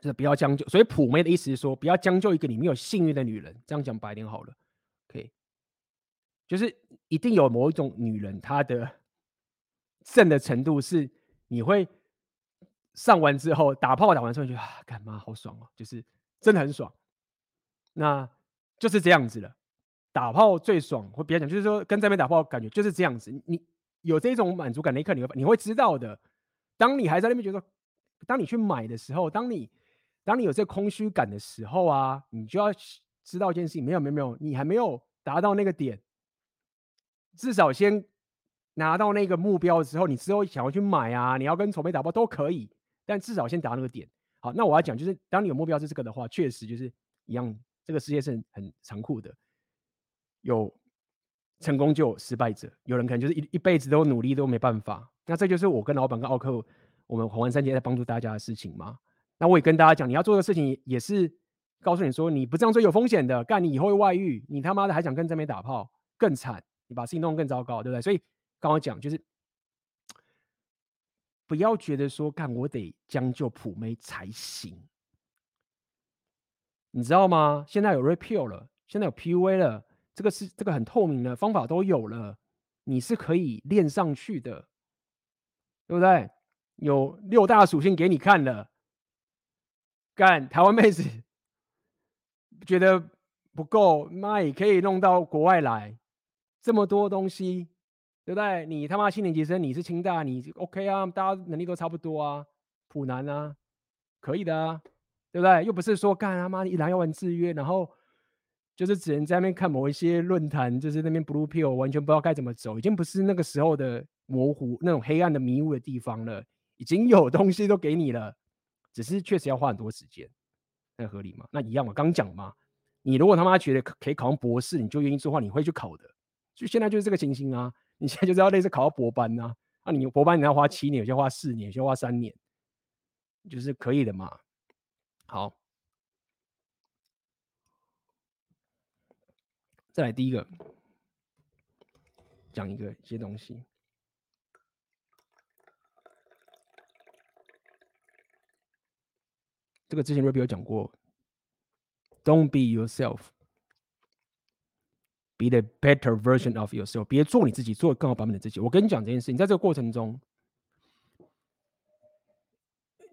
是不要将就，所以普妹的意思是说，不要将就一个你没有幸运的女人。这样讲白一点好了，可以，就是一定有某一种女人，她的正的程度是你会上完之后打炮打完之后就啊，干嘛好爽哦，就是真的很爽。那就是这样子了，打炮最爽，或别讲，就是说跟这边打炮感觉就是这样子。你有这种满足感那一刻，你会你会知道的。当你还在那边觉得，当你去买的时候，当你。当你有这个空虚感的时候啊，你就要知道一件事情：没有，没有，没有，你还没有达到那个点。至少先拿到那个目标之后，你之后想要去买啊，你要跟筹备打包都可以。但至少先达到那个点。好，那我要讲就是，当你有目标是这个的话，确实就是一样，这个世界是很很残酷的。有成功就有失败者，有人可能就是一一辈子都努力都没办法。那这就是我跟老板跟奥克，我们环环三节在帮助大家的事情嘛？那我也跟大家讲，你要做的事情也是告诉你说，你不这样做有风险的，干你以后会外遇，你他妈的还想跟这边打炮，更惨，你把事情弄更糟糕，对不对？所以刚刚讲就是，不要觉得说干我得将就普妹才行，你知道吗？现在有 Rape 了，现在有 PUA 了，这个是这个很透明的方法都有了，你是可以练上去的，对不对？有六大属性给你看了。干台湾妹子觉得不够，妈也可以弄到国外来，这么多东西，对不对？你他妈七年级生，你是清大，你 OK 啊？大家能力都差不多啊，普男啊，可以的啊，对不对？又不是说干他妈一来要玩制约，然后就是只能在那边看某一些论坛，就是那边 blue pill，完全不知道该怎么走，已经不是那个时候的模糊那种黑暗的迷雾的地方了，已经有东西都给你了。只是确实要花很多时间，那合理吗？那一样嘛，刚讲嘛。你如果他妈觉得可以考上博士，你就愿意做的话，你会去考的。所以现在就是这个情形啊。你现在就是要类似考到博班啊。那、你博班你要花七年，有些花四年，有些花三年，就是可以的嘛。好，再来第一个，讲一个一些东西。这个之前 Rabbi 有讲过，Don't be yourself，be the better version of yourself。别做你自己，做更好版本的自己。我跟你讲这件事，你在这个过程中，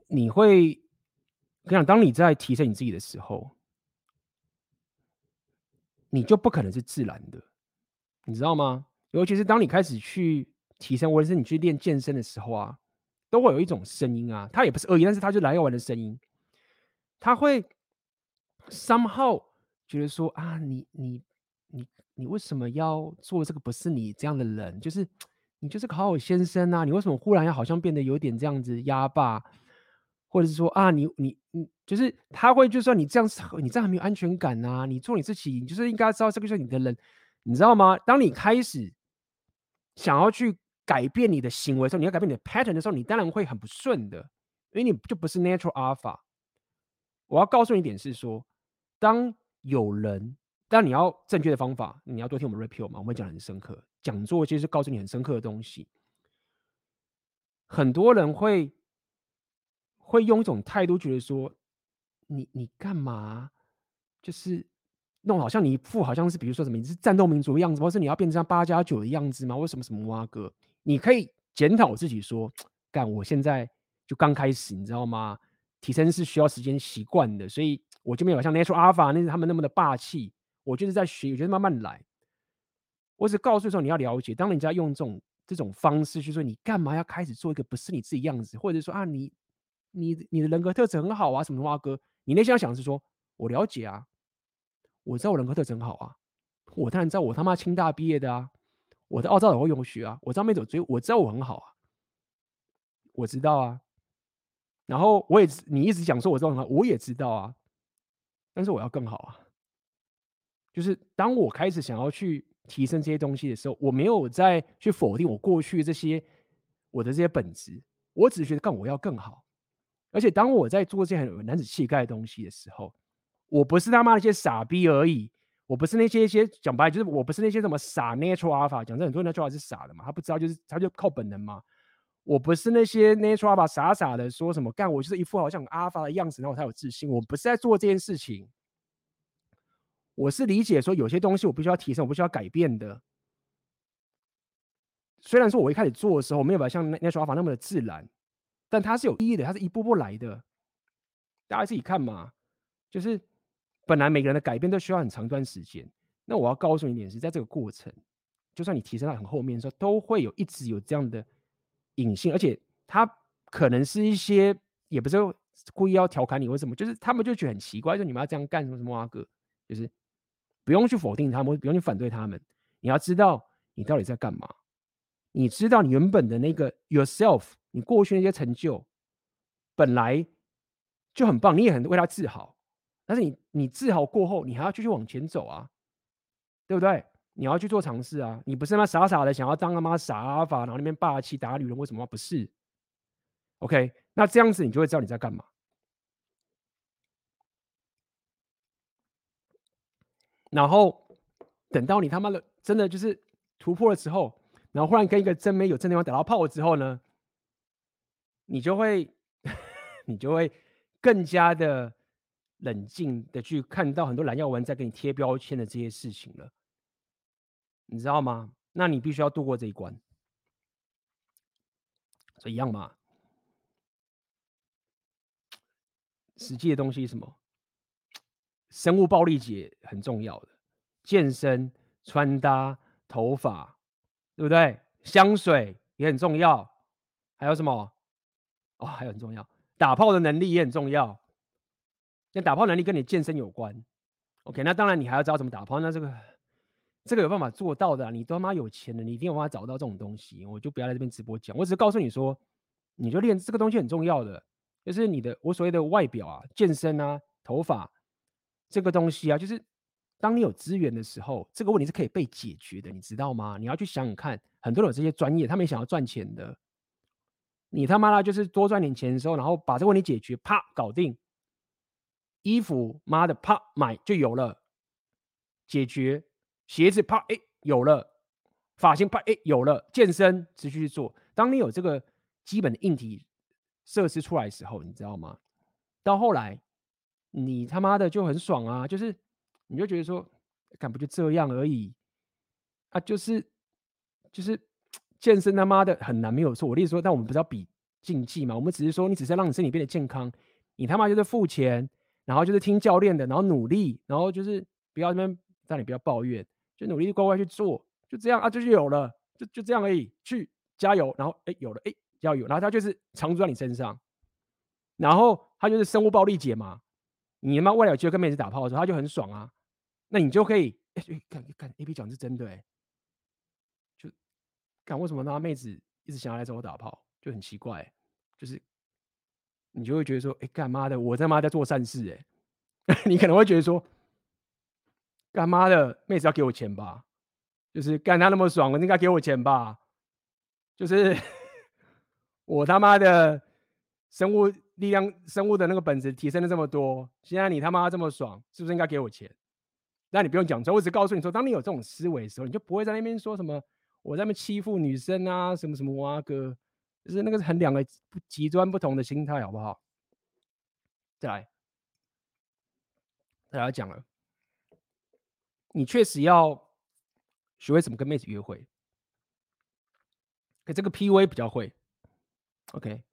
你会，我跟你讲，当你在提升你自己的时候，你就不可能是自然的，你知道吗？尤其是当你开始去提升，或者是你去练健身的时候啊，都会有一种声音啊，它也不是恶意，但是它就来要玩的声音。他会 somehow 觉得说啊，你你你你为什么要做这个？不是你这样的人，就是你就是个好好先生啊！你为什么忽然要好像变得有点这样子压霸？或者是说啊，你你你就是他会就说你这样子，你这样很没有安全感啊！你做你自己，你就是应该知道这个是你的人，你知道吗？当你开始想要去改变你的行为的时候，你要改变你的 pattern 的时候，你当然会很不顺的，因为你就不是 natural alpha。我要告诉你一点是说，当有人，当你要正确的方法，你要多听我们 Rapio 嘛，我们讲很深刻，讲座其实是告诉你很深刻的东西。很多人会会用一种态度，觉得说，你你干嘛？就是弄好像你一副好像是，比如说什么，你是战斗民族的样子，或是你要变成像八加九的样子吗？为什么什么哇哥？你可以检讨自己说，干，我现在就刚开始，你知道吗？提升是需要时间习惯的，所以我就没有像 Natural Alpha 那他们那么的霸气。我就是在学，我觉得慢慢来。我只告诉说，你要了解，当人家用这种这种方式去说，你干嘛要开始做一个不是你自己样子，或者说啊，你你你的人格特质很好啊，什么什么哥，你内心要想的是说，我了解啊，我知道我人格特质很好啊，我当然知道我他妈清大毕业的啊，我的澳洲老会用学啊，我知道没走追，我知道我很好啊，我知道啊，然后我也你一直讲说我知道很好，我也知道啊，但是我要更好啊，就是当我开始想要去。提升这些东西的时候，我没有再去否定我过去这些我的这些本质，我只是觉得干我要更好。而且当我在做这些很男子气概的东西的时候，我不是他妈那些傻逼而已，我不是那些一些讲白就是我不是那些什么傻 natural alpha，讲真很多 natural 是傻的嘛，他不知道就是他就靠本能嘛。我不是那些 natural alpha 傻傻的说什么干我就是一副好像 alpha 的样子，然后我才有自信。我不是在做这件事情。我是理解说有些东西我必须要提升，我必须要改变的。虽然说我一开始做的时候没有办法像 Natural Alpha 那么的自然，但它是有意义的，它是一步步来的。大家自己看嘛，就是本来每个人的改变都需要很长一段时间。那我要告诉你一点是，在这个过程，就算你提升到很后面的时候，都会有一直有这样的隐性，而且它可能是一些也不是故意要调侃你或什么，就是他们就觉得很奇怪，说你们要这样干什么什么啊哥，就是。不用去否定他们，不用去反对他们。你要知道你到底在干嘛。你知道你原本的那个 yourself，你过去那些成就本来就很棒，你也很为他自豪。但是你你自豪过后，你还要继续往前走啊，对不对？你要去做尝试啊。你不是那傻傻的想要当他妈傻阿法，然后那边霸气打女人，为什么不是？OK，那这样子你就会知道你在干嘛。然后等到你他妈的真的就是突破了之后，然后忽然跟一个真妹有正对方打到炮了之后呢，你就会 <laughs> 你就会更加的冷静的去看到很多蓝药丸在给你贴标签的这些事情了，你知道吗？那你必须要度过这一关，所以一样嘛，实际的东西是什么？生物暴力解很重要的，健身、穿搭、头发，对不对？香水也很重要，还有什么？哦，还有很重要，打炮的能力也很重要。那打炮能力跟你健身有关。OK，那当然你还要知道怎么打炮。那这个这个有办法做到的啊，你他妈有钱的，你一定有办法找到这种东西。我就不要在这边直播讲，我只是告诉你说，你就练这个东西很重要的，就是你的我所谓的外表啊，健身啊，头发。这个东西啊，就是当你有资源的时候，这个问题是可以被解决的，你知道吗？你要去想想看，很多人有这些专业，他们也想要赚钱的。你他妈的，就是多赚点钱的时候，然后把这个问题解决，啪，搞定。衣服，妈的，啪，买就有了，解决。鞋子，啪，哎，有了。发型，啪，哎，有了。健身，持续去做。当你有这个基本的硬体设施出来的时候，你知道吗？到后来。你他妈的就很爽啊！就是你就觉得说，干不就这样而已啊？就是就是健身他妈的很难，没有错。我例如说，但我们不是要比竞技嘛？我们只是说，你只是让你身体变得健康。你他妈就是付钱，然后就是听教练的，然后努力，然后就是不要那边让你不要抱怨，就努力乖乖去做，就这样啊，就是有了，就就这样而已。去加油，然后哎有了哎加油，然后他就是常驻在你身上，然后他就是生物暴力解嘛。你他妈外了就跟妹子打炮的时候，他就很爽啊，那你就可以，哎、欸，看看 A B 讲是真的哎、看为什么那妹子一直想要来找我打炮，就很奇怪、就是你就会觉得说，哎、干妈的，我他妈在做善事哎、<laughs> 你可能会觉得说，干妈的妹子要给我钱吧，就是干他那么爽，应该给我钱吧，就是 <laughs> 我他妈的生物。力量生物的那个本质提升了这么多，现在你他妈这么爽，是不是应该给我钱？那你不用讲错，我只告诉你说，当你有这种思维的时候，你就不会在那边说什么我在那边欺负女生啊，什么什么啊哥，就是那个是很两个极端不同的心态，好不好？再来，再来讲了，你确实要学会怎么跟妹子约会，可、这个 PUA 比较会，OK，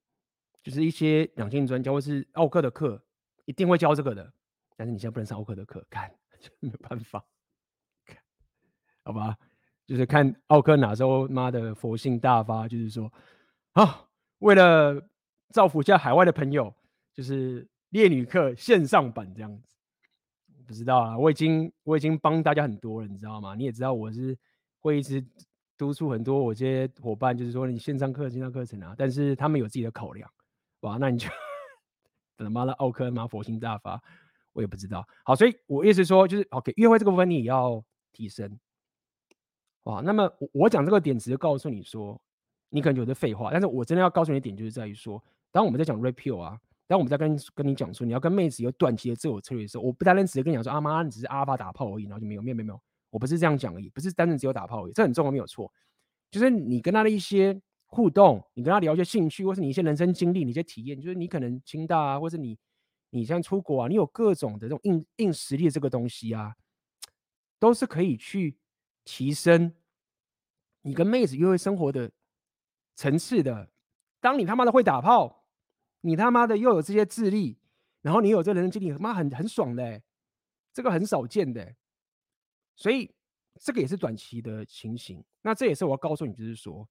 就是一些两性专家或是奥克的课一定会教这个的，但是你现在不能上奥克的课，看 <laughs> 没有办法，好吧？就是看奥克哪时候妈的佛性大发，就是说啊，为了造福一下海外的朋友，就是烈女课线上版这样子，不知道啊，我已经我已经帮大家很多了，你知道吗？你也知道我是会一直督促很多我这些伙伴，就是说你线上课、线上课程啊，但是他们有自己的考量，哇，那你就等他妈的奥克妈佛性大发，我也不知道。好，所以我意思说就是，OK，约会这个部分你也要提升。哇，那么我我讲这个点，只是告诉你说，你可能觉得废话，但是我真的要告诉你的点，就是在于说，当我们在讲 rapio 啊，当我们在跟跟你讲说，你要跟妹子有短期的自我策略的时候，我不单单只是跟你讲说，啊妈，你只是阿发打炮而已，然后就没有，没有，没有，我不是这样讲而已，不是单纯只有打炮而已，这很重要，没有错，就是你跟他的一些互动，你跟他聊一些兴趣，或是你一些人生经历，你一些体验，就是你可能清大啊，或是你你像出国啊，你有各种的这种硬硬实力的这个东西啊，都是可以去提升。你跟妹子约会生活的层次的，当你他妈的会打炮，你他妈的又有这些智力，然后你有这人生经历，他妈很很爽的、这个很少见的、所以这个也是短期的情形。那这也是我要告诉你，就是说，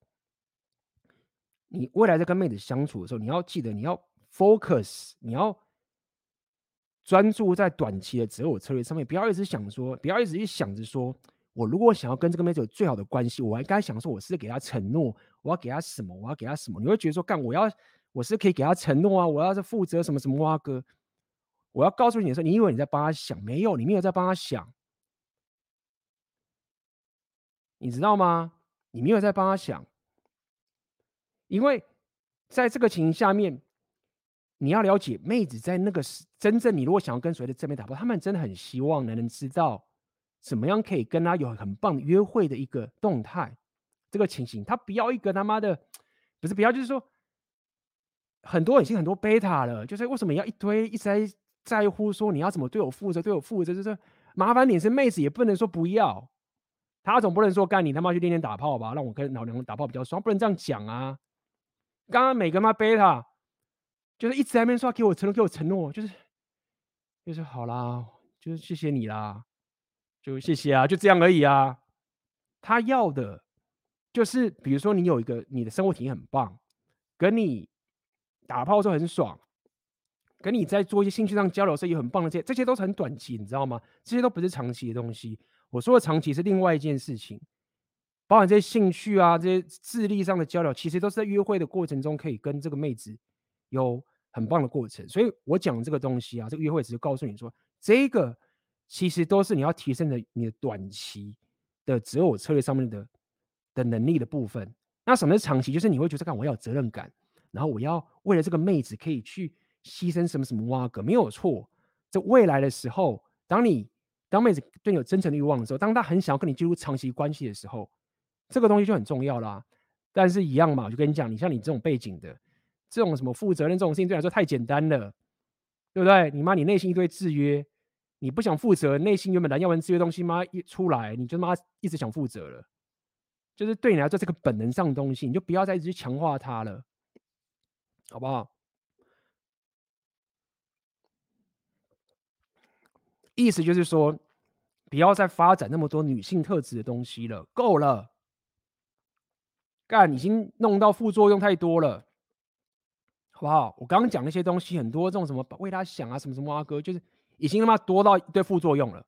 你未来在跟妹子相处的时候，你要记得你要 focus，你要专注在短期的择偶策略上面，不要一直想说，不要一直去想着说。我如果想要跟这个妹子有最好的关系，我还该想说，我是给她承诺，我要给她什么？我要给她什么？你会觉得说，干，我要，我是可以给她承诺啊，我要是负责什么什么哇哥，我要告诉你的时候，你以为你在帮她想，没有，你没有在帮她想，你知道吗？你没有在帮她想，因为在这个情形下面，你要了解妹子在那个真正，你如果想要跟所谓的正面打破，他们真的很希望能能知道。怎么样可以跟他有很棒约会的一个动态？这个情形，他不要一个他妈的，不是不要，就是说，很多已经很多贝塔了，就是为什么要一堆一直在在乎说你要怎么对我负责，对我负责，就是麻烦你是妹子也不能说不要，他总不能说干你他妈去练练打炮吧，让我跟老娘打炮比较爽，不能这样讲啊。刚刚每个妈贝塔就是一直在那边说给我承诺，给我承诺，就是就是好啦，就是谢谢你啦。就谢谢啊，就这样而已啊。他要的，就是比如说你有一个你的生活体验很棒，跟你打炮的时候很爽，跟你在做一些兴趣上交流的时候也很棒的这些，这些都是很短期，你知道吗？这些都不是长期的东西。我说的长期是另外一件事情，包含这些兴趣啊，这些智力上的交流，其实都是在约会的过程中可以跟这个妹子有很棒的过程。所以我讲这个东西啊，这个约会只是告诉你说这个。其实都是你要提升的你的短期的择偶策略上面的的能力的部分。那什么是长期？就是你会觉得，看我要有责任感，然后我要为了这个妹子可以去牺牲什么什么哇个没有错。在未来的时候，当你当妹子对你有真诚的欲望的时候，当她很想要跟你进入长期关系的时候，这个东西就很重要啦。但是，一样嘛，我就跟你讲，你像你这种背景的，这种什么负责任这种事情，对你来说太简单了，对不对？你妈，你内心一堆制约。你不想负责，内心原本蓝耀文这些东西妈一出来，你就妈一直想负责了，就是对你来说这个本能上的东西，你就不要再一直去强化它了，好不好？意思就是说，不要再发展那么多女性特质的东西了，够了，干已经弄到副作用太多了，好不好？我刚刚讲那些东西很多，这种什么为他想啊，什么什么啊哥，就是。已经他妈多到一堆副作用了。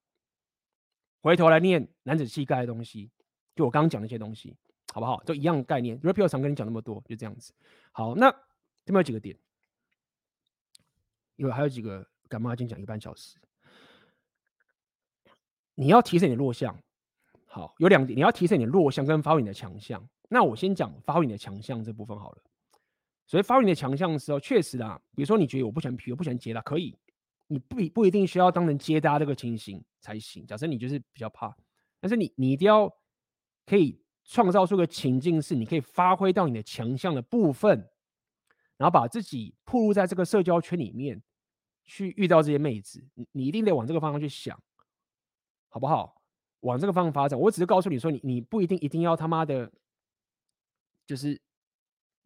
回头来念男子气概的东西，就我刚刚讲那些东西，好不好？就一样概念。Rapio 常跟你讲那么多，就这样子。好，那这边有几个点，有还有几个，干嘛今天讲一个半小时？你要提升你的弱项。好，有两点，你要提升你的弱项跟发挥你的强项。那我先讲发挥你的强项这部分好了。所以发挥你的强项的时候，确实啊，比如说你觉得我不喜欢皮，我不喜欢接啦，可以。你不不一定需要当成接搭这个情形才行。假设你就是比较怕，但是你你一定要可以创造出个情境，是你可以发挥到你的强项的部分，然后把自己暴露在这个社交圈里面，去遇到这些妹子。你你一定得往这个方向去想，好不好？往这个方向发展。我只是告诉你说，你你不一定一定要他妈的，就是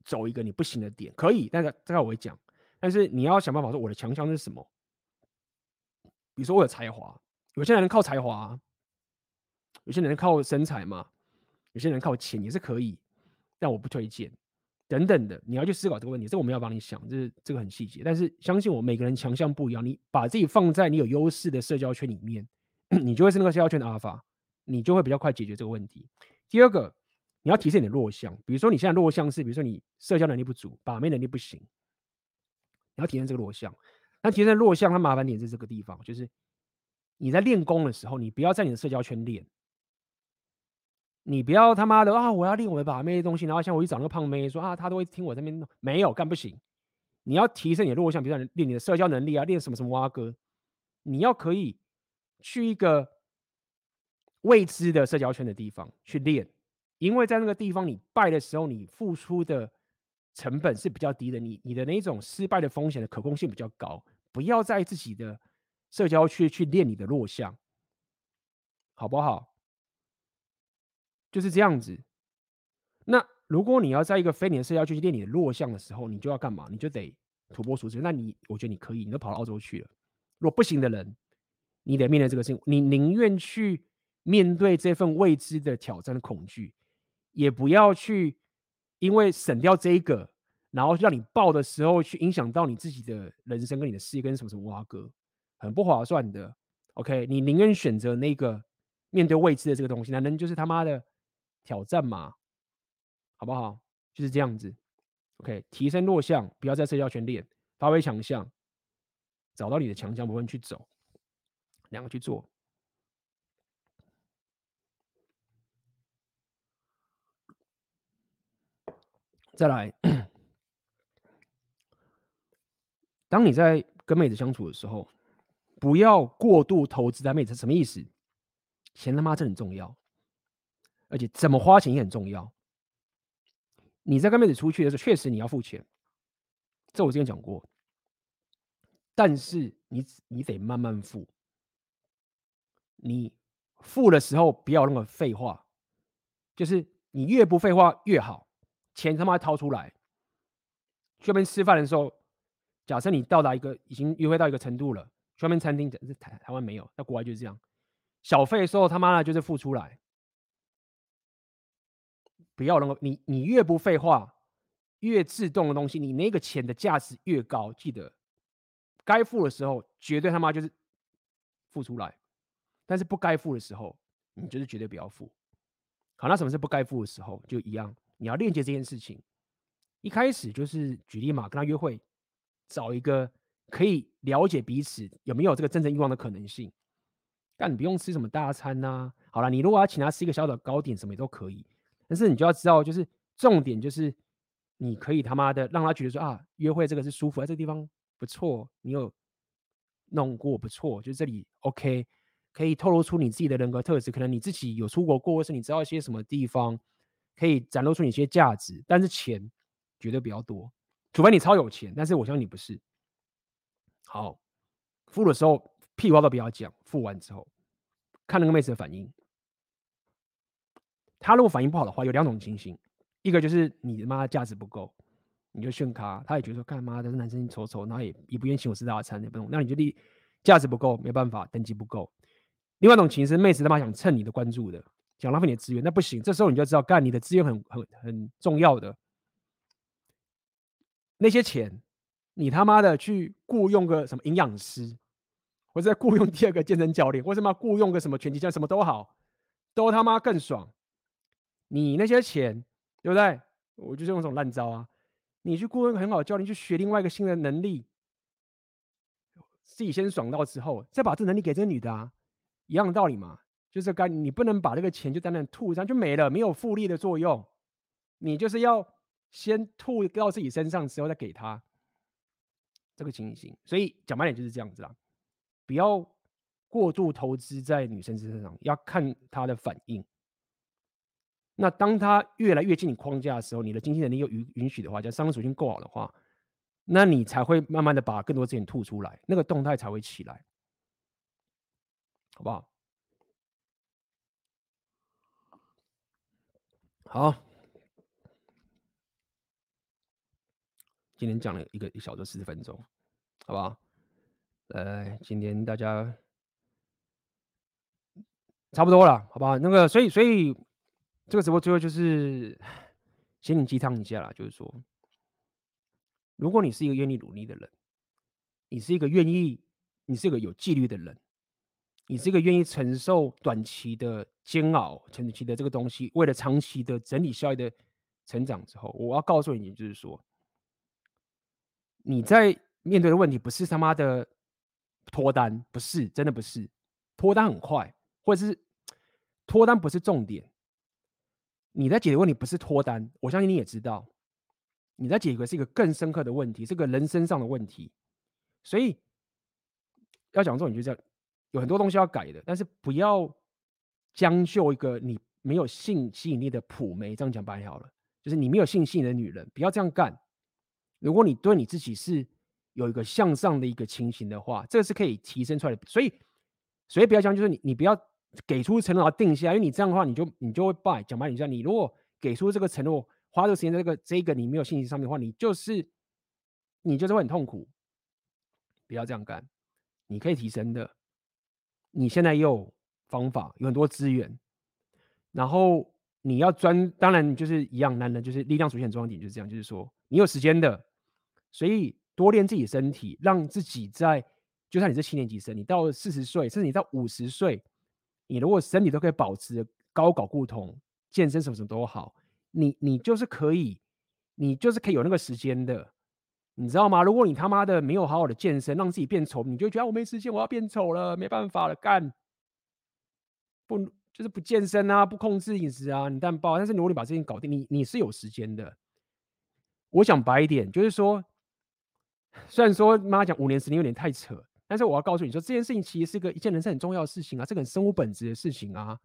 走一个你不行的点，可以，但是这个我会讲。但是你要想办法说我的强项是什么？比如说我有才华，有些人靠才华，有些人靠身材嘛，有些人靠钱也是可以，但我不推荐。等等的，你要去思考这个问题，这我们要帮你想，这是这个很细节。但是相信我，每个人强项不一样，你把自己放在你有优势的社交圈里面，你就会是那个社交圈的阿尔法，你就会比较快解决这个问题。第二个，你要提升你的弱项，比如说你现在弱项是，比如说你社交能力不足，把妹能力不行，你要提升这个弱项。那提升弱项，它麻烦点是这个地方，就是你在练功的时候，你不要在你的社交圈练。你不要他妈的啊！我要练我的把妹的东西，然后像我去找那个胖妹说啊，他都会听我这边弄，没有干不行。你要提升你的弱项，比如说练你的社交能力啊，练什么什么蛙哥，你要可以去一个未知的社交圈的地方去练，因为在那个地方你败的时候，你付出的成本是比较低的，你你的那种失败的风险的可控性比较高。不要在自己的社交区去练你的弱项，好不好？就是这样子。那如果你要在一个非你的社交圈去练你的弱项的时候，你就要干嘛？你就得土拨鼠之。那你，我觉得你可以，你都跑到澳洲去了。如果不行的人，你得面对这个事情。你宁愿去面对这份未知的挑战的恐惧，也不要去因为省掉这一个，然后让你报的时候去影响到你自己的人生跟你的事业跟什么什么挖哥，很不划算的。OK，你宁愿选择那个面对未知的这个东西，男人就是他妈的。挑战嘛，好不好？就是这样子。OK，提升弱项，不要在社交圈练，发挥强项，找到你的强项部分去走，两个去做。再来，当你在跟妹子相处的时候，不要过度投资在妹子，什么意思？钱他妈真很重要。而且怎么花钱也很重要。你在跟妹子出去的时候，确实你要付钱，这我之前讲过。但是你你得慢慢付。你付的时候不要那么废话，就是你越不废话越好。钱他妈掏出来。去那边吃饭的时候，假设你到达一个已经约会到一个程度了，去那边餐厅，台台湾没有，在国外就是这样。小费的时候他妈的就是付出来。不要那个，你你越不废话，越自动的东西，你那个钱的价值越高。记得，该付的时候绝对他妈就是付出来，但是不该付的时候，你就是绝对不要付。好，那什么是不该付的时候？就一样，你要链接这件事情。一开始就是举例嘛，跟他约会，找一个可以了解彼此有没有这个真正欲望的可能性。但你不用吃什么大餐呐、好了，你如果要请他吃一个小小的糕点，什么也都可以。但是你就要知道，就是重点就是，你可以他妈的让他觉得说啊，约会这个是舒服，在这个地方不错，你有弄过不错，就是这里 OK，可以透露出你自己的人格特质，可能你自己有出国过，或是你知道一些什么地方，可以展露出你一些价值。但是钱绝对比较多，除非你超有钱，但是我相信你不是。好，付的时候屁话都不要讲，付完之后看那个妹子的反应。他如果反应不好的话，有两种情形，一个就是你妈价值不够，你就炫咖，他也觉得说干妈的这男生丑丑，然后也也不愿意请我吃大餐，也不用，那你就立价值不够，没办法，等级不够。另外一种情形是妹子他妈想蹭你的关注的，想浪费你的资源，那不行，这时候你就知道干你的资源很很很重要的那些钱，你他妈的去雇佣个什么营养师，或者雇佣第二个健身教练，或者他妈雇佣个什么拳击教练，什么都好，都他妈更爽。你那些钱，对不对？我就是用这种烂招啊！你去雇佣很好的教练，去学另外一个新的能力，自己先爽到之后，再把这能力给这个女的啊，一样的道理嘛。就是该你不能把这个钱就单单吐上就没了，没有复利的作用。你就是要先吐到自己身上之后再给他这个情形。所以讲白点就是这样子啦，不要过度投资在女生身上，要看她的反应。那当她越来越进你框架的时候，你的经济能力又允允许的话，就商业属性够好的话，那你才会慢慢的把更多资源吐出来，那个动态才会起来，好不好？好，今天讲了一个一小时四十分钟，好不好？呃，今天大家差不多了，好不好？那个，所以所以这个直播最后就是 <sighs> 心灵鸡汤一下啦，就是说，如果你是一个愿意努力的人，你是一个愿意，你是一个有纪律的人，你是一个愿意承受短期的煎熬、长期的这个东西，为了长期的整体效益的成长之后，我要告诉你，就是说，你在面对的问题不是他妈的脱单，不是，真的不是，脱单很快，或者是脱单不是重点。你在解决问题不是脱单，我相信你也知道，你在解决是一个更深刻的问题，是个人身上的问题。所以要讲重点，就这样，有很多东西要改的，但是不要将就一个你没有性吸引力的普媒。这样讲白好了，就是你没有性吸引的女人，不要这样干。如果你对你自己是有一个向上的一个情形的话，这个是可以提升出来的。所以，所以不要讲，就是你你不要给出承诺而定下，因为你这样的话，你就你就会败。讲白点，你如果给出这个承诺，花这个时间在这个这个你没有信心上面的话，你就是你就是会很痛苦。不要这样干，你可以提升的。你现在有方法，有很多资源。然后你要专，当然就是一样，男人就是力量出现重要点，就是这样，就是说你有时间的，所以多练自己身体，让自己在，就算你是七年级生，你到四十岁，甚至你到五十岁，你如果身体都可以保持高搞固酮，健身什么什么都好，你你就是可以，你就是可以有那个时间的。你知道吗？如果你他妈的没有好好的健身，让自己变丑，你就觉得我没时间，我要变丑了，没办法了，干不就是不健身啊，不控制饮食啊，你但爆。但是如果你把这件搞定，你你是有时间的。我想白一点，就是说，虽然说妈讲五年十年有点太扯，但是我要告诉你说，这件事情其实是一个一件人生很重要的事情啊，这个很生物本质的事情啊。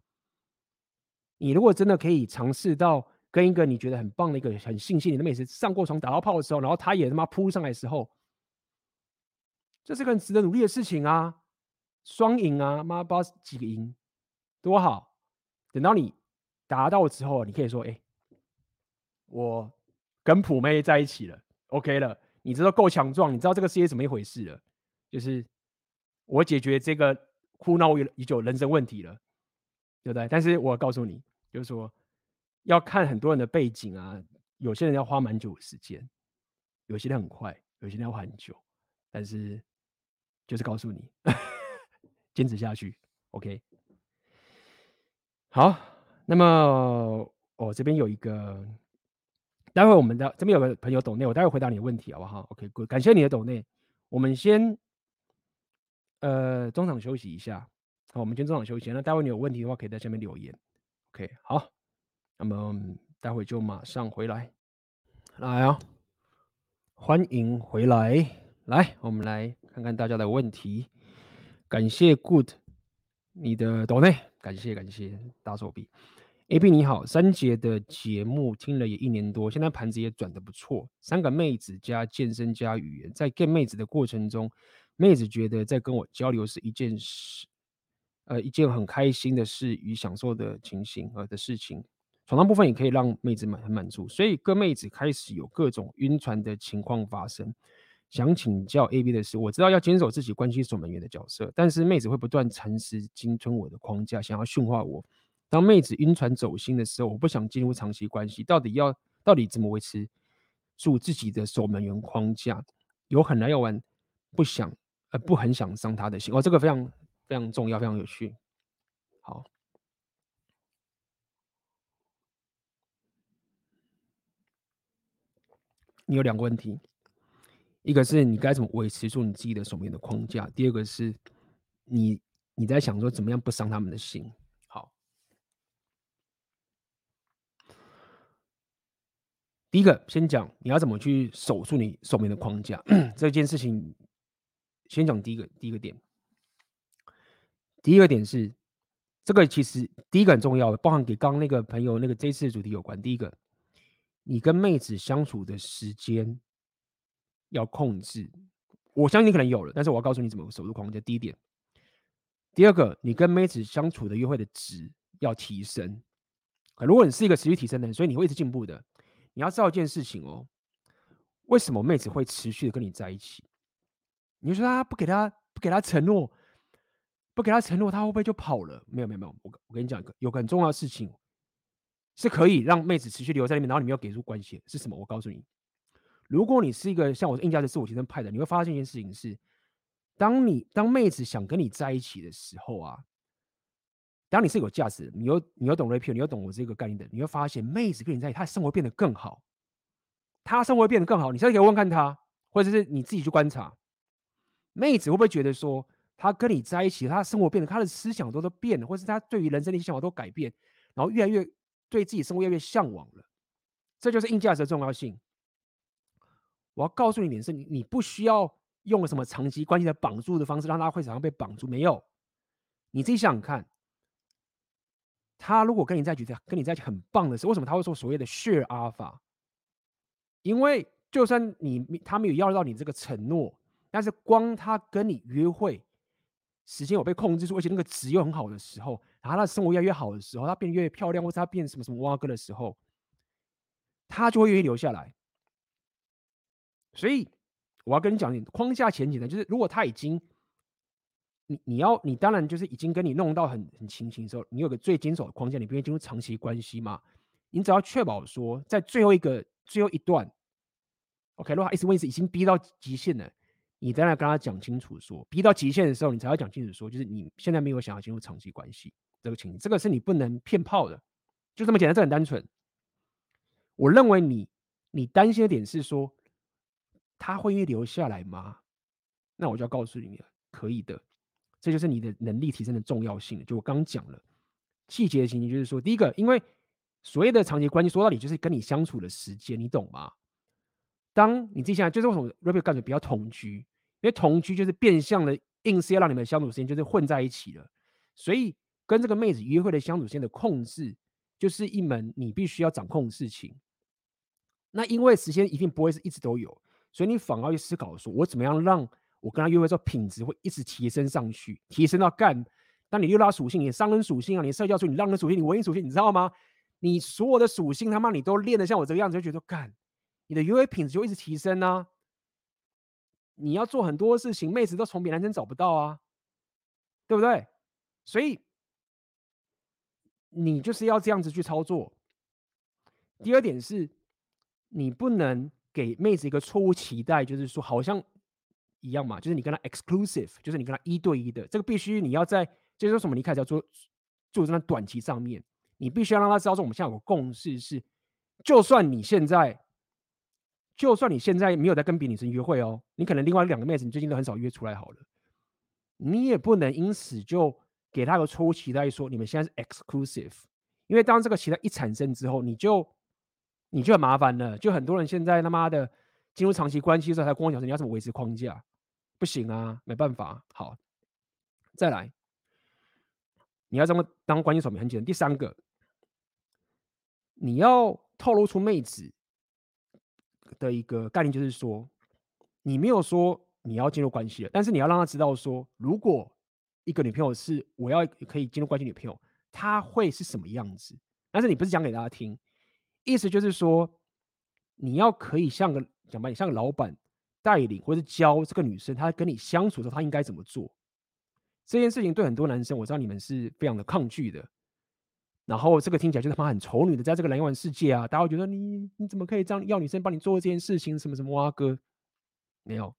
你如果真的可以尝试到。跟一个你觉得很棒的一个很性吸引的妹子上过床打到炮的时候，然后他也他妈扑上来的时候，这是个很值得努力的事情啊，双赢啊，妈不知道几个赢，多好！等到你达到之后，你可以说：“哎，我跟普妹在一起了，OK 了，你知道够强壮，你知道这个世界怎么一回事了，就是我解决这个苦恼已久人生问题了，对不对？但是我告诉你，就是说。要看很多人的背景啊，有些人要花蛮久的时间，有些人很快，有些人要花很久。但是就是告诉你，<laughs> 坚持下去，OK。好，那么我这边有一个，待会我们的这边有个朋友抖内，我待会回答你的问题好不好？OK，good，感谢你的抖内。我们先呃中场休息一下，好，我们先中场休息。那待会你有问题的话，可以在下面留言。OK，好。那么待会就马上回来，来啊！欢迎回来，来，我们来看看大家的问题。感谢 Good 你的抖内，感谢感谢大手 AB 你好，三杰的节目听了也一年多，现在盘子也转得不错。三个妹子加健身加语言，在 get 妹子的过程中，妹子觉得在跟我交流是一件事，呃，一件很开心的事与享受的情形呃的事情。床上部分也可以让妹子满很满足，所以各妹子开始有各种晕船的情况发生。想请教 AB 的是，我知道要坚守自己关系守门员的角色，但是妹子会不断蚕食、鲸吞我的框架，想要驯化我。当妹子晕船走心的时候，我不想进入长期关系，到底要到底怎么维持住自己的守门员框架？有很难要玩，不想呃不很想伤他的心。哦，这个非常非常重要，非常有趣。好。你有两个问题，一个是你该怎么维持住你自己的守门员的框架，第二个是你你在想说怎么样不伤他们的心。好，第一个先讲你要怎么去守住你守门的框架这件事情，先讲第一个第一个点。第一个点是这个其实第一个很重要的，包含给刚刚那个朋友那个这次的主题有关。第一个。你跟妹子相处的时间要控制，我相信你可能有了，但是我要告诉你怎么守住框架。第一点，第二个，你跟妹子相处的约会的值要提升。如果你是一个持续提升的人，所以你会一直进步的。你要知道一件事情哦，为什么妹子会持续的跟你在一起？你说她不给她不给她承诺，不给她承诺，她会不会就跑了？没有没有没有，我我跟你讲一个有个很重要的事情，是可以让妹子持续留在里面，然后你没有给出关系是什么？我告诉你，如果你是一个像我硬价值自我提升派的，你会发现一件事情是，当你当妹子想跟你在一起的时候啊，当你是有价值，你又你又懂 rapio，你又懂我这个概念的，你会发现妹子跟你在一起，她的生活变得更好。她生活变得更好，你现在可以问看她，或者是你自己去观察，妹子会不会觉得说，她跟你在一起，他生活变得，她的思想都都变了，或是她对于人生的一些想法都改变，然后越来越对自己生活越来越向往了，这就是硬价值的重要性。我要告诉你一点是，你你不需要用什么长期关系的绑住的方式，让他会常常被绑住，没有，你自己想想看，他如果跟你在一起，跟你在一起很棒的时候，为什么他会说所谓的 share alpha？因为就算你他没有要到你这个承诺，但是光他跟你约会时间有被控制住，而且那个值又很好的时候，然后他的生活越来越好的时候，他变得越来越漂亮，或者他变什么什么哇哥的时候，他就会愿意留下来。所以我要跟你讲，你框架前提呢，就是如果他已经你你要你当然就是已经跟你弄到很很清醒的时候，你有个最坚守的框架，你不愿意进入长期关系嘛？你只要确保说在最后一个。最后一段，OK，如果他一直问题已经逼到极限了，你当然跟他讲清楚说，逼到极限的时候，你才要讲清楚说，就是你现在没有想要进入长期关系这个情，这个是你不能骗炮的，就这么简单，这很单纯。我认为你你担心的点是说，他会愿意留下来吗？那我就要告诉你了，可以的，这就是你的能力提升的重要性。就我刚讲了细节的情形，就是说，第一个，因为。所谓的长期关系，说到底就是跟你相处的时间，你懂吗？当你接下来，就是为什么 rapio 感觉比较同居，因为同居就是变相的硬是要让你们相处时间就是混在一起了。所以跟这个妹子约会的相处时间的控制，就是一门你必须要掌控的事情。那因为时间一定不会是一直都有，所以你反而去思考说，我怎么样让我跟他约会之后品质会一直提升上去，提升到干？当你六拉属性，你商人属性啊，你社交属性，你浪人属性，你文艺属性，你知道吗？你所有的属性，他妈你都练得像我这个样子，就觉得干，你的约会品质就一直提升啊。你要做很多事情，妹子都从别男生找不到啊，对不对？所以你就是要这样子去操作。第二点是，你不能给妹子一个错误期待，就是说好像一样嘛，就是你跟她 exclusive，就是你跟她一对一的，这个必须你要在就是说什么，你开始要做做在短期上面。你必须要让他知道说，我们现在有个共识是，就算你现在，就算你现在没有在跟别的女生约会哦，你可能另外两个妹子你最近都很少约出来好了，你也不能因此就给他个错误期待，说你们现在是 exclusive，因为当这个期待一产生之后，你就你就很麻烦了，就很多人现在他妈的进入长期关系的时候，才跟我讲说你要怎么维持框架，不行啊，没办法，好，再来，你要这么当关系守门很简单，第三个。你要透露出妹子的一个概念，就是说，你没有说你要进入关系了，但是你要让她知道说，如果一个女朋友是我要可以进入关系女朋友，她会是什么样子。但是你不是讲给大家听，意思就是说，你要可以像个讲白点，像个老板带领或者教这个女生，她跟你相处的时候，她应该怎么做。这件事情对很多男生，我知道你们是非常的抗拒的。然后这个听起来就是他妈很丑女的，在这个蓝玩世界啊，大家会觉得你你怎么可以这样要女生帮你做这件事情？什么什么哇哥，没有，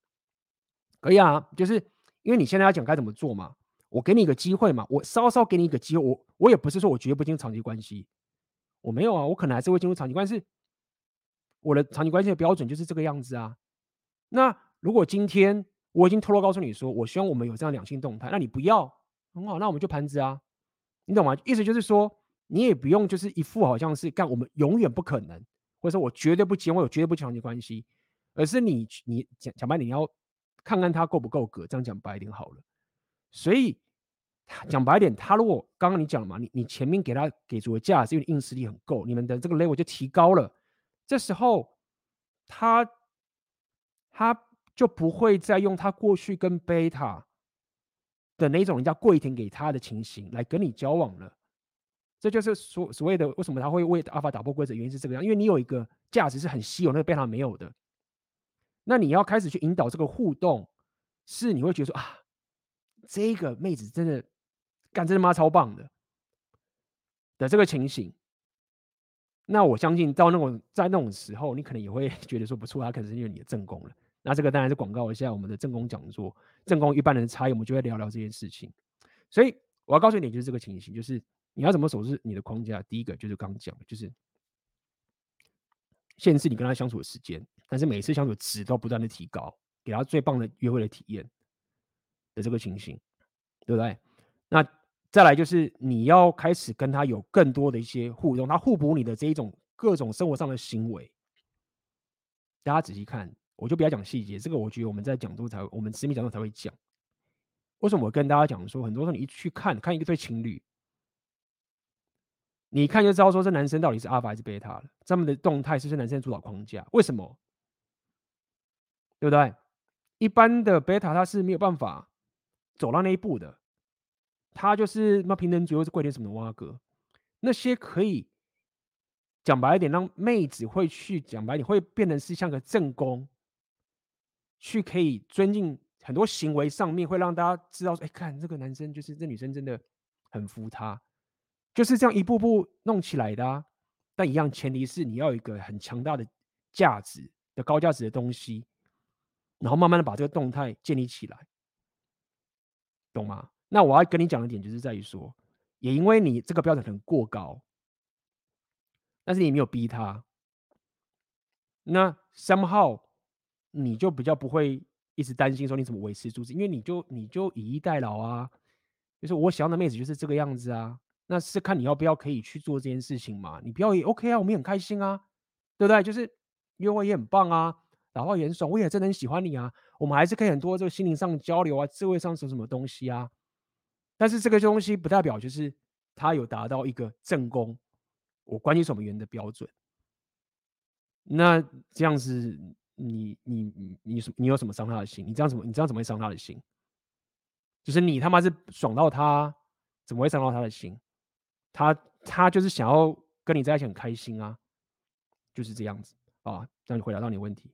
可以啊，就是因为你现在要讲该怎么做嘛，我给你一个机会嘛，我稍稍给你一个机会，我我也不是说我绝不进入长期关系，我没有啊，我可能还是会进入长期关系，我的长期关系的标准就是这个样子啊。那如果今天我已经偷偷告诉你说，我希望我们有这样两性动态，那你不要，很好，那我们就盘子啊，你懂吗？意思就是说。你也不用就是一副好像是干我们永远不可能，或者说我绝对不结婚，我绝对不长期关系，而是你你讲讲白点，你要看看他够不够格，这样讲白一点好了。所以讲白一点，他如果刚刚你讲了嘛，你你前面给他给足的价值，因为硬实力很够，你们的这个 level 就提高了，这时候他他就不会再用他过去跟贝塔的那种人家跪舔给他的情形来跟你交往了。这就是所所谓的为什么他会为阿法打破规则，原因是这个样，因为你有一个价值是很稀有，那个贝塔没有的。那你要开始去引导这个互动，是你会觉得说啊，这个妹子真的干真他妈超棒的的这个情形。那我相信到那种在那种时候，你可能也会 <laughs> 觉得说不错，他可能是因为你的正宫了。那这个当然是广告一下我们的正宫讲座，正宫一般人的差异，我们就会聊聊这件事情。所以我要告诉你，就是这个情形，就是你要怎么守住你的框架。第一个就是刚刚讲的，就是限制你跟他相处的时间，但是每次相处值都不断的提高，给他最棒的约会的体验的这个情形，对不对？那。再来就是你要开始跟他有更多的一些互动，他互补你的这一种各种生活上的行为。大家仔细看，我就不要讲细节，这个我觉得我们在讲座才我们私密讲座才会讲。为什么我跟大家讲说，很多时候你一去看看一对情侣，你看就知道说这男生到底是阿法还是贝塔了，他们的动态是不是男生主导框架？为什么？对不对？一般的贝塔他是没有办法走到那一步的。他就是那平等主义是贵点什么的挖哥，那些可以讲白一点，让妹子会去讲白一点，会变成是像个正宫，去可以尊敬很多行为上面，会让大家知道说，哎，看这个男生就是这女生真的很服他，就是这样一步步弄起来的啊。但一样前提是你要有一个很强大的价值的高价值的东西，然后慢慢的把这个动态建立起来，懂吗？那我要跟你讲的点就是在于说，也因为你这个标准很过高，但是你没有逼他，那 somehow 你就比较不会一直担心说你怎么维持住，因为你就你就以逸待劳啊，就是我想要的妹子就是这个样子啊，那是看你要不要可以去做这件事情嘛，你不要也 OK 啊，我们也很开心啊，对不对？就是约会也很棒啊，然后也很爽，我也真的很喜欢你啊，我们还是可以很多这个心灵上交流啊，智慧上什么什么东西啊？但是这个东西不代表就是他有达到一个正宫，我关系守门员的标准。那这样子你，你你你你有什么伤他的心？你这样怎么你这样怎么会伤他的心？就是你他妈是爽到他，怎么会伤到他的心？他他就是想要跟你在一起很开心啊，就是这样子啊。这样就回答到你的问题。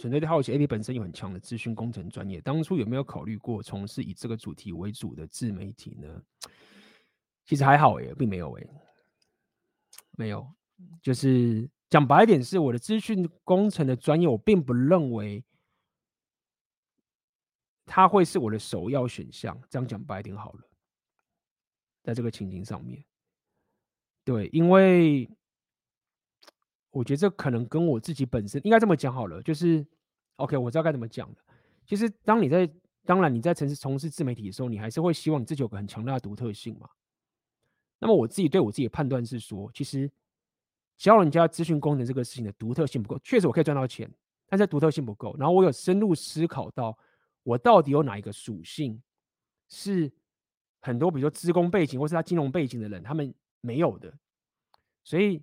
纯粹的好奇，AB 本身有很强的资讯工程专业。当初有没有考虑过从事以这个主题为主的自媒体呢？其实还好诶，并没有诶，没有。就是讲白一点，是我的资讯工程的专业，我并不认为它会是我的首要选项。这样讲白一点好了，在这个情景上面，对，因为。我觉得这可能跟我自己本身应该这么讲好了，就是 OK，我知道该怎么讲的。其实，当你在当然你在城市从事自媒体的时候，你还是会希望你自己有个很强大的独特性嘛。那么我自己对我自己的判断是说，其实教人家资讯工程这个事情的独特性不够，确实我可以赚到钱，但是独特性不够。然后我有深入思考到，我到底有哪一个属性是很多比如说资工背景或是他金融背景的人他们没有的，所以。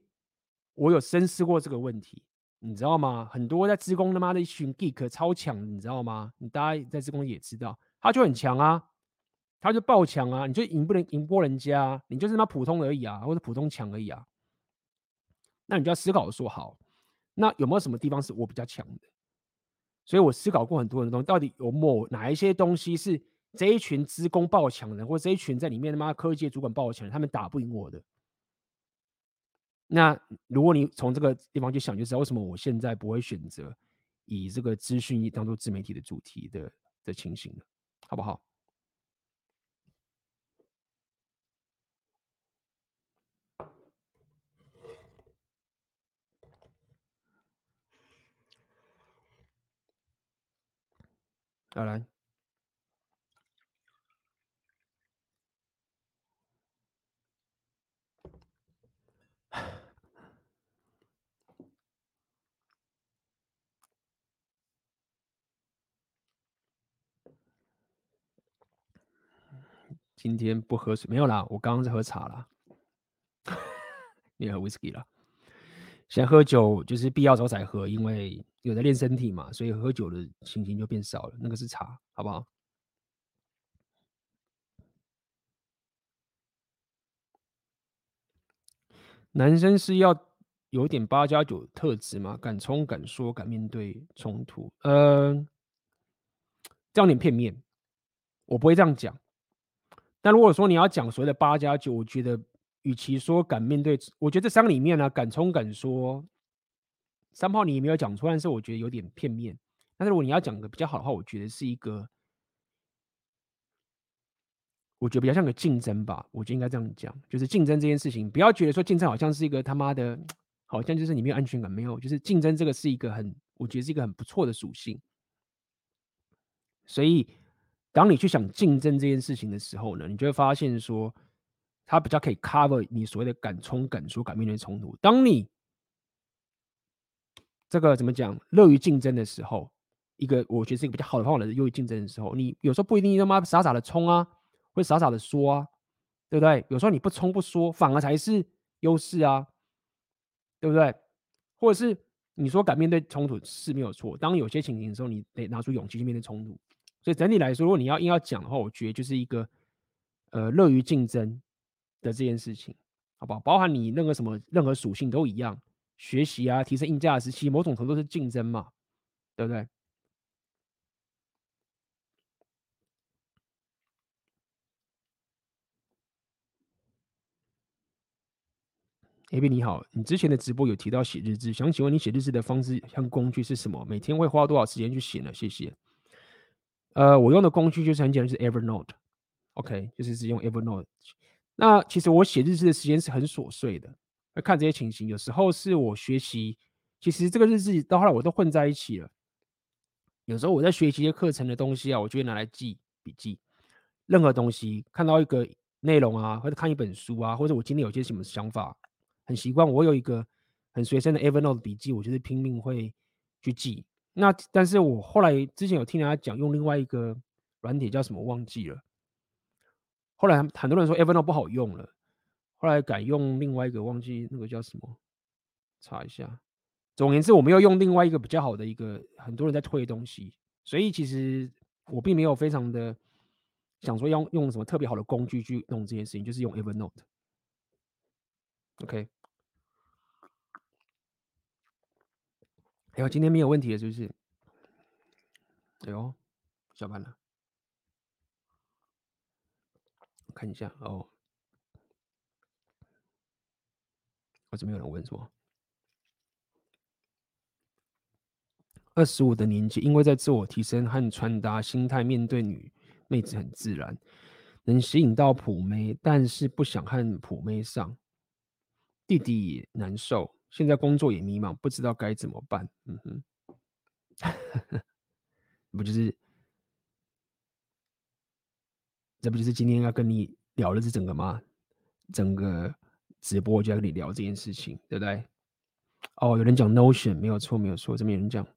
我有深思过这个问题，你知道吗？很多在资工他妈的一群 geek 超强，你知道吗？你大家在资工也知道，他就很强啊，他就爆强啊，你就赢不能赢过人家，你就是他妈普通而已啊，或者普通强而已啊。那你就要思考说，好，那有没有什么地方是我比较强的？所以我思考过很多的东西，到底有某哪一些东西是这一群资工爆强的，或者这一群在里面他妈科技主管爆强，他们打不赢我的？那如果你从这个地方去想，就知道为什么我现在不会选择以这个资讯当做自媒体的主题的的情形了，好不好？好，来。今天不喝水没有啦，我刚刚是喝茶啦，<laughs> 你喝威士忌啦。现在喝酒就是必要时候才喝，因为有在练身体嘛，所以喝酒的情形就变少了。那个是茶，好不好？男生是要有点八加九特质吗？敢冲敢说敢面对冲突？呃，这样有点片面，我不会这样讲。那如果说你要讲所谓的八加九，我觉得。与其说敢面对，我觉得这三个里面呢、敢冲敢说，三炮你也没有讲出来，但是我觉得有点片面。但是如果你要讲个比较好的话，我觉得是一个，我觉得比较像个竞争吧。我觉得应该这样讲，就是竞争这件事情，不要觉得说竞争好像是一个他妈的，好像就是你没有安全感，没有，就是竞争这个是一个很，我觉得是一个很不错的属性。所以，当你去想竞争这件事情的时候呢，你就会发现说。它比较可以 cover 你所谓的敢冲敢说敢面对冲突。当你这个怎么讲，乐于竞争的时候，一个我觉得是一个比较好的方法，乐于竞争的时候，你有时候不一定他妈傻傻的冲啊，会傻傻的说啊，对不对？有时候你不冲不说，反而才是优势啊，对不对？或者是你说敢面对冲突是没有错，当有些情形的时候，你得拿出勇气去面对冲突。所以整体来说，如果你要硬要讲的话，我觉得就是一个呃乐于竞争。的这件事情，好不好？包含你任何什么任何属性都一样，学习啊，提升硬价值，其实某种程度是竞争嘛，对不对？AB 你好，你之前的直播有提到写日志，想请问你写日志的方式和工具是什么？每天会花多少时间去写呢？谢谢。呃，我用的工具就是很简单，就是 Evernote，OK，、okay, 就是只用 Evernote。那其实我写日志的时间是很琐碎的，要看这些情形。有时候是我学习，其实这个日志到后来我都混在一起了。有时候我在学习一些课程的东西啊，我就会拿来记笔记。任何东西看到一个内容啊，或者看一本书啊，或者我今天有些什么想法，很习惯我有一个很随身的 Evernote 笔记，我就是拼命会去记。那但是我后来之前有听人家讲用另外一个软体叫什么忘记了。后来很多人说 Evernote 不好用了，后来改用另外一个，忘记那个叫什么，查一下。总而言之，我们要用另外一个比较好的一个，很多人在推的东西，所以其实我并没有非常的想说要用什么特别好的工具去弄这件事情，就是用 Evernote。OK，哎呦，今天没有问题了，是不是？哎呦，下班了。看一下哦，我这边有人问说，二十五的年纪，因为在自我提升和穿搭心态，面对女妹子很自然，能吸引到普妹，但是不想和普妹上。弟弟难受，现在工作也迷茫，不知道该怎么办。嗯哼，<laughs> 不就是？这不就是今天要跟你聊的是整个吗？整个直播就要跟你聊这件事情，对不对？哦，有人讲 Notion，没有错，没有错，这边有人讲，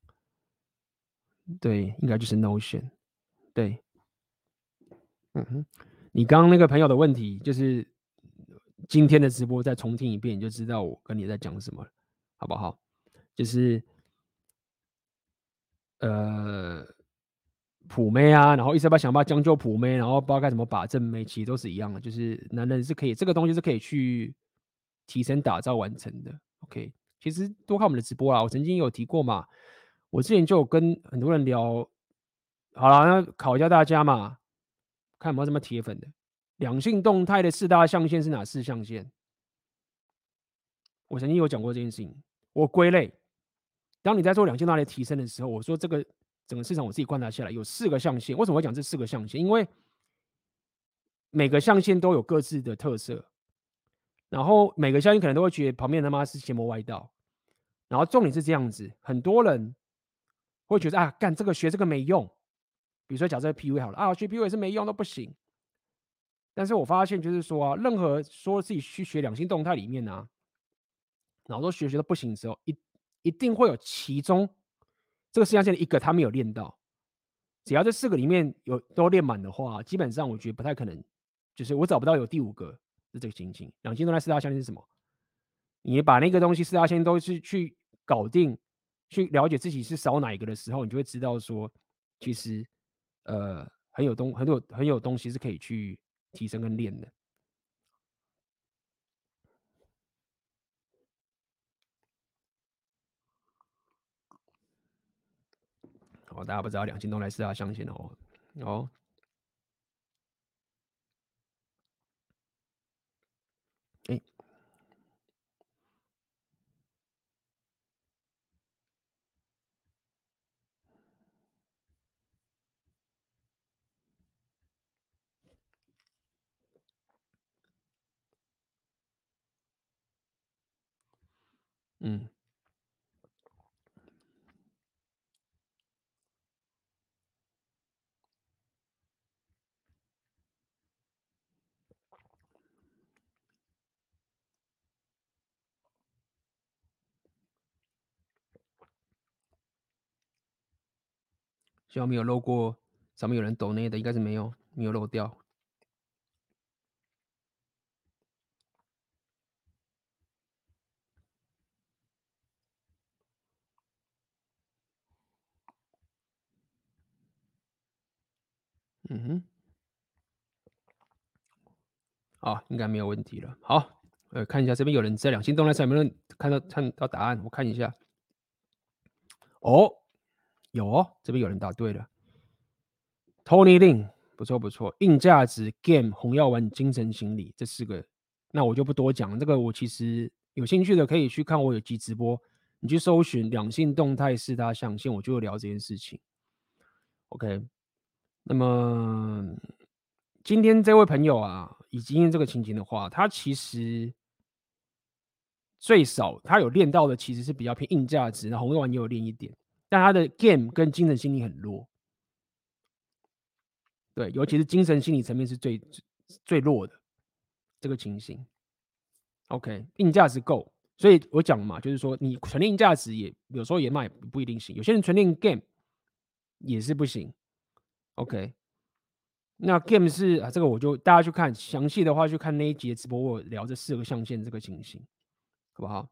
对，应该就是 Notion，对，嗯哼，你刚刚那个朋友的问题，就是今天的直播再重听一遍，你就知道我跟你在讲什么了，好不好？就是，呃。普妹啊，然后一直要想办法将就普妹，然后不知道该怎么把正妹，其实都是一样的，就是男人是可以这个东西是可以去提升打造完成的。OK，其实多看我们的直播啊，我曾经有提过嘛，我之前就有跟很多人聊，好了，那考一下大家嘛，看有没有什么铁粉的，两性动态的四大象限是哪四象限？我曾经有讲过这件事情，我归类，当你在做两性动态的提升的时候，我说这个。整个市场我自己观察下来，有四个象限。为什么会讲这四个象限？因为每个象限都有各自的特色，然后每个象限可能都会觉得旁边他妈是邪魔歪道。然后重点是这样子，很多人会觉得啊，干这个学这个没用。比如说，假设 PUA 好了啊，学 PUA 是没用都不行。但是我发现就是说啊，任何说自己去学两性动态里面啊，然后都学学的不行的时候，一一定会有其中。这个四象限的一个他没有练到，只要这四个里面有都练满的话，基本上我觉得不太可能，就是我找不到有第五个的这个情形。两性动态四大象限是什么？你把那个东西四大象限都是去搞定，去了解自己是少哪一个的时候，你就会知道说，其实呃很有东很有很有东西是可以去提升跟练的。哦，大家不知道两性动态四大象限哦，哦。嗯，希望没有漏过，上面有人抖内的，应该是没有，没有漏掉。嗯哼，好，应该没有问题了。好，呃，看一下这边有人在两性动态上有没有看到看到答案？我看一下。哦，有哦，这边有人答对了。Tony Lin，不错不错。硬价值、Game、红药丸、精神心理这四个，那我就不多讲。这个我其实有兴趣的可以去看我有集直播，你去搜寻两性动态四大象限，我就会聊这件事情。OK。那么今天这位朋友啊，以今天这个情形的话，他其实最少他有练到的其实是比较偏硬价值，那红肉丸也有练一点，但他的 game 跟精神心理很弱。对，尤其是精神心理层面是最最弱的这个情形。OK，硬价值够，所以我讲嘛，就是说你纯练硬价值也有时候也卖不一定行，有些人纯练 game 也是不行。OK，那 game 是啊，这个我就大家去看详细的话，去看那一集的直播，我聊这四个象限这个情形，好不好？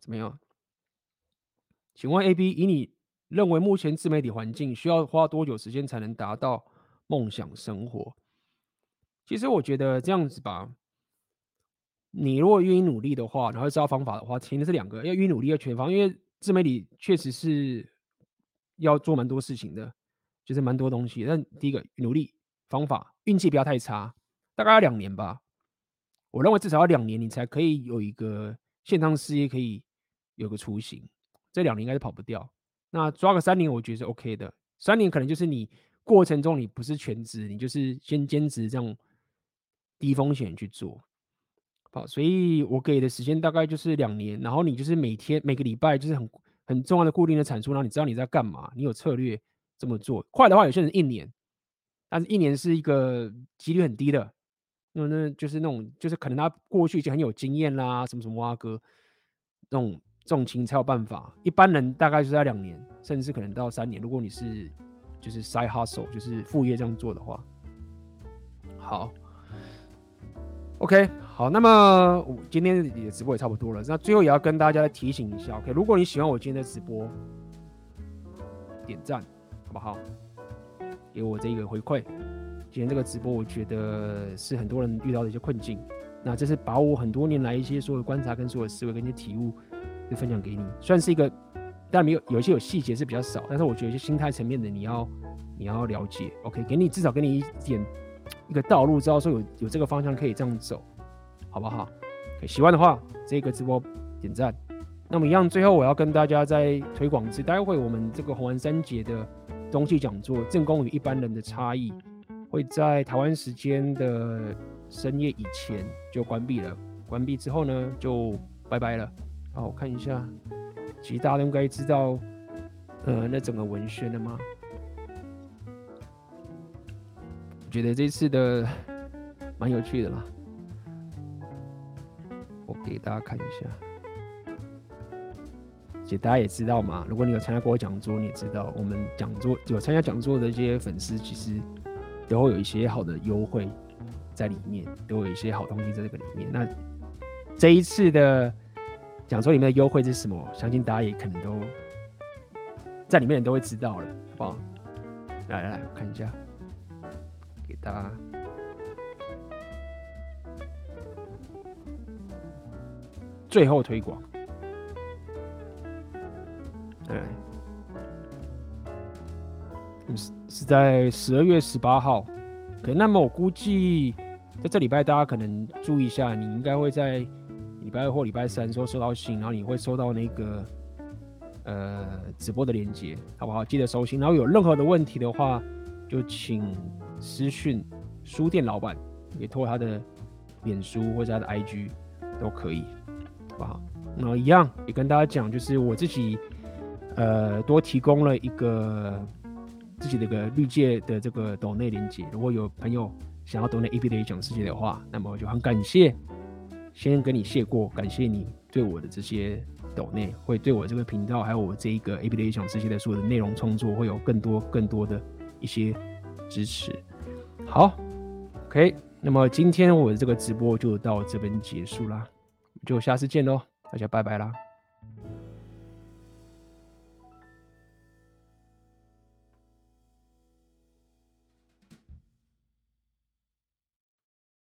怎么样？请问 AB，以你认为目前自媒体环境需要花多久时间才能达到梦想生活？其实我觉得这样子吧，你如果愿意努力的话，然后知道方法的话，前提是两个，要愿意努力要全方，因为自媒体确实是要做蛮多事情的，就是蛮多东西。但第一个努力方法，运气不要太差，大概要两年吧。我认为至少要两年，你才可以有一个线上事业可以有个雏形，这两年应该是跑不掉。那抓个三年，我觉得是 OK 的。三年可能就是你过程中你不是全职，你就是先兼职这样。低风险去做，好，所以我给的时间大概就是两年，然后你就是每天每个礼拜就是很很重要的固定的产出，然后你知道你在干嘛，你有策略这么做。快的话，有些人一年，但是一年是一个几率很低的，那那就是那种就是可能他过去已经很有经验啦，什么什么挖哥，那种这种情才有办法。一般人大概就是在两年，甚至可能到三年。如果你是就是 side hustle，就是副业这样做的话，好。OK，好，那么我今天的直播也差不多了。那最后也要跟大家提醒一下，OK，如果你喜欢我今天的直播，点赞好不好？给我这个回馈。今天这个直播，我觉得是很多人遇到的一些困境。那这是把我很多年来一些所有的观察跟所有的思维跟一些体悟，就分享给你。算是一个，但没有有一些有细节是比较少，但是我觉得一些心态层面的你要你要了解。OK，给你至少给你一点。一个道路，知道说有有这个方向可以这样走，好不好？喜欢的话，这个直播点赞。那么一样，最后我要跟大家再推广一次，待会我们这个红丸三节的东西讲座，正宫与一般人的差异，会在台湾时间的深夜以前就关闭了。关闭之后呢，就拜拜了。好，我看一下，其实大家都应该知道，呃，那整个文宣的吗？觉得这次的蛮有趣的啦，我给大家看一下。且大家也知道嘛，如果你有参加过我讲座，你也知道我们讲座有参加讲座的这些粉丝，其实都会有一些好的优惠在里面，都有一些好东西在这个里面。那这一次的讲座里面的优惠是什么？相信大家也可能都在里面都会知道了，好不好？来来来，我看一下，最后推广。对，是是在十二月十八号。可那么我估计在这礼拜大家可能注意一下，你应该会在礼拜二或礼拜三时候收到信，然后你会收到那个呃直播的链接，好不好？记得收信。然后有任何的问题的话，就请私讯书店老板，也托他的脸书或者他的 IG 都可以，好不好？那一样也跟大家讲，就是我自己。呃，多提供了一个自己的一个绿界的这个抖内连接。如果有朋友想要抖内 ABA 讲世界的话，那么我就很感谢，先跟你谢过，感谢你对我的这些抖内，会对我这个频道还有我这一个 ABA 讲世界的所有的内容创作会有更多更多的一些支持。好，OK，那么今天我的这个直播就到这边结束啦，就下次见喽，大家拜拜啦。